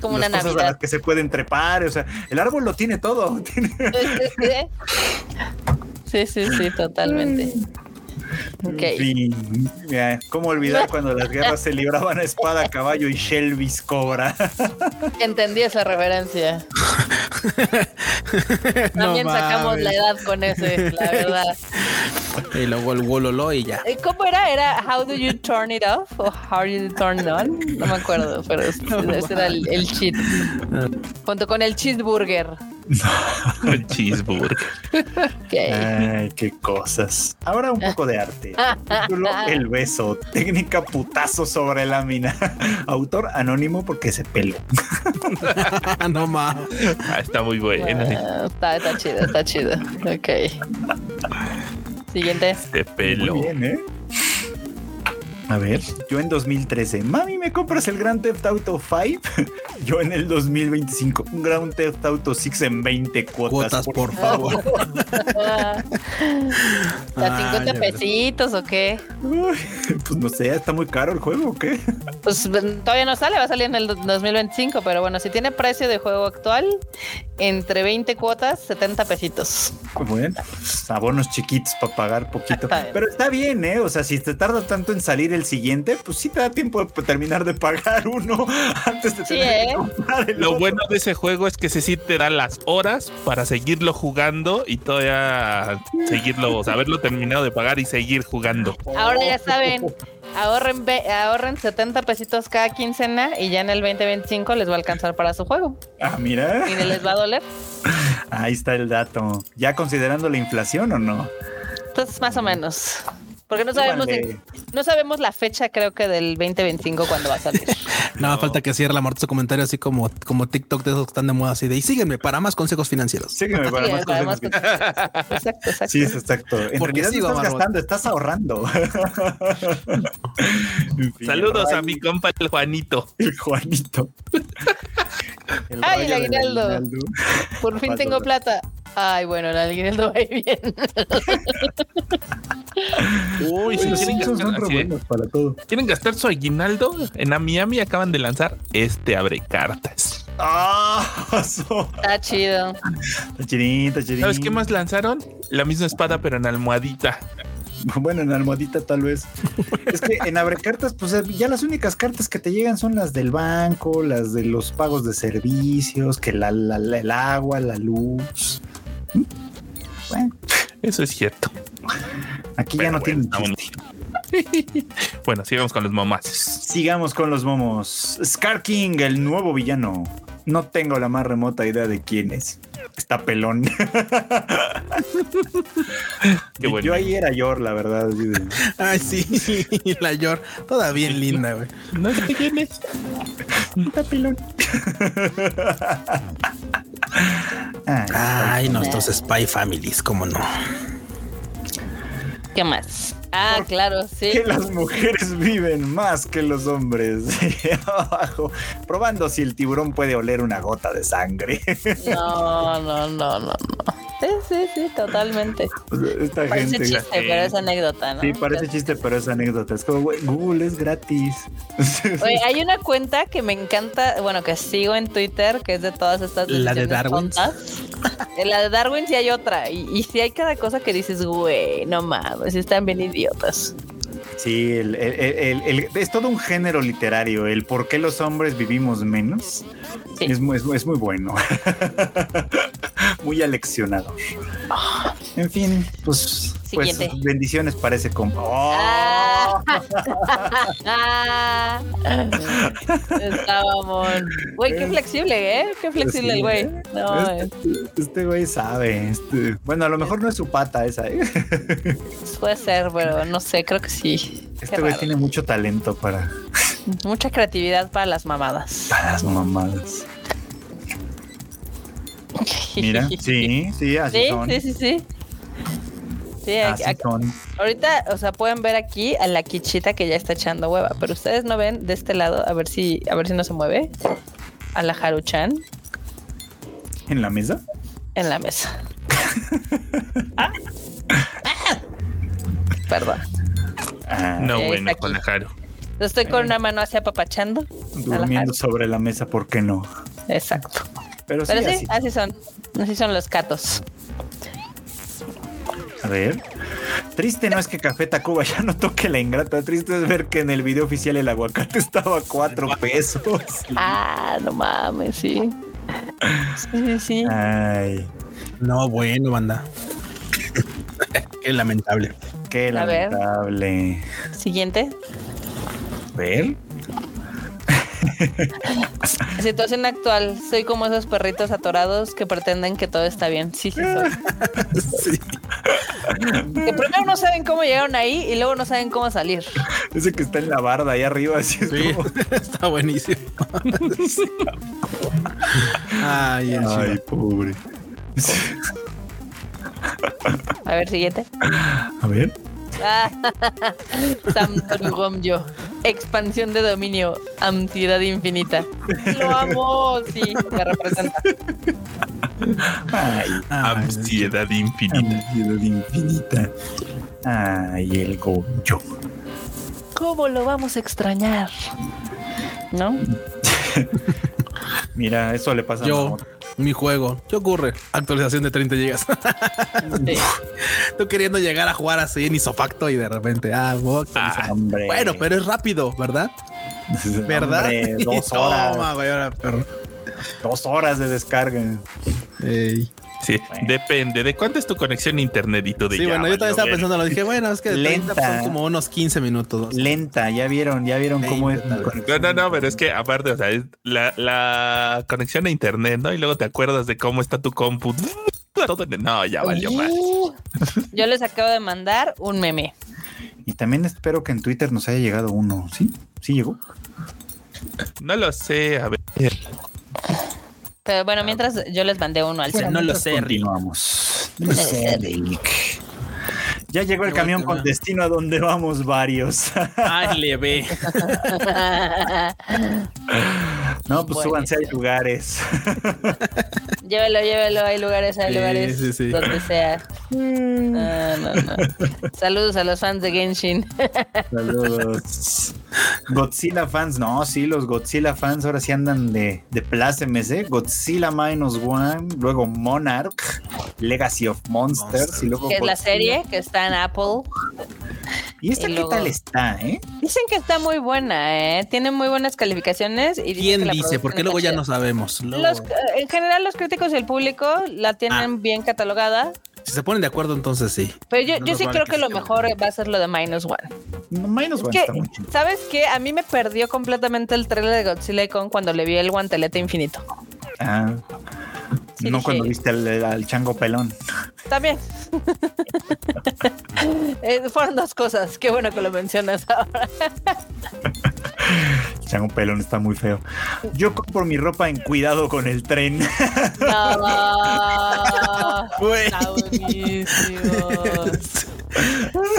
Como las una cosas a las que se pueden trepar. O sea, el árbol lo tiene todo. Sí, sí, sí, totalmente. Ok. En fin, ¿cómo olvidar cuando las guerras se libraban a espada, caballo y Shelby's cobra? Entendí esa referencia. También No sacamos mames. la edad con ese, la verdad. Y luego el wololo y ya. ¿Cómo era? ¿Era How do you turn it off? ¿O How do you turn it on? No me acuerdo, pero ese ese era el, el cheat. Junto con el cheeseburger. El cheeseburger. Ok. Ay, qué cosas. Ahora un poco de arte. Título, El beso. Técnica putazo sobre lámina. Autor anónimo porque se peló. no mames. Ah, está muy bueno. Ah, está, está chido, está chido. Ok. Siguiente. De pelo. Muy bien, ¿eh? A ver, yo en 2013, mami, ¿me compras el Grand Theft Auto 5? Yo en el 2025, un Grand Theft Auto 6 en 20 cuotas. Cuotas, por favor. Ah, ¿A 50 Ay, de verdad. pesitos o qué? Uy, pues no sé, está muy caro el juego, ¿o qué? Pues todavía no sale, va a salir en el do- 2025, pero bueno, si tiene precio de juego actual, entre 20 cuotas, 70 pesitos. Bueno, pues, abonos chiquitos para pagar poquito. Pero está bien, ¿eh? O sea, si te tarda tanto en salir el siguiente, pues sí te da tiempo de terminar de pagar uno antes de Sí, tener ¿eh? que comprar el Lo otro. bueno de ese juego es que se sí te da las horas para seguirlo jugando y todavía seguirlo, o sea, haberlo terminado de pagar y seguir jugando. Ahora ya saben, ahorren, ve- ahorren 70 pesitos cada quincena y ya en el 2025 les va a alcanzar para su juego. Ah, mira. Y les va a doler. Ahí está el dato. ¿Ya considerando la inflación o no? Entonces, más o menos. Porque no sabemos, no sabemos la fecha, creo que del 2025 cuando va a salir. Nada falta que cierre la muerte su comentario así como, como TikTok de esos que están de moda así de y sígueme para más consejos financieros. Sígueme para Sí, más para más cosas. Exacto, exacto. Sí, es exacto. En Porque realidad sigo, no estás gastando, estás ahorrando. En fin, Saludos a mi compa el Juanito. El Juanito. El Ay, el aguinaldo. Por fin Paso, tengo plata. Ay, bueno, el aguinaldo va bien. Uy, si quieren Simpsons son gastar, re así, buenos para todo. quieren gastar su aguinaldo, en Miami acaban de lanzar este abre cartas. ¡Ah! so- Está chido. Chinita, chinita. ¿Sabes qué más lanzaron? La misma espada, pero en almohadita. Bueno, en almohadita tal vez. es que en abrecartas, pues ya las únicas cartas que te llegan son las del banco, las de los pagos de servicios, que la, la- la- el agua, la luz. Bueno, Eso es cierto. aquí Pero ya no bueno, tienen. Bueno, sigamos con los mamás. Sigamos con los momos. Scar King, el nuevo villano. No tengo la más remota idea de quién es. Está pelón. Qué bueno. Yo ahí era Yor, la verdad. Ay, sí, la Yor, toda bien linda, güey. No sé quién es. Está pelón. Ay, Ay, nuestros Spy Families, cómo no. ¿Qué más? Ah, claro, sí. que las mujeres viven más que los hombres. Abajo, probando si el tiburón puede oler una gota de sangre. No, no, no, no, no. Sí, sí, sí, totalmente. Esta Parece gente. chiste, pero es anécdota, ¿no? Sí, parece chiste, pero es anécdota. Es como, güey, Google es gratis. Oye, hay una cuenta que me encanta, bueno, que sigo en Twitter, que es de todas estas ¿La de Darwin? En la de Darwin sí hay otra. Y, y sí hay cada cosa que dices, güey, no mames, están bien idiotas. Sí, el- el- el- el- es todo un género literario. El por qué los hombres vivimos menos Sí. es, muy, es, muy- es muy bueno. muy aleccionador. En fin, pues, pues Siguiente. bendiciones para ese compa. ¡Oh! Ah, Estábamos. Güey, qué flexible, ¿eh? Qué flexible el güey. No, Este, este güey sabe. este- bueno, a lo mejor no es su pata esa. ¿eh? puede ser, pero no sé, creo que sí. Este güey tiene mucho talento para, Mucha creatividad para las mamadas. para las mamadas. Mira, sí, sí, así Sí, son. sí, sí, sí. Sí, aquí- Así aquí- son. ahorita, o sea, pueden ver aquí a la quichita que ya está echando hueva, pero ustedes no ven de este lado, a ver si, a ver si no se mueve. A la Haruchan ¿En la mesa? en la mesa. Ah. Ah. Perdón. Ah, No, bueno, aquí. con la Haru. Estoy con una mano hacia papachando. durmiendo sobre la mesa, ¿por qué no? Exacto. Pero sí, Pero sí, así. así son. Así son los catos. A ver. Triste no es que Café Tacuba ya no toque la ingrata. Triste es ver que en el video oficial el aguacate estaba a cuatro pesos. Ah, no mames, sí. Sí, sí, sí. Ay, No, bueno, banda. Qué lamentable. qué A ver. lamentable. Siguiente. A ver. Situación actual. Soy como esos perritos atorados que pretenden que todo está bien. Sí, sí, soy. Sí. Que primero no saben cómo llegaron ahí y luego no saben cómo salir. Ese que está en la barda ahí arriba, así es Sí, como- está buenísimo. Ay, el Ay, Shiva. pobre. A ver, siguiente. A ver. Ah, Sam yo. Expansión de dominio. Ansiedad infinita. Lo amo. Sí, me representa. Ay, Ay, Ansiedad infinita. ansiedad infinita. Ay, el Goyo. ¿Cómo lo vamos a extrañar? ¿No? Mira, eso le pasa a Yo, Marmota. mi juego. ¿Qué ocurre? Actualización de 30 gigas. Sí. Tú queriendo llegar a jugar así en isofacto y de repente, ah, a. Hombre. Bueno, pero es rápido, ¿verdad? ¿Verdad? Hombre, dos horas. Toma, güey, ahora, perro. Dos horas de descarga. Ey. Sí, Bueno. depende de cuánto es tu conexión a internet y tú de Sí, ya, bueno, yo también estaba pensando, lo dije, bueno, es que de 30 Lenta. son como unos 15 minutos. ¿no? Lenta, ya vieron, ya vieron cómo es. No, no, no, pero es que aparte, o sea, es la, la conexión a internet, ¿no? Y luego te acuerdas de cómo está tu compu. Todo en- No, ya valió más. Yo les acabo de mandar un meme. Y también espero que en Twitter nos haya llegado uno. ¿Sí? ¿Sí llegó? No lo sé, a ver. Pero bueno, mientras yo les mandé uno al Bueno, no lo sé. Continuamos. No lo sé, Rick. Ya llegó el camión bueno. con destino a donde vamos varios. Ay, le ve. no, pues Buenísimo. súbanse, hay lugares. llévelo, llévelo. Hay lugares, hay Sí, lugares sí, sí. donde sea. Ah, no, no. Saludos a los fans de Genshin. Saludos. Godzilla fans, no, sí, los Godzilla fans ahora sí andan de, de plácemes, ¿eh? Godzilla Minus One, luego Monarch, Legacy of Monsters y luego. que es la serie que está en Apple. ¿Y esta y qué tal está, eh? Dicen que está muy buena, ¿eh? Tiene muy buenas calificaciones. Y ¿Quién que la dice? Porque luego ya no sabemos. Luego, Los- en general, los críticos y el público la tienen Ah. bien catalogada. si se ponen de acuerdo, entonces sí. Pero yo, No yo sí vale creo que lo mejor va a ser lo de Minus One. No, Minus One que, está muy chido. ¿Sabes qué? A mí me perdió completamente el trailer de Godzilla y Kong cuando le vi el guantelete infinito. Ah. Sí, no dije- cuando viste al, al chango pelón. También. Eh, fueron dos cosas. Qué bueno que lo mencionas ahora. El chango pelón está muy feo. Yo compro mi ropa en cuidado con el tren. No. Güey. Está buenísimo.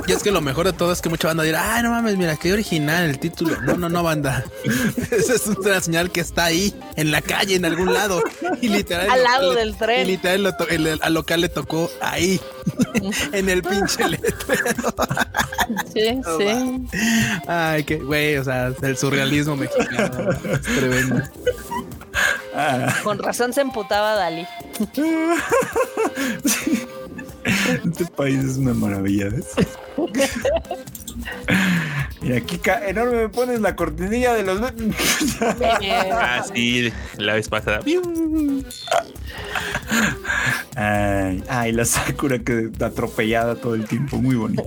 Y es que lo mejor de todo es que mucha banda dirá, ay, no mames, mira, qué original el título. No, no, no, banda. Esa es una señal que está ahí, en la calle, en algún lado. Y literal. Al el lado local del tren. Y literal, lo el- el- al local le tocó ahí, en el pinche letrero. Sí, sí. Ay, qué, güey, o sea, el surrealismo mexicano. Es tremendo. Ah, Con razón se emputaba Dali. este país es una maravilla, ¿ves? Mira, Kika, enorme me pones la cortinilla de los. Ah, sí, la vez pasada. Ay, ay, la Sakura que atropellada todo el tiempo, muy bonito.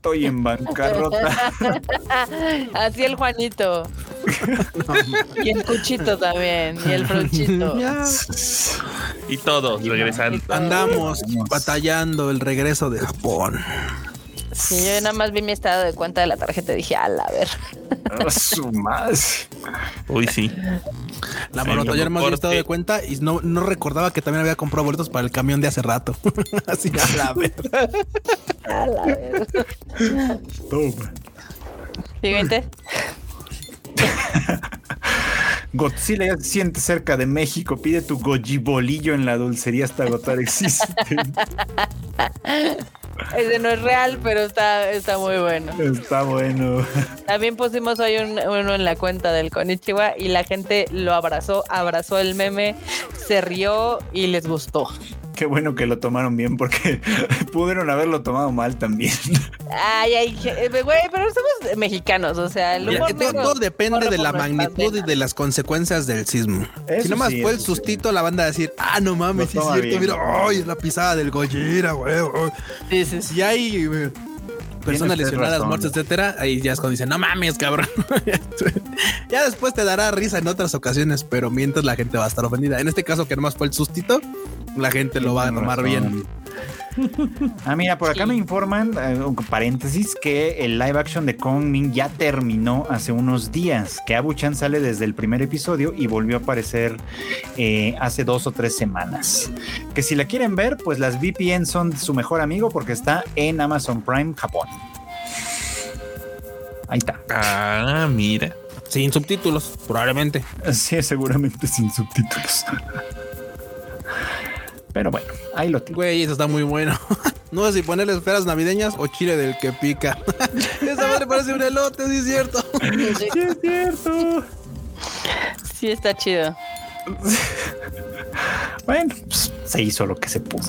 estoy en bancarrota. Así el Juanito. Y el Cuchito también. Y el Fronchito. Ya Y todos regresan. andamos batallando el regreso de Japón. Sí, yo nada más vi mi estado de cuenta de la tarjeta y dije, ala, a ver. Su más. Uy, sí. La ayer más corte. había estado de cuenta y no, no recordaba que también había comprado boletos para el camión de hace rato. Así a la vez. Ala, a ver. Toma. Siguiente. Godzilla ya se siente cerca de México. Pide tu gojibolillo en la dulcería hasta agotar existe. Ese no es real, pero está, está muy bueno. Está bueno. También pusimos hoy un- uno en la cuenta del Konichiwa y la gente lo abrazó, abrazó el meme, se rió y les gustó. Qué bueno que lo tomaron bien porque pudieron haberlo tomado mal también. Ay, ay, eh, güey, pero somos mexicanos, o sea, el humor que todo, todo depende de la magnitud y de las consecuencias del sismo. Eso si nomás sí, fue el sí. sustito, la banda a decir, ah, no mames, sí es cierto, bien. mira, ay, es la pisada del Gojira, güey. güey". Sí, sí, sí. Si hay personas lesionadas, razón. muertas, etcétera, ahí ya es cuando dicen, no mames, cabrón. ya después te dará risa en otras ocasiones, pero mientras la gente va a estar ofendida. En este caso, que nomás fue el sustito, la gente lo va a tomar bien. Ah, mira, por acá Sí. me informan, eh, un paréntesis, que el live action de Kong Ming ya terminó hace unos días, que Abu-chan sale desde el primer episodio y volvió a aparecer eh, hace dos o tres semanas. Que si la quieren ver, pues las VPN son su mejor amigo porque está en Amazon Prime Japón. Ahí está. Ah, mira. Sin subtítulos, probablemente. Sí, seguramente sin subtítulos. Pero bueno, ahí lo tengo. Güey, eso está muy bueno. no sé si ponerle esferas navideñas o chile del que pica. Esa madre parece un elote, sí es cierto. Sí, Sí, es cierto. sí está chido. Bueno, pues, se hizo lo que se pudo.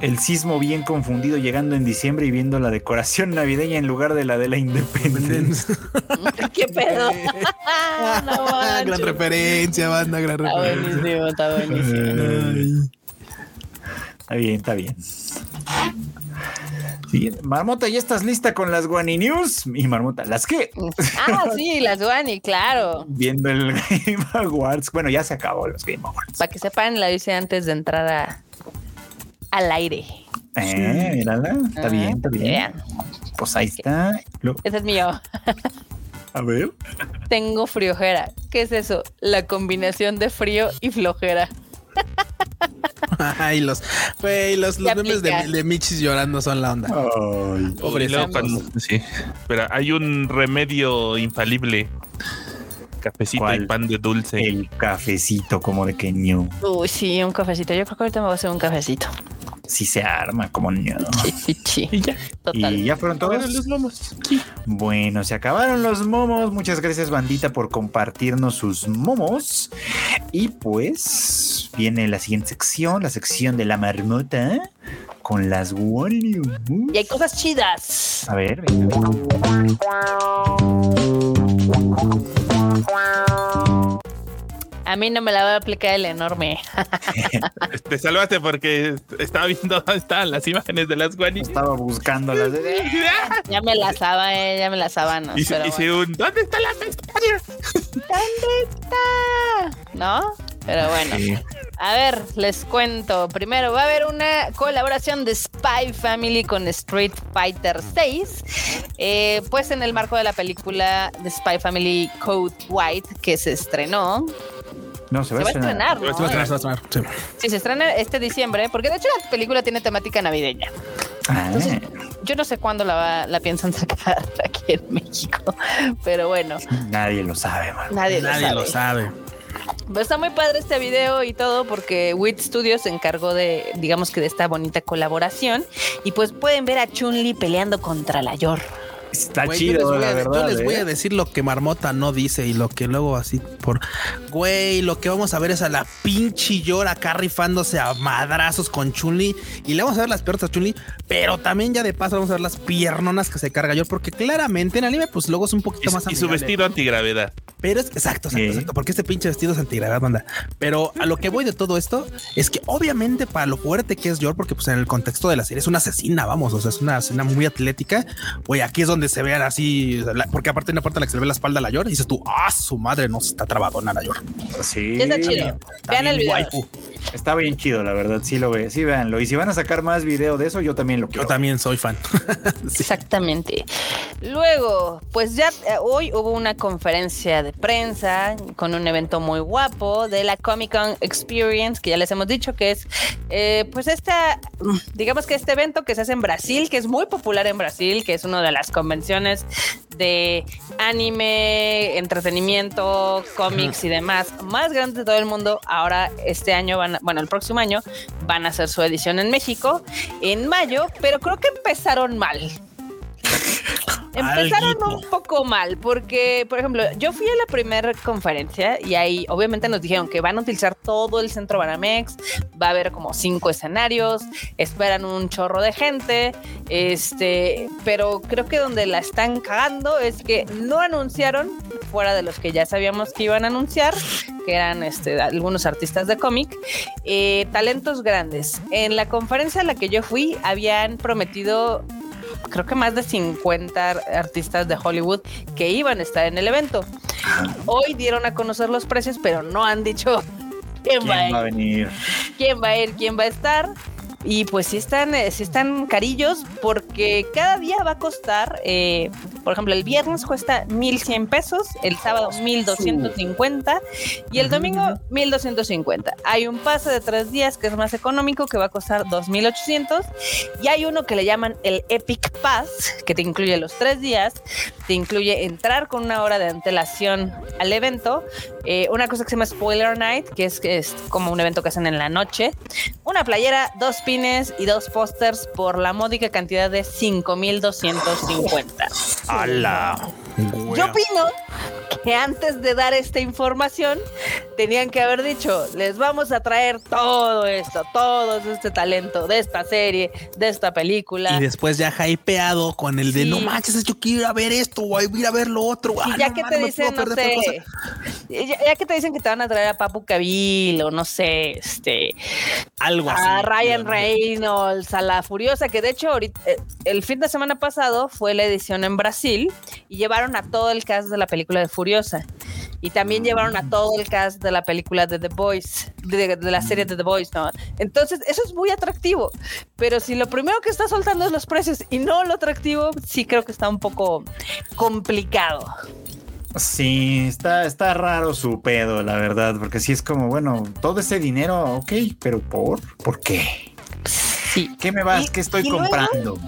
El sismo bien confundido llegando en diciembre y viendo la decoración navideña en lugar de la de la independencia. ¿Qué pedo? no gran referencia, banda, gran Está referencia. buenísimo, está buenísimo. Está bien, está bien. Sí, Marmota, ¿ya estás lista con las Guani News? Y Marmota, ¿las qué? Ah, sí, las Guani, claro. Viendo el Game Awards. Bueno, ya se acabó los Game Awards. Para que sepan, la hice antes de entrar a, al aire. Eh, mírala. Está bien, está bien. vean. Pues ahí está. Lo- Ese es mío. a ver. Tengo friojera. ¿Qué es eso? La combinación de frío y flojera. Ay, los, güey, los, los memes de, de Michis llorando son la onda. Ay. Pobre cuando- sí. Pero hay un remedio infalible. Cafecito ¿Cuál? y pan de dulce. El cafecito como de que no. Uy, sí, un cafecito. Yo creo que ahorita me voy a hacer un cafecito. Si se arma como no. Sí, sí, sí. Y ya. Total. Y ya fueron todos. Los momos. Sí. Bueno, se acabaron los momos. Muchas gracias, bandita, por compartirnos sus momos. Y pues viene la siguiente sección, la sección de la marmota con las Warriors. Y hay cosas chidas. A ver, venga. A mí no me la va a aplicar el enorme. Te salvaste porque estaba viendo dónde estaban las imágenes de las guanis. Estaba buscando las de... Ya me la saba, eh, ya me la sábanas. Y se pero hice bueno. un ¿Dónde está la pestaña? ¿Dónde está? ¿No? Pero bueno. Sí. A ver, les cuento. Primero, va a haber una colaboración de Spy Family con Street Fighter 6. eh, pues en el marco de la película de Spy Family Code White que se estrenó. No, se Se va, va a estrenar, ¿no? Se va a estrenar, se va a estrenar. Sí. Sí, se estrena este diciembre, porque de hecho la película tiene temática navideña. Ah, Entonces, yo no sé cuándo la, va- la piensan sacar aquí en México, pero bueno, nadie lo sabe, man. nadie, Nadie lo lo sabe. sabe. Pero está muy padre este video y todo porque WIT Studios se encargó de, digamos que de esta bonita colaboración y pues pueden ver a Chun-Li peleando contra la Yor. Está Güey, yo chido, les voy la a- verdad. Yo les voy ¿eh? a decir lo que Marmota no dice y lo que luego así por güey, lo que vamos a ver es a la pinche llora acá rifándose a madrazos con Chunli y le vamos a ver las piernas a Chunli, pero también ya de paso vamos a ver las piernonas que se carga yo, porque claramente en anime, pues luego es un poquito Y, más y su vestido antigravedad. Pero es exacto, exacto, exacto, porque este pinche vestido es antigravedad, banda. Pero a lo que voy de todo esto es que obviamente para lo fuerte que es Yor, porque pues en el contexto de la serie es una asesina, vamos, o sea, es una asesina muy atlética. Güey, aquí es donde se vean así, la- porque aparte hay una parte en la que se le ve la espalda a la Yor y dices tú, ah, su madre no está trabadona la Yor. Sí. Está chido. Vean el video. waifu. Está bien chido, la verdad. Sí lo ve, sí véanlo. Y si van a sacar más video de eso, yo también lo quiero. Yo también soy fan. Exactamente. Luego, pues ya eh, hoy hubo una conferencia de prensa con un evento muy guapo de la Comic Con Experience, que ya les hemos dicho que es, eh, pues esta, digamos que este evento que se hace en Brasil, que es muy popular en Brasil, que es una de las convenciones de anime, entretenimiento, cómics y demás más grandes de todo el mundo. Ahora este año van, bueno, el próximo año van a hacer su edición en México en mayo, pero creo que empezaron mal. Empezaron Alguito. un poco mal, porque, por ejemplo, yo fui a la primera conferencia y ahí obviamente nos dijeron que van a utilizar todo el centro Banamex, va a haber como cinco escenarios, esperan un chorro de gente, este, pero creo que donde la están cagando es que no anunciaron, fuera de los que ya sabíamos que iban a anunciar, que eran este, algunos artistas de cómic, eh, talentos grandes. En la conferencia a la que yo fui, habían prometido creo que más de 50 ar- artistas de Hollywood que iban a estar en el evento. Hoy dieron a conocer los precios, pero no han dicho quién, ¿Quién va, a va a ir, venir? quién va a ir, quién va a estar. Y pues sí están, eh, sí están carillos porque cada día va a costar, eh, por ejemplo, el viernes cuesta 1100 pesos, el sábado 1250 y el domingo 1250. Hay un pase de tres días que es más económico que va a costar 2800 y hay uno que le llaman el Epic Pass que te incluye los tres días, te incluye entrar con una hora de antelación al evento, eh, una cosa que se llama Spoiler Night, que es, que es como un evento que hacen en la noche, una playera, dos pines y dos pósters por la módica cantidad de 5250. ¡Hala! Yo opino que antes de dar esta información tenían que haber dicho, les vamos a traer todo esto, todo este talento de esta serie, de esta película. Y después ya hypeado con el de Sí. no manches, yo quiero ir a ver esto, voy a ir a ver lo otro. Y ah, ya no que mames, te me dicen, puedo no perder tal sé, ya, ya que te dicen que te van a traer a Papu Cabil o no sé, este, Algo así. a Ryan Reynolds, a la Furiosa, que de hecho ahorita, eh, el fin de semana pasado fue la edición en Brasil y llevaron a todo el cast de la película de Furiosa. Y también llevaron a todo el cast de la película de The Boys, de, de la serie de The Boys, ¿no? Entonces, eso es muy atractivo. Pero si lo primero que está soltando es los precios y no lo atractivo, sí creo que está un poco complicado. Sí, está, está raro su pedo, la verdad, porque sí es como, bueno, todo ese dinero, ok, pero ¿por? ¿Por qué? Sí. ¿Qué me vas? ¿Qué estoy luego- comprando?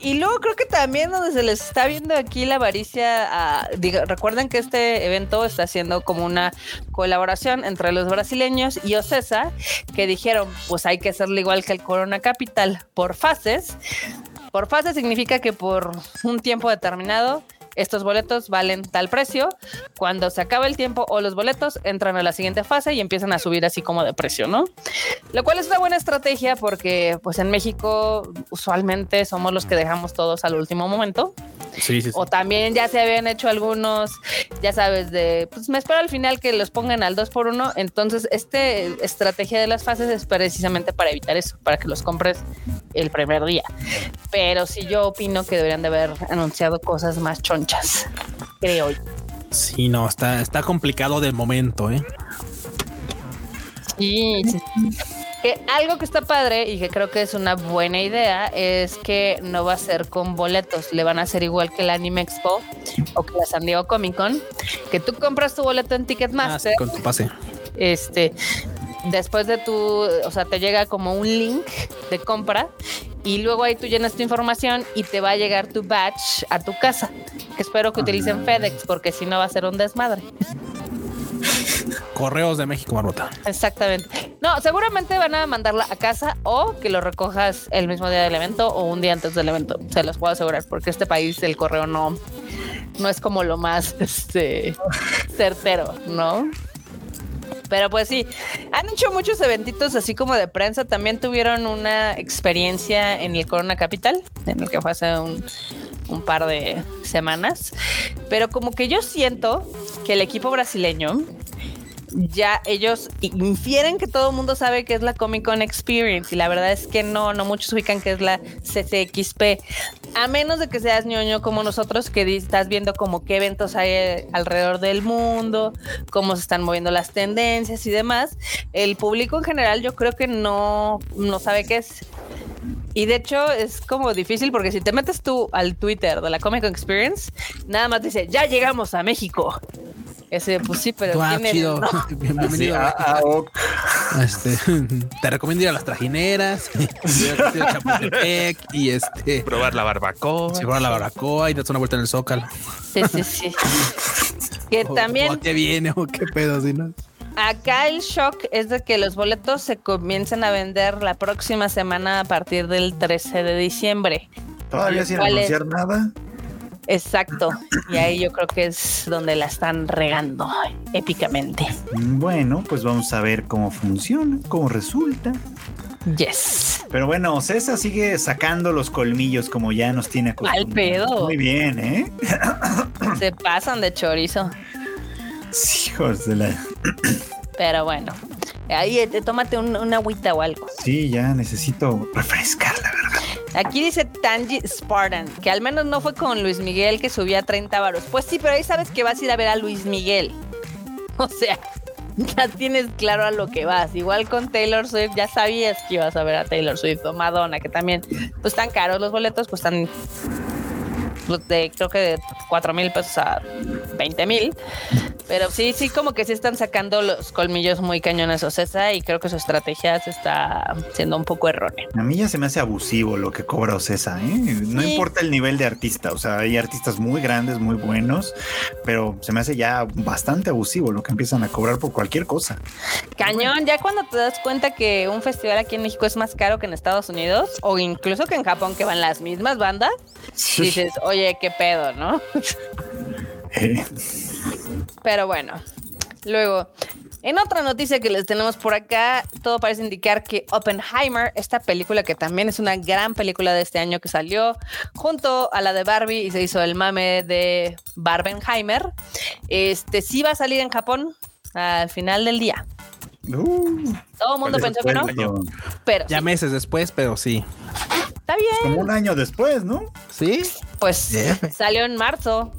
Y luego creo que también donde se les está viendo aquí la avaricia, ah, diga- recuerden que este evento está haciendo como una colaboración entre los brasileños y Ocesa, que dijeron, pues hay que hacerlo igual que el Corona Capital por fases. Por fases significa que por un tiempo determinado estos boletos valen tal precio. Cuando se acaba el tiempo o los boletos entran a la siguiente fase y empiezan a subir así como de precio, ¿no? Lo cual es una buena estrategia porque pues en México usualmente somos los que dejamos todos al último momento. Sí, sí, sí. O también ya se habían hecho algunos, ya sabes, de pues me espero al final que los pongan al 2 por 1 Entonces, esta estrategia de las fases es precisamente para evitar eso, para que los compres el primer día. Pero sí yo opino que deberían de haber anunciado cosas más chonchas, creo yo. Sí, no, está, está complicado de momento, ¿eh? Sí, sí. Que algo que está padre y que creo que es una buena idea es que no va a ser con boletos, le van a hacer igual que el Anime Expo o que la San Diego Comic Con, que tú compras tu boleto en Ah, sí, Ticketmaster, con tu pase. este, después de tu, o sea, te llega como un link de compra y luego ahí tú llenas tu información y te va a llegar tu badge a tu casa. Que espero que utilicen FedEx porque si no va a ser un desmadre. Correos de México, Marmota. Exactamente. No, seguramente van a mandarla a casa o que lo recojas el mismo día del evento o un día antes del evento. Se los puedo asegurar, porque este país el correo no, no es como lo más este, certero, ¿no? Pero pues sí, han hecho muchos eventitos así como de prensa. También tuvieron una experiencia en el Corona Capital, en el que fue hace un, un par de semanas. Pero como que yo siento que el equipo brasileño ya ellos infieren que todo el mundo sabe que es la Comic Con Experience y la verdad es que no, no muchos ubican que es la CCXP. A menos de que seas ñoño como nosotros, que estás viendo como qué eventos hay eh, alrededor del mundo, cómo se están moviendo las tendencias y demás. El público en general yo creo que no, no sabe qué es. Y de hecho es como difícil porque si te metes tú al Twitter de la Comic Con Experience, nada más dice, ya llegamos a México. Ese, pues sí, pero Ah, tiene- chido. no. Bienvenido. ah, ah, ok. Este, te recomiendo ir a las trajineras, Chapultepec y este, Probar la barbacoa. llevar a la barbacoa y darte una vuelta en el Zócalo. Sí, sí, sí. Que O- también o a qué viene o qué pedo, si no. acá el shock es de que los boletos se comiencen a vender la próxima semana a partir del 13 de diciembre. Todavía sin anunciar nada. Exacto. Y ahí yo creo que es donde la están regando épicamente. Bueno, pues vamos a ver cómo funciona, cómo resulta. Yes. Pero bueno, César sigue sacando los colmillos como ya nos tiene acostumbrados. Al pedo. Muy bien, ¿eh? Se pasan de chorizo. Sí, Hijos de la... Pero bueno. Ahí eh, tómate un- una agüita o algo. Sí, ya necesito refrescar, la verdad. Aquí dice Tangi Spartan, que al menos no fue con Luis Miguel que subía 30 varos. Pues sí, pero ahí sabes que vas a ir a ver a Luis Miguel. O sea, ya tienes claro a lo que vas. Igual con Taylor Swift, ya sabías que ibas a ver a Taylor Swift o Madonna, que también, pues están caros los boletos, pues pues, de creo que de 4 mil pesos a 20 mil. Pero sí, sí, como que sí están sacando los colmillos muy cañones o César, y creo que su estrategia se está siendo un poco errónea. A mí ya se me hace abusivo lo que cobra Ocesa, ¿eh? No Sí. importa el nivel de artista, o sea, hay artistas muy grandes, muy buenos, pero se me hace ya bastante abusivo lo que empiezan a cobrar por cualquier cosa. Cañón, ya cuando te das cuenta que un festival aquí en México es más caro que en Estados Unidos o incluso que en Japón que van las mismas bandas, dices, oye, qué pedo, ¿no? Pero bueno, luego, en otra noticia que les tenemos por acá, todo parece indicar que Oppenheimer, esta película que también es una gran película de este año que salió, junto a la de Barbie y se hizo el mame de Barbenheimer, este sí va a salir en Japón al final del día. Uh, Todo el mundo ¿cuál es pensó que no, pero Ya meses después, pero sí. está bien. Como un año después, ¿no? ¿Sí? Pues salió en marzo,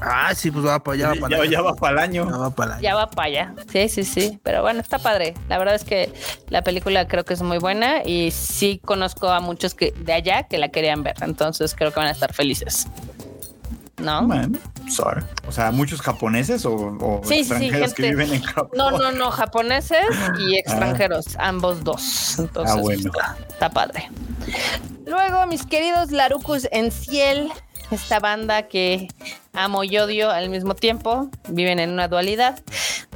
Ah, sí, pues va para allá. Ya, va para ya, allá. va para el año. Ya va para allá. ya va para allá. Sí, sí, sí. Pero bueno, está padre. La verdad es que la película creo que es muy buena y sí conozco a muchos que de allá que la querían ver. Entonces creo que van a estar felices. ¿No? Bueno, sorry. O sea, muchos japoneses o, o Sí, sí, sí, extranjeros que viven en Japón. No, no, no, japoneses y extranjeros, ambos dos. Entonces, Ah, bueno. está, está padre. Luego, mis queridos Larucus en Ciel, esta banda que amo y odio al mismo tiempo, viven en una dualidad.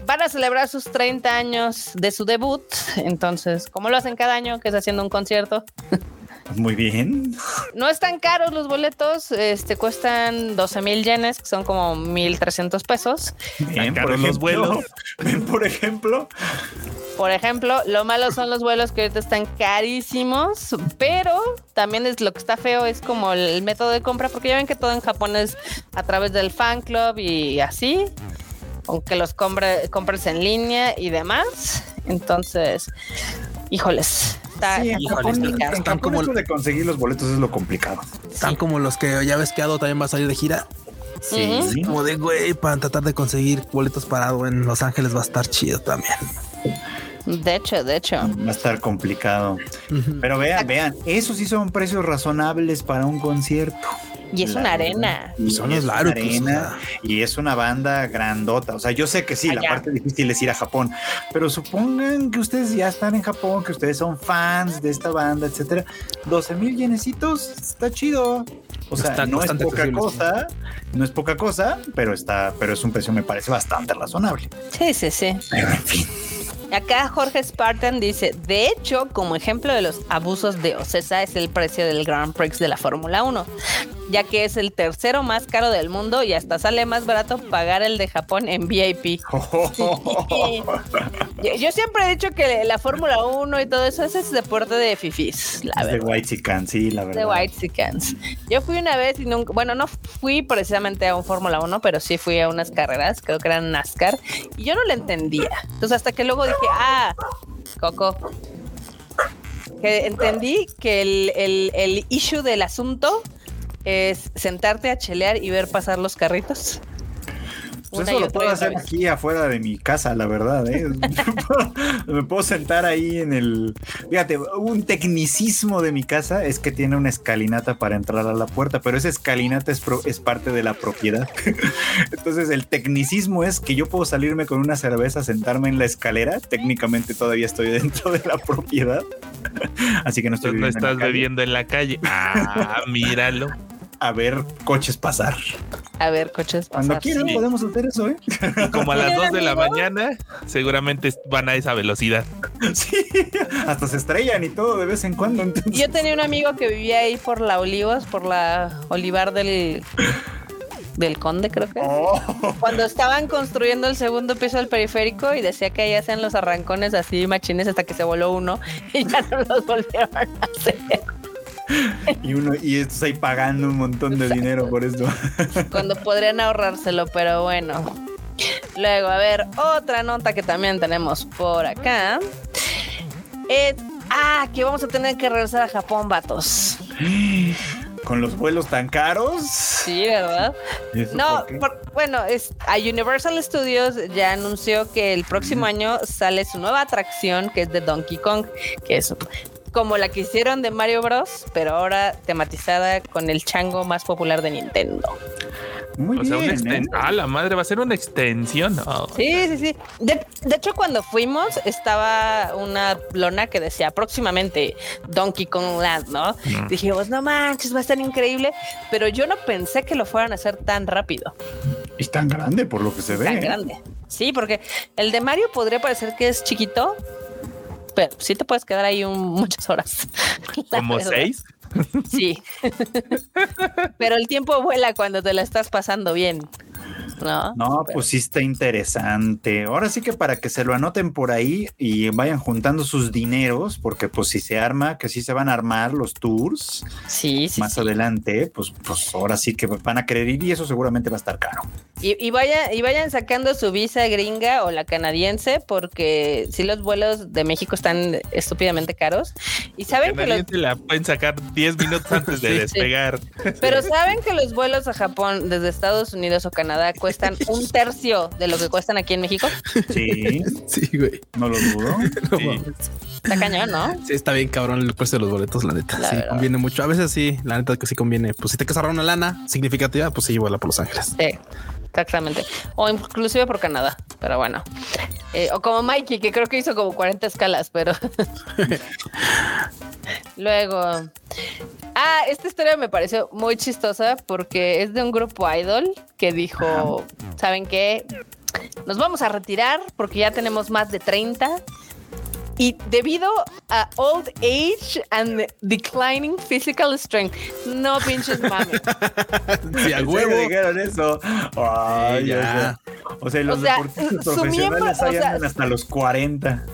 Van a celebrar sus 30 años de su debut, entonces, como lo hacen cada año, que es haciendo un concierto, Muy bien. no están caros los boletos, este cuestan 12 mil yenes, que son como 1.300 pesos. Bien, caros los vuelos. Por ejemplo. Por ejemplo, lo malo son los vuelos que ahorita están carísimos, pero también es lo que está feo es como el método de compra, porque ya ven que todo en Japón es a través del fan club y así, aunque los compre- compres en línea y demás. Entonces, híjoles, está, Sí, está en Japón, complicado. en Están Japón como- eso de conseguir los boletos es lo complicado. Tan como los que ya ves que Ado también va a salir de gira. Ujú. Como de güey, para tratar de conseguir boletos parados en Los Ángeles va a estar chido también. De hecho, de hecho. Va a estar complicado. Pero vean, vean, esos sí son precios razonables para un concierto. Y es La una arena. Y Son es los una Larucos, arena y es una banda grandota. O sea, yo sé que sí, la parte difícil es ir a Japón, pero supongan que ustedes ya están en Japón, que ustedes son fans de esta banda, etcétera. 12 mil yenecitos, está chido. O sea, Está no es poca cosa, no es poca cosa, pero está, pero es un precio me parece bastante razonable. Sí, sí, sí. Pero en fin, Acá Jorge Spartan dice, de hecho, como ejemplo de los abusos de Ocesa es el precio del Grand Prix de la Fórmula 1, ya que es el tercero más caro del mundo y hasta sale más barato pagar el de Japón en VIP. Yo, yo siempre he dicho que la Fórmula 1 y todo eso ese es deporte de fifis, la es de verdad. White Chican, sí, la verdad. De White Chickens. Yo fui una vez y nunca, bueno, no fui precisamente a un Fórmula 1, pero sí fui a unas carreras, creo que eran NASCAR, y yo no le entendía. Entonces hasta que luego dije, ah, Coco, que entendí que el, el, el issue del asunto es sentarte a chelear y ver pasar los carritos. Pues eso lo puedo hacer vez. aquí afuera de mi casa, la verdad. ¿eh? Me puedo sentar ahí en el. Fíjate, un tecnicismo de mi casa es que tiene una escalinata para entrar a la puerta, pero esa escalinata es, pro- es parte de la propiedad. Entonces, el tecnicismo es que yo puedo salirme con una cerveza, sentarme en la escalera. Técnicamente todavía estoy dentro de la propiedad. Así que no estoy no viviendo en la estás calle. bebiendo en la calle. Ah, míralo. A ver coches pasar. A ver, coches Cuando pasar. quieran sí. podemos hacer eso, ¿eh? Y como a las Mira, 2 de la mañana, seguramente van a esa velocidad. Sí, hasta se estrellan y todo de vez en cuando. entonces- Yo tenía un amigo que vivía ahí por la Olivos, por la Olivar del del Conde, creo que. Oh. Cuando estaban construyendo el segundo piso del periférico y decía que ahí hacían los arrancones así machines hasta que se voló uno y ya no los volvieron a hacer. Y uno, y estos ahí pagando un montón de dinero por esto. Cuando podrían ahorrárselo, pero bueno. Luego, a ver, otra nota que también tenemos por acá. Es, ah, que vamos a tener que regresar a Japón, vatos. Con los vuelos tan caros. Sí, ¿verdad? ¿Y eso No, por- bueno, es, a Universal Studios ya anunció que el próximo año sale su nueva atracción, que es de Donkey Kong, que es como la que hicieron de Mario Bros, pero ahora tematizada con el chango más popular de Nintendo. Muy O sea, una bien. exten- ¿eh? Ah, la madre va a ser una extensión. Sí, sí, sí. De, de hecho, cuando fuimos, estaba una lona que decía próximamente Donkey Kong Land, ¿no? Mm. Dijimos, no manches, va a estar increíble, pero yo no pensé que lo fueran a hacer tan rápido. Y tan grande por lo que se ve. tan ¿eh? grande. Sí, porque el de Mario podría parecer que es chiquito, pero sí te puedes quedar ahí un- muchas horas. Como seis. Sí. pero el tiempo vuela cuando te la estás pasando bien. ¿No? No, Pero- pues sí está interesante. Ahora sí que para que se lo anoten por ahí y vayan juntando sus dineros, porque pues si se arma, que sí se van a armar los tours Sí, sí. más sí. adelante, pues, pues ahora sí que van a querer ir y eso seguramente va a estar caro. Y, y vaya, y vayan sacando su visa gringa o la canadiense, porque sí los vuelos de México están estúpidamente caros. Y saben que los, Canadiense la pueden sacar 10 minutos antes de Sí. despegar. pero saben que los vuelos a Japón desde Estados Unidos o Canadá cuestan un tercio de lo que cuestan aquí en México. Sí, Sí, güey. no lo dudo. No Sí. Está cañón, ¿no? Sí, está bien cabrón el precio de los boletos, la neta. La sí, verdad. conviene mucho. A veces sí, la neta que sí conviene. Pues si te quieres ahorrar una lana significativa, pues sí, vuela por Los Ángeles. Sí, exactamente. O inclusive por Canadá, pero bueno. Eh, o como Mikey, que creo que hizo como 40 escalas, pero... Luego... Ah, esta historia me pareció muy chistosa porque es de un grupo idol que dijo, ¿saben qué? Nos vamos a retirar porque ya tenemos más de 30 y debido a old age and declining physical strength, no pinches mames. Sí, a ¿En huevo. dijeron eso? Ay, Sí, ya. O sea, los O sea, deportistas profesionales miembro, o sea, hasta los 40.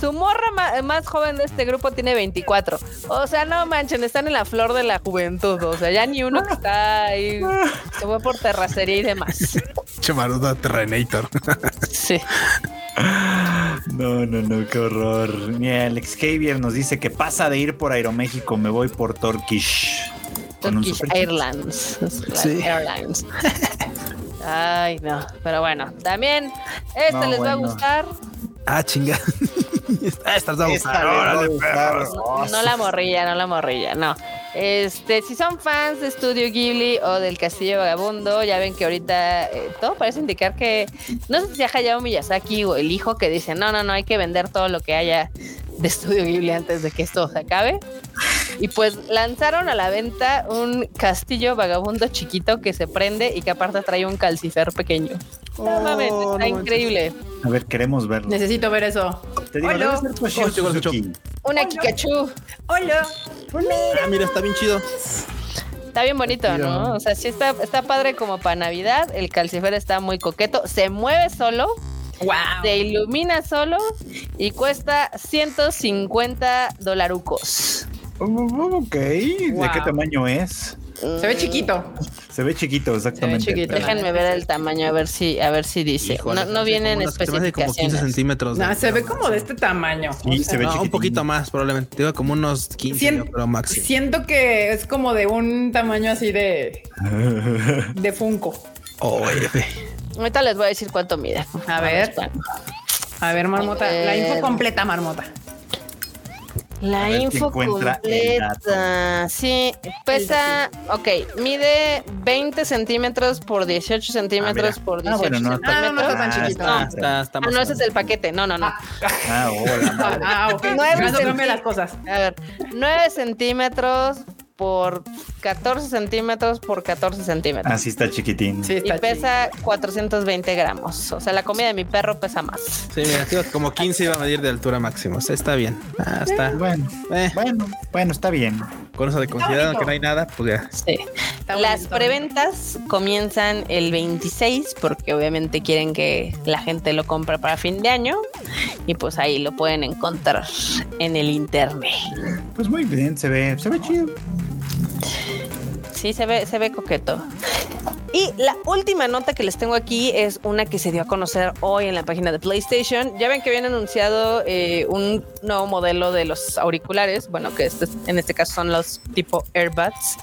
Su morra más joven de este grupo tiene 24. O sea, no manchen, están en la flor de la juventud. O sea, ya ni uno que está ahí se fue por terracería y demás. Chemaruda Terrenator. Sí. No, no, no, qué horror. Mira, Alex Xavier nos dice que pasa de ir por Aeroméxico, me voy por Turkish. Con un Turkish. Airlines. Sí. Airlines. Ay, no. Pero bueno, también esta No, les va a gustar. Ah, chinga. Esta está Esta a perros. Oh, No la morrilla, no la morrilla, no. Este, si son fans de Studio Ghibli o del Castillo Vagabundo, ya ven que ahorita eh, todo parece indicar que no sé si sea Hayao Miyazaki o el hijo que dice, no, no, no, hay que vender todo lo que haya de Studio Ghibli antes de que esto se acabe. Y pues lanzaron a la venta un castillo vagabundo chiquito que se prende y que aparte trae un calcifer pequeño. No Oh, mames, no está manches. increíble. A ver, queremos verlo. Necesito ver eso. Te digo, Hola. debe ser Oh, Suzuki. Una Kikachu. Hola. Ah, mira, está bien chido. Está bien bonito, ¿no? O sea, sí está, está padre como para Navidad. El calcifer está muy coqueto. Se mueve solo, Wow. se ilumina solo y cuesta 150 dolarucos. Oh, ok, ¿de Wow. qué tamaño es? Se ve chiquito. Se ve chiquito, exactamente. chiquito. Déjenme ver el tamaño, a ver si, a ver si dice. Híjole, no, no se me hace como 15 especificaciones. centímetros. No, se ve como de este tamaño. Sí, se ve No, un poquito más, probablemente. Digo, como unos 15, Cien- yo creo, máximo. Siento que es como de un tamaño así de, de Funko. Oh, F. Ahorita les voy a decir cuánto mide. A ver. A ver, marmota. La info Eh, completa, marmota. La A info completa. Sí, pesa, ok, mide 20 centímetros por 18 centímetros mira. por Ah, 18 bueno, no está- Ah, no, no está tan Ah, chiquito. Está, está, está Ah, no, ese es el paquete. No, no, no. Ah, hola, Ah, ah, ok. Nueve Resuélveme centí- las cosas. A ver, 9 centímetros por 14 centímetros por 14 centímetros. Así está chiquitín. Sí, y pesa 420 gramos. O sea, la comida de mi perro pesa más. Sí, mira, digo, como 15 iba a medir de altura máximo. O sea, está bien. Ah, está. Bueno, Eh, bueno, bueno, está bien. con eso de considerando que no hay nada, pues ya. Sí. Está Las bonito. preventas comienzan el 26 porque obviamente quieren que la gente lo compre para fin de año y pues ahí lo pueden encontrar en el internet. Pues muy bien, se ve, se ve chido. Sí, se ve, se ve coqueto. Y la última nota que les tengo aquí es una que se dio a conocer hoy en la página de PlayStation. Ya ven que habían anunciado eh, un nuevo modelo de los auriculares, bueno, que este- en este caso son los tipo AirBuds.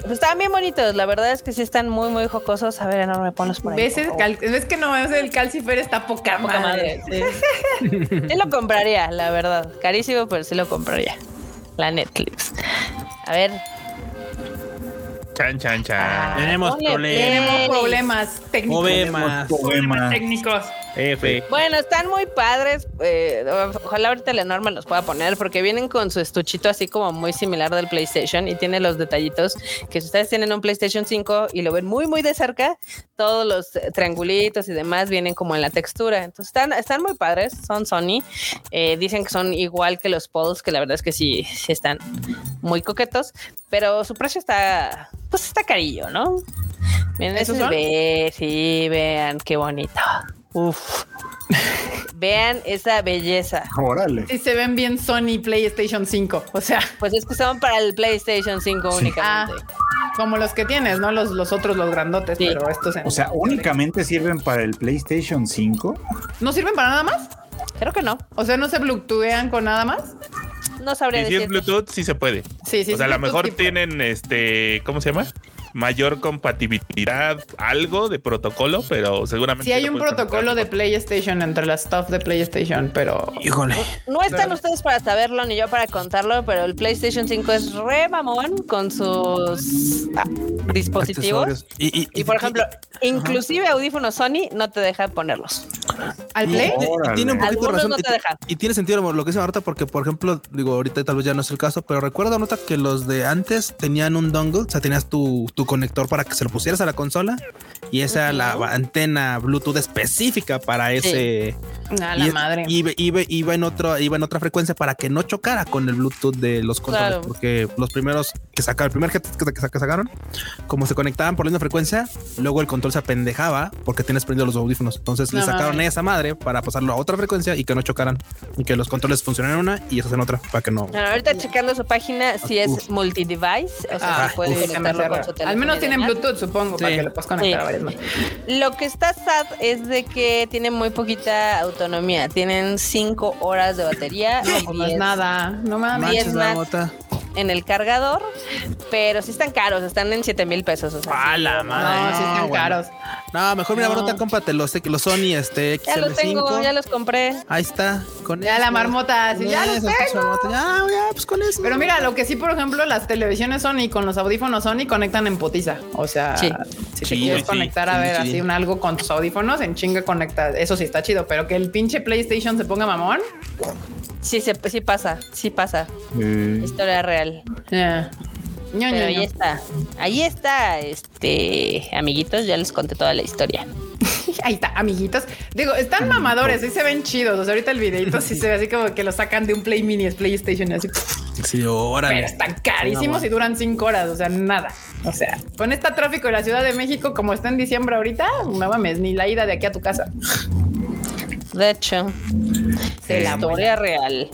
Pues estaban bien bonitos, la verdad es que sí están muy, muy jocosos. A ver, enorme, ponlos por ahí. ¿Ves, el cal- ¿Ves que no? El calcifer está poca, Poca madre. madre, sí. Sí lo compraría, la verdad. Carísimo, pero sí lo compraría. La Netflix. A ver. Chan, chan, chan. Tenemos problemas. Tenemos problemas técnicos. Problemas. Problemas. técnicos. F. Bueno, están muy padres. eh, ojalá ahorita el enorme los pueda poner porque vienen con su estuchito así como muy similar del PlayStation y tiene los detallitos que si ustedes tienen un PlayStation 5 y lo ven muy muy de cerca, todos los triangulitos y demás vienen como en la textura. Entonces están, están muy padres, son Sony. Eh, dicen que son igual que los Pulse, que la verdad es que sí, sí están muy coquetos, pero su precio está, pues está carillo, ¿no? Miren, ¿Esos ve, sí, vean qué bonito. Uf. Vean esa belleza. Órale. Sí, se ven bien Sony PlayStation 5. O sea, Pues es que son para el PlayStation 5 ah, únicamente. como los que tienes, ¿no? Los, los otros, los grandotes, Sí. pero estos en- O sea, únicamente sirven para el PlayStation 5. ¿No sirven para nada más? Creo que no. O sea, ¿no se bluetoothean con nada más? No sabría Y si es decir. Bluetooth, sí se puede. Sí, sí. o sea, a lo mejor tienen este, ¿cómo se llama? Mayor compatibilidad, algo de protocolo, pero seguramente. Sí hay un protocolo de. PlayStation entre las stuff de PlayStation, pero... Híjole. No están ustedes para saberlo ni yo para contarlo, pero el PlayStation 5 es re mamón con sus ah, dispositivos. Y, y, Y por ejemplo, inclusive audífonos Sony no te deja ponerlos. ¿Al Play? y- y Órale. tiene un poquito de Algunos razón. no y, te dejan. y tiene sentido lo que dice Marta, porque, por ejemplo, digo, ahorita tal vez ya no es el caso, pero recuerda, nota que los de antes tenían un dongle, o sea, tenías tu, tu conector para que se lo pusieras a la consola y esa era la antena Bluetooth específica para ese. A y la es- madre. Iba, iba, iba en otro, iba en otra frecuencia para que no chocara con el Bluetooth de los controles, Claro. porque los primeros que sacaron, el primer que, que, que sacaron, como se conectaban por la misma frecuencia, luego el control se apendejaba porque tienes prendido los audífonos. Entonces le sacaron mames. esa madre para pasarlo a otra frecuencia y que no chocaran y que los controles funcionaran en una y esos en otra para que no. Bueno, ahorita checando su página, si es multi-device, o sea, Ah, uf, se me conectarlo hace con su teléfono. Al menos tienen demás. Bluetooth, supongo, para que le puedas conectar Sí. a varias más. Lo que está sad es de que tiene muy poquita autonomía. Tienen 5 horas de batería No, y pues no es 10 nada. No mames. Manches, más. Marmota. En el cargador, pero sí están caros, están en 7 mil pesos. O sea, A sí, la no, madre. No, sí están bueno. caros. No, mejor mira, No. Marmota, cómprate los, los Sony este Ya los tengo, XL5. ya los compré. Ahí está, con Ya la marmota, así, Con ya los tengo. Ya, ya, pues con eso. Pero mira, lo que sí, por ejemplo, las televisiones Sony con los audífonos Sony conectan en potiza. O sea, Sí. si te Sí, quieres sí, conectar a sí, ver sí. así un algo con tus audífonos, en chinga conecta. Eso sí está chido, pero que el pinche PlayStation se ponga mamón. Sí, se, sí pasa, sí pasa. Historia real. Ya. Ño, Pero ño, ahí está. Ahí está, este, amiguitos, ya les conté toda la historia. Ahí está, amiguitos. Digo, están mamadores, sí se ven chidos. O sea, ahorita el videito sí se ve así como que lo sacan de un Play Mini, es PlayStation así. Sí, órale. Pero están carísimos y duran cinco horas, o sea, nada. O sea, con este tráfico de la Ciudad de México, como está en diciembre ahorita, no mames, ni la ida de aquí a tu casa. De hecho, Se la historia real.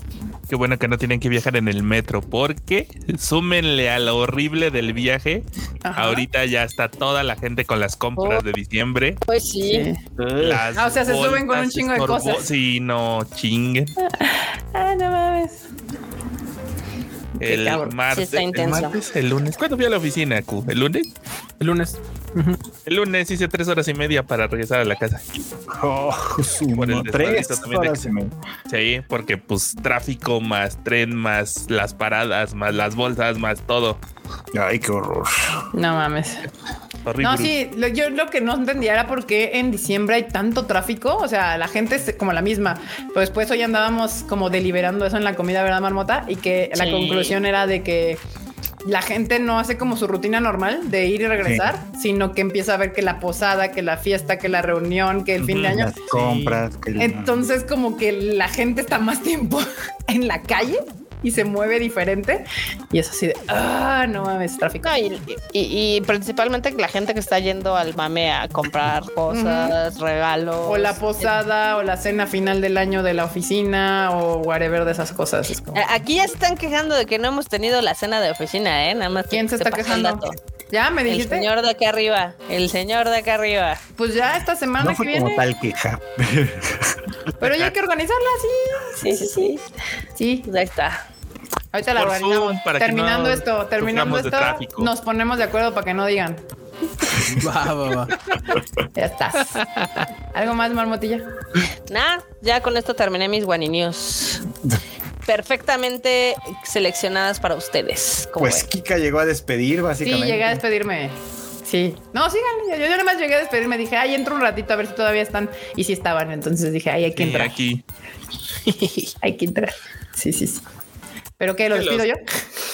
Qué bueno que no tienen que viajar en el metro, porque súmenle a lo horrible del viaje. Ajá. Ahorita ya está toda la gente con las compras Oh. de diciembre. Pues sí. Las Ah, o sea, se suben con un chingo de cosas. Sí, no chinguen. Ah, no mames. El cabrón. martes, Sí está el intenso. martes, el lunes. ¿Cuándo fui a la oficina, Q? ¿El lunes? El lunes. El lunes hice tres horas y media para regresar a la casa. oh, Por el tres horas y media. Sí, porque pues tráfico más tren más las paradas más las bolsas más todo. Ay, qué horror. No mames. Horrible. No, sí, lo- yo lo que no entendía era por qué en diciembre hay tanto tráfico. O sea, la gente es como la misma. Pero después hoy andábamos como deliberando eso en la comida, ¿verdad, Marmota? Y que la conclusión era de que la gente no hace como su rutina normal de ir y regresar, sino que empieza a ver que la posada, que la fiesta, que la reunión, que el fin de año. Las compras. que el- Entonces, como que la gente está más tiempo en la calle y se mueve diferente. Y es así de, ah, no mames, tráfico. No, y, y- y principalmente la gente que está yendo al mame a comprar cosas, regalos. O la posada o la cena final del año de la oficina o whatever de esas cosas. Es como, Eh, Aquí ya se están quejando de que no hemos tenido la cena de oficina, ¿eh? Nada más. ¿Quién se está el quejando? Ya me El dijiste. señor de acá arriba. El señor de acá arriba. Pues ya esta semana No que fue viene. como tal queja. Pero ya hay que organizarla, sí. Sí, sí, sí. Sí, Pues ahí está. Ahorita la organizamos. Zoom, para que terminando no esto, terminando esto, nos ponemos de acuerdo para que no digan. Va, va, va. Ya estás. ¿Algo más, Marmotilla? Nada, ya con esto terminé mis Wani News. Perfectamente seleccionadas para ustedes. como Pues ven. Kika llegó a despedir, Sí, básicamente. llegué a despedirme. Sí. No, síganle. Yo, yo nada más llegué a despedirme. Dije, ay, entro un ratito a ver si todavía están. Y si estaban. Entonces dije, ay, hay que Sí, entrar. aquí hay que entrar. Sí, sí, sí. ¿Pero qué? ¿Lo los- despido yo?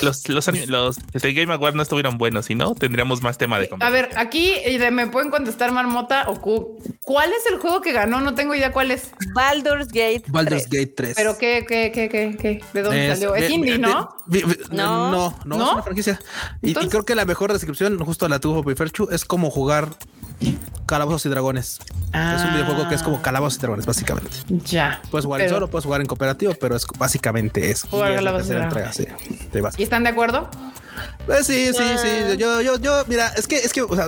los los, los este, Game Awards no estuvieron buenos, si no tendríamos más tema de A conversación. ver, aquí me pueden contestar Marmota o Q. ¿Cuál es el juego que ganó? No tengo idea cuál es. Baldur's Gate. Baldur's 3. Gate 3. ¿Pero qué, qué, qué, qué, qué? ¿De dónde Es- salió? Es indie, ¿no? No. no, no, ¿No? es una franquicia. Y- creo que la mejor descripción, justo la tuvo Piferchu, es como jugar calabozos y dragones. Es un videojuego que es como calabozos y dragones, básicamente. Ya. Puedes jugar en solo, puedes jugar en cooperativo, pero es básicamente eso. Jugar Y es la entrega, sí. ¿Y están de acuerdo? Pues sí, sí, Ah. sí. Yo, yo, yo, mira, es que, es que, o sea,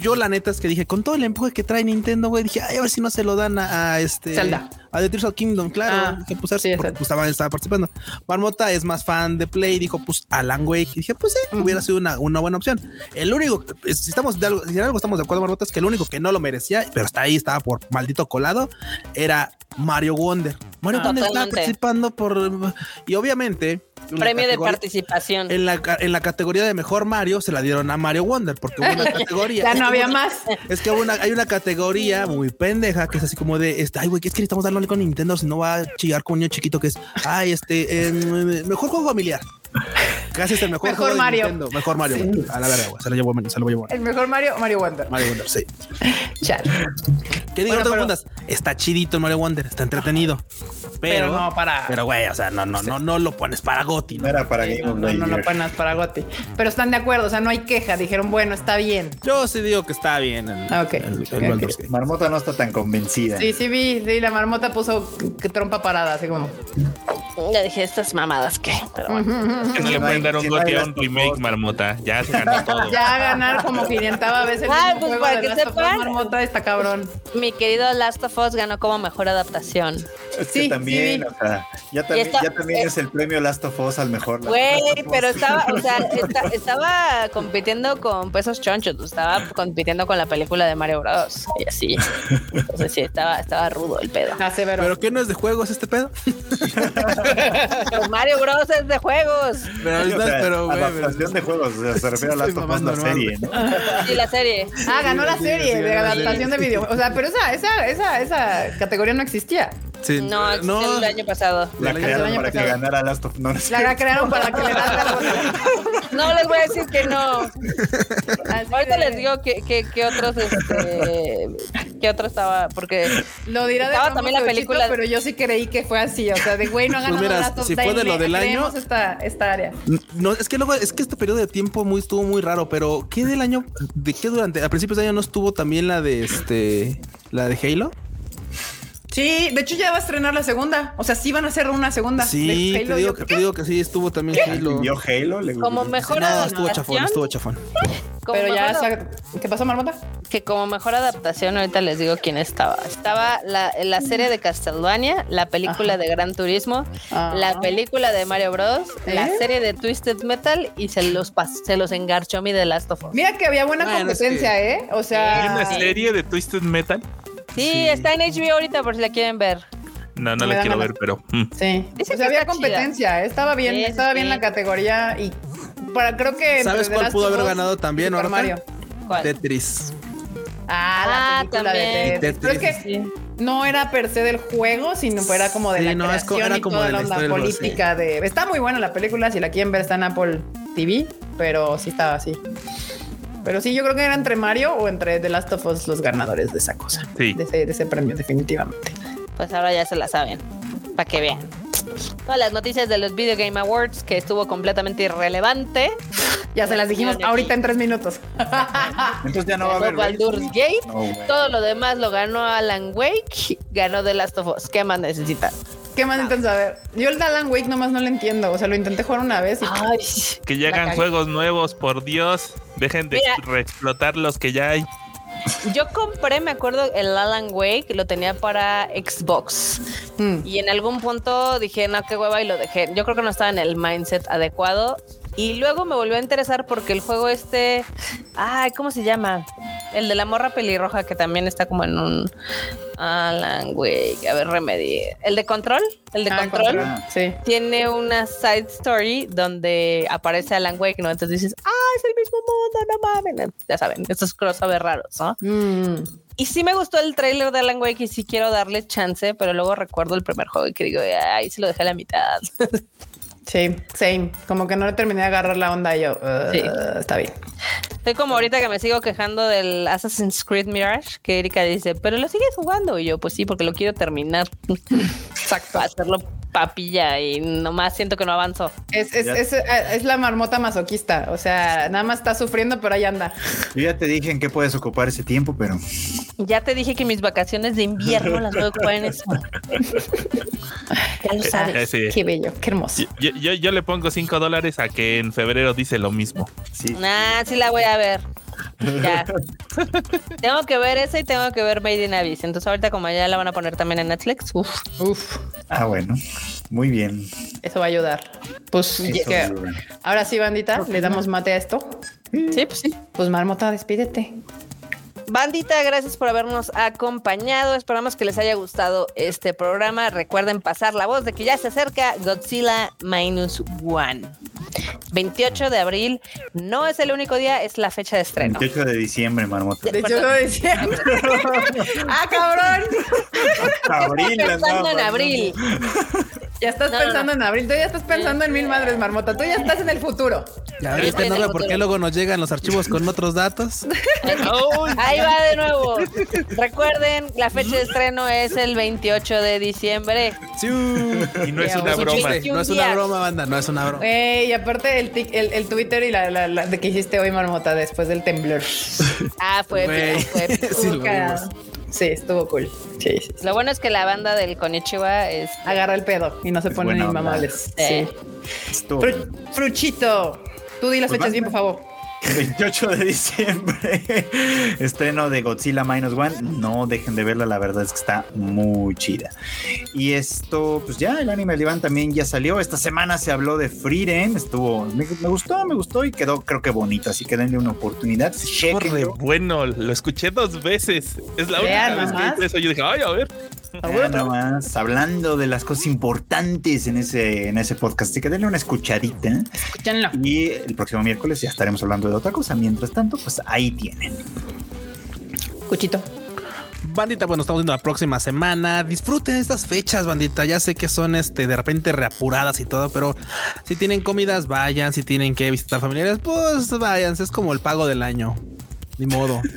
yo la neta es que dije, con todo el empuje que trae Nintendo, güey, dije, ay, a ver si no se lo dan a, a este. Zelda. A The Tears of Kingdom, claro. Ah, dije, pues, sí, porque, pues, estaba, estaba participando. Marmota es más fan de Play, dijo, pues Alan Wake. Y dije, pues sí, hubiera sido una, una buena opción. El único, si estamos de algo, si en algo estamos de acuerdo, Marmota, es que el único que no lo merecía, pero está ahí, estaba por maldito colado, era Mario Wonder. Mario Ah. Wonder estaba participando por. Y obviamente. Premio de participación. en la, en la categoría de mejor Mario se la dieron a Mario Wonder porque hubo una categoría. Ya no había más. Es que una, hay una categoría muy pendeja que es así como de este, ay, güey, ¿qué es que necesitamos darle con Nintendo si no va a chillar con un niño chiquito que es, ay, este, em, mejor juego familiar. Casi es el mejor, Mejor juego de Mario. Nintendo. Mejor Mario. Sí. A la verga, güey. Se lo llevó, se lo llevó El mejor Mario, Mario Wonder. Mario Wonder, sí. Chale. ¿Qué digo? Bueno, no te pero- confundas. Está chidito el Mario Wonder, está entretenido. Pero, Pero no para. Pero, güey, o sea, no, no, no, no lo pones para Goti. No ¿no? era para Game no, of no, no lo pones para Gotti. Pero están de acuerdo, o sea, no hay queja. Dijeron, bueno, está bien. Yo sí digo que está bien el, Ah, ok. el- el. Marmota no está tan convencida. Sí, sí vi, sí, la marmota puso trompa parada, así como. Ya dije estas mamadas que. Pero bueno. Que no le pueden hay- dar un si no hay goti a Last un remake, marmota. Ya se ganó todo. Ya ganar como 500 veces mismo pues juego para de que Last of Us, sepan. marmota está cabrón. Mi querido Last of Us ganó como mejor adaptación. Es que Sí, también, sí. o sea, ya también, está- ya también eh, es el premio Last of Us al mejor. Güey, pero estaba, o sea, esta- estaba compitiendo con pesos chonchos, estaba compitiendo con la película de Mario Bros. Y así. Entonces sí, estaba, estaba rudo el pedo. Ah, severo. ¿Pero qué no es de juegos este pedo? Pues Mario Bros es de juegos. Pero, o sea, pero, güey, adaptación pero- de juegos, o sea, se refiere a Last of Us, la serie, ¿no? Sí, la serie. Ah, ganó la Sí, serie sí, de adaptación de serie. video. O sea, pero esa, esa, esa, esa categoría no existía. Sí, No, existió el año pasado. La crearon año para que ganara Last of Us. No, no La crearon para que le das No les voy a decir que no. Así Ahorita de- les digo que, que, que otros, este, que otro estaba, porque Lo dirá de Estaba broma también la película- pero yo sí creí que fue así. O sea, de güey, no ha Pues Last of si fue de lo del año- esta área. No, es que luego, es que este periodo de tiempo muy estuvo muy raro, pero ¿qué del año? ¿De qué durante? A principios de año no estuvo también la de este, la de Halo. Sí, de hecho ya va a estrenar la segunda. O sea, sí van a hacer una segunda. Sí, de te Halo, digo, yo te digo que sí estuvo también Halo. ¿Vio Halo? Le- como mejor No, adaptación, estuvo chafón, estuvo chafón. Pero ya, ¿qué pasó, Marmota? que como mejor adaptación, ahorita les digo quién estaba. Estaba la, la serie de Castlevania, la película Ajá. de Gran Turismo, Ah. la película de Mario Bros, la ¿Eh? serie de Twisted Metal y se los se los engarchó mi The Last of Us. Mira que había buena Bueno, es competencia, ¿eh? O sea. ¿Hay una serie de Twisted Metal? Sí, está en HBO ahorita por si la quieren ver. No, no Me la quiero ganas. ver, pero. mm. Sí. Dice o sea, había competencia, ¿eh? estaba bien, Sí, sí, estaba bien la categoría y para creo que ¿Sabes cuál pudo haber ganado también, Super Marta? Mario. ¿Cuál? Tetris. Ah, Ah, la película también. de Tetris. Pero es que Sí. no era per se del juego, sino era como de Sí, la no, creación era y como toda de la onda historia política de... Está muy buena la película, si la quieren ver está en Apple TV, pero sí estaba así. Pero sí, yo creo que era entre Mario o entre The Last of Us los ganadores de esa cosa. Sí. De ese, de ese premio, definitivamente. Pues ahora ya se la saben, para que vean. Todas las noticias de los Video Game Awards, que estuvo completamente irrelevante. Ya se las dijimos ahorita en tres minutos. Entonces ya no va a haber. Baldur's Gate. No. Todo lo demás lo ganó Alan Wake. Ganó The Last of Us. ¿Qué más necesitan? ¿Qué más intentan saber? Yo el de Alan Wake nomás no lo entiendo. O sea, lo intenté jugar una vez y Ay, Que llegan cagué. juegos nuevos, por Dios. Dejen de Mira. reexplotar los que ya hay. yo compré, me acuerdo, el Alan Wake, lo tenía para Xbox. Mm. Y en algún punto dije, no, qué hueva, y lo dejé. Yo creo que no estaba en el mindset adecuado. Y luego me volvió a interesar porque el juego este, ay, ¿cómo se llama? El de la morra pelirroja que también está como en un Alan Wake. A ver, Remedy. El de Control, el de Ah, Control. control. Sí. Tiene una side story donde aparece Alan Wake, ¿no? Entonces dices, ah, es el mismo mundo, no mames. Ya saben, estos crossover raros, ¿no? Mm. Y sí me gustó el tráiler de Alan Wake y sí quiero darle chance, pero luego recuerdo el primer juego y que digo, ay, se lo dejé a la mitad. Sí, same. Como que no le terminé de agarrar la onda y yo. "Uh, Sí. Está bien. Estoy como ahorita que me sigo quejando del Assassin's Creed Mirage, que Erika dice, pero lo sigues jugando. Y yo, pues sí, porque lo quiero terminar. Exacto. Hacerlo papilla y nomás siento que no avanzo. Es, es, es, es la marmota masoquista. O sea, nada más está sufriendo, pero ahí anda. Yo ya te dije en qué puedes ocupar ese tiempo, pero Ya te dije que mis vacaciones de invierno las voy a ocupar en eso. Ya lo Eh, sabes. sí. Qué bello, qué hermoso. Yo, yo, yo le pongo 5 dólares a que en febrero dice lo mismo. sí. Nah, sí la voy a ver. Ya. tengo que ver esa y tengo que ver Made in Abyss. Entonces ahorita como ya la van a poner también en Netflix, uf, Uf, Ah, bueno. Muy bien. eso va a ayudar. Pues Eso que- ayuda. ahora sí, bandita, le damos mate a esto. sí, pues sí. Pues marmota, despídete. Bandita, gracias por habernos acompañado. Esperamos que les haya gustado este programa. Recuerden pasar la voz de que ya se acerca Godzilla Minus One. 28 de abril no es el único día, es la fecha de estreno. 28 de diciembre, marmota. De hecho, lo decía. ¡Ah, cabrón! Abril, Pensando en abril. Ya estás No, no, pensando en abril. Tú ya estás pensando en mil madres, marmota. Tú ya estás en el futuro. Ya el Nora, por qué luego nos llegan los archivos con otros datos. Ahí va de nuevo. Recuerden, la fecha de estreno es el 28 de diciembre. Sí. Y no es una broma. No es una broma, banda, no es una broma. Eh, y aparte el, tic- el, el Twitter y la, la- la de que hiciste hoy, marmota, después del temblor. Ah, fue, Güey. fue- Sí. Sí, estuvo cool. Sí, sí. Lo bueno es que la banda del Konichiwa es Agarra el pedo y no se Es ponen inmamables. Sí. Fru- Fruchito. Tú di las Pues fechas bien, por favor. 28 de diciembre, estreno de Godzilla Minus One. No dejen de verla, la verdad es que está muy chida. Y esto, pues ya, el anime Iván también ya salió. Esta semana se habló de Frieren, estuvo, me, me gustó, me gustó y quedó, creo que bonito. Así que denle una oportunidad. Corre, Chequenlo. bueno, lo escuché dos veces. Es la Vean única vez que nomás. hice eso. Yo dije, ay, a ver. Ya nomás, hablando de las cosas importantes en ese, en ese podcast, así que denle una escuchadita. Escúchenlo. Y el próximo miércoles ya estaremos hablando de otra cosa. Mientras tanto, pues ahí tienen. Cuchito. Bandita, bueno, estamos viendo la próxima semana. Disfruten estas fechas, bandita. Ya sé que son este de repente reapuradas y todo, pero si tienen comidas, vayan. Si tienen que visitar familiares, pues vayan. Es como el pago del año. Ni modo.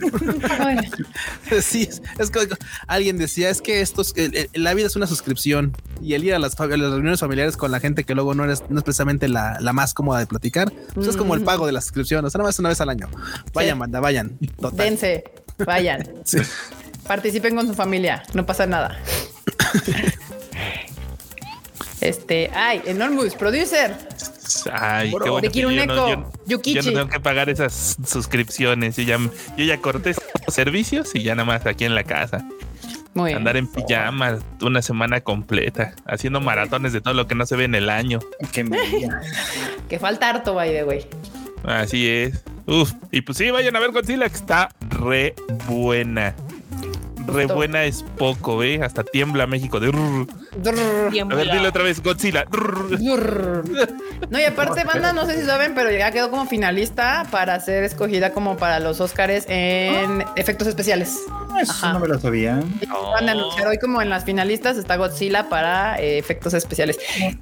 Sí, es, es que alguien decía, es que esto es, el- el- la vida es una suscripción y el ir a las, fa- a las reuniones familiares con la gente que luego no eres, no es precisamente la, la más cómoda de platicar, pues es como el pago de la suscripción, o sea, nada más una vez al año. Vayan, Sí. manda, vayan. Total. Dense, vayan. Sí. Participen con su familia, no pasa nada. Este, ay, Enormous Producer. Ay, Bro, qué bueno. yo, no, yo- yo Yukichi. no tengo que pagar esas suscripciones. Yo ya, yo ya corté esos servicios y ya nada más aquí en la casa. Muy bien. Andar en pijama una semana completa, haciendo maratones de todo lo que no se ve en el año. Qué. Que falta harto, by the way. Así es. Uf, y pues sí, vayan a ver Godzilla, que está re buena. Re Justo. buena es poco, ¿eh? Hasta tiembla México. de A ver, dile otra vez, Godzilla. No, y aparte, banda, no sé si saben, pero ya quedó como finalista para ser escogida como para los Oscars en efectos especiales. Eso Ajá. no me lo sabía. Van a anunciar hoy como en las finalistas está Godzilla para eh, efectos especiales.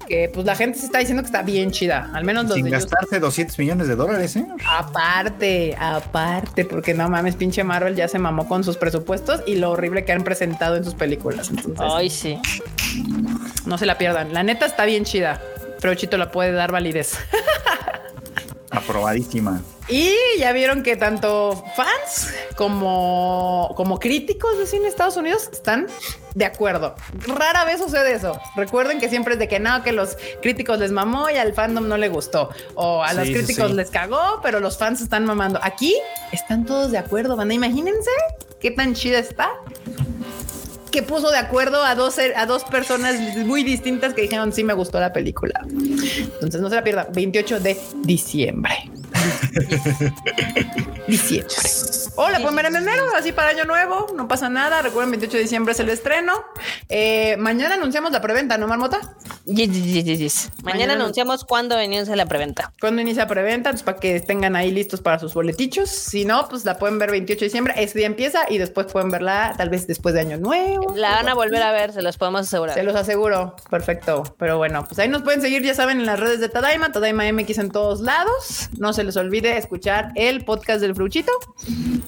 Que pues la gente se está diciendo que está bien chida. Al menos los Sin de ellos. gastarse 200 millones de dólares, ¿eh? Aparte, aparte, porque no mames, pinche Marvel ya se mamó con sus presupuestos y lo horrible que han presentado en sus películas. Entonces, Ay, sí. No se la pierdan. La neta está bien chida. Pero Chito la puede dar validez. Aprobadísima. Y ya vieron que tanto fans como, como críticos de cine de Estados Unidos están de acuerdo. Rara vez sucede eso. Recuerden que siempre es de que no, que los críticos les mamó y al fandom no le gustó. O a Sí, los críticos sí. les cagó, pero los fans están mamando. Aquí están todos de acuerdo, banda. Imagínense qué tan chida está. Que puso de acuerdo a dos, a dos personas muy distintas que dijeron sí me gustó la película. Entonces no se la pierdan. 28 de diciembre. Diciembre. O la pueden ver en enero, así para año nuevo, no pasa nada. Recuerden, 28 de diciembre es el estreno. Eh, mañana anunciamos la preventa, ¿no, Marmota? Yes, yes, yes. Mañana, Mañana anunciamos cuándo inicia la preventa. Cuando inicia preventa, pues para que tengan ahí listos para sus boletichos. Si no, pues la pueden ver 28 de diciembre. Ese día empieza y después pueden verla tal vez después de año nuevo. La van a volver a ver, se los podemos asegurar. Se los aseguro. Perfecto. Pero bueno, pues ahí nos pueden seguir, ya saben, en las redes de Tadaima, Tadaima MX en todos lados. No se les olvide escuchar el podcast del Fruchito.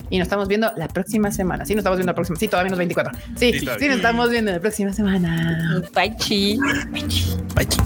Y nos estamos viendo la próxima semana. Sí, nos estamos viendo la próxima. Sí, todavía nos 24. Sí, Sí, nos estamos viendo la próxima semana. Bye, chi. Bye, chi.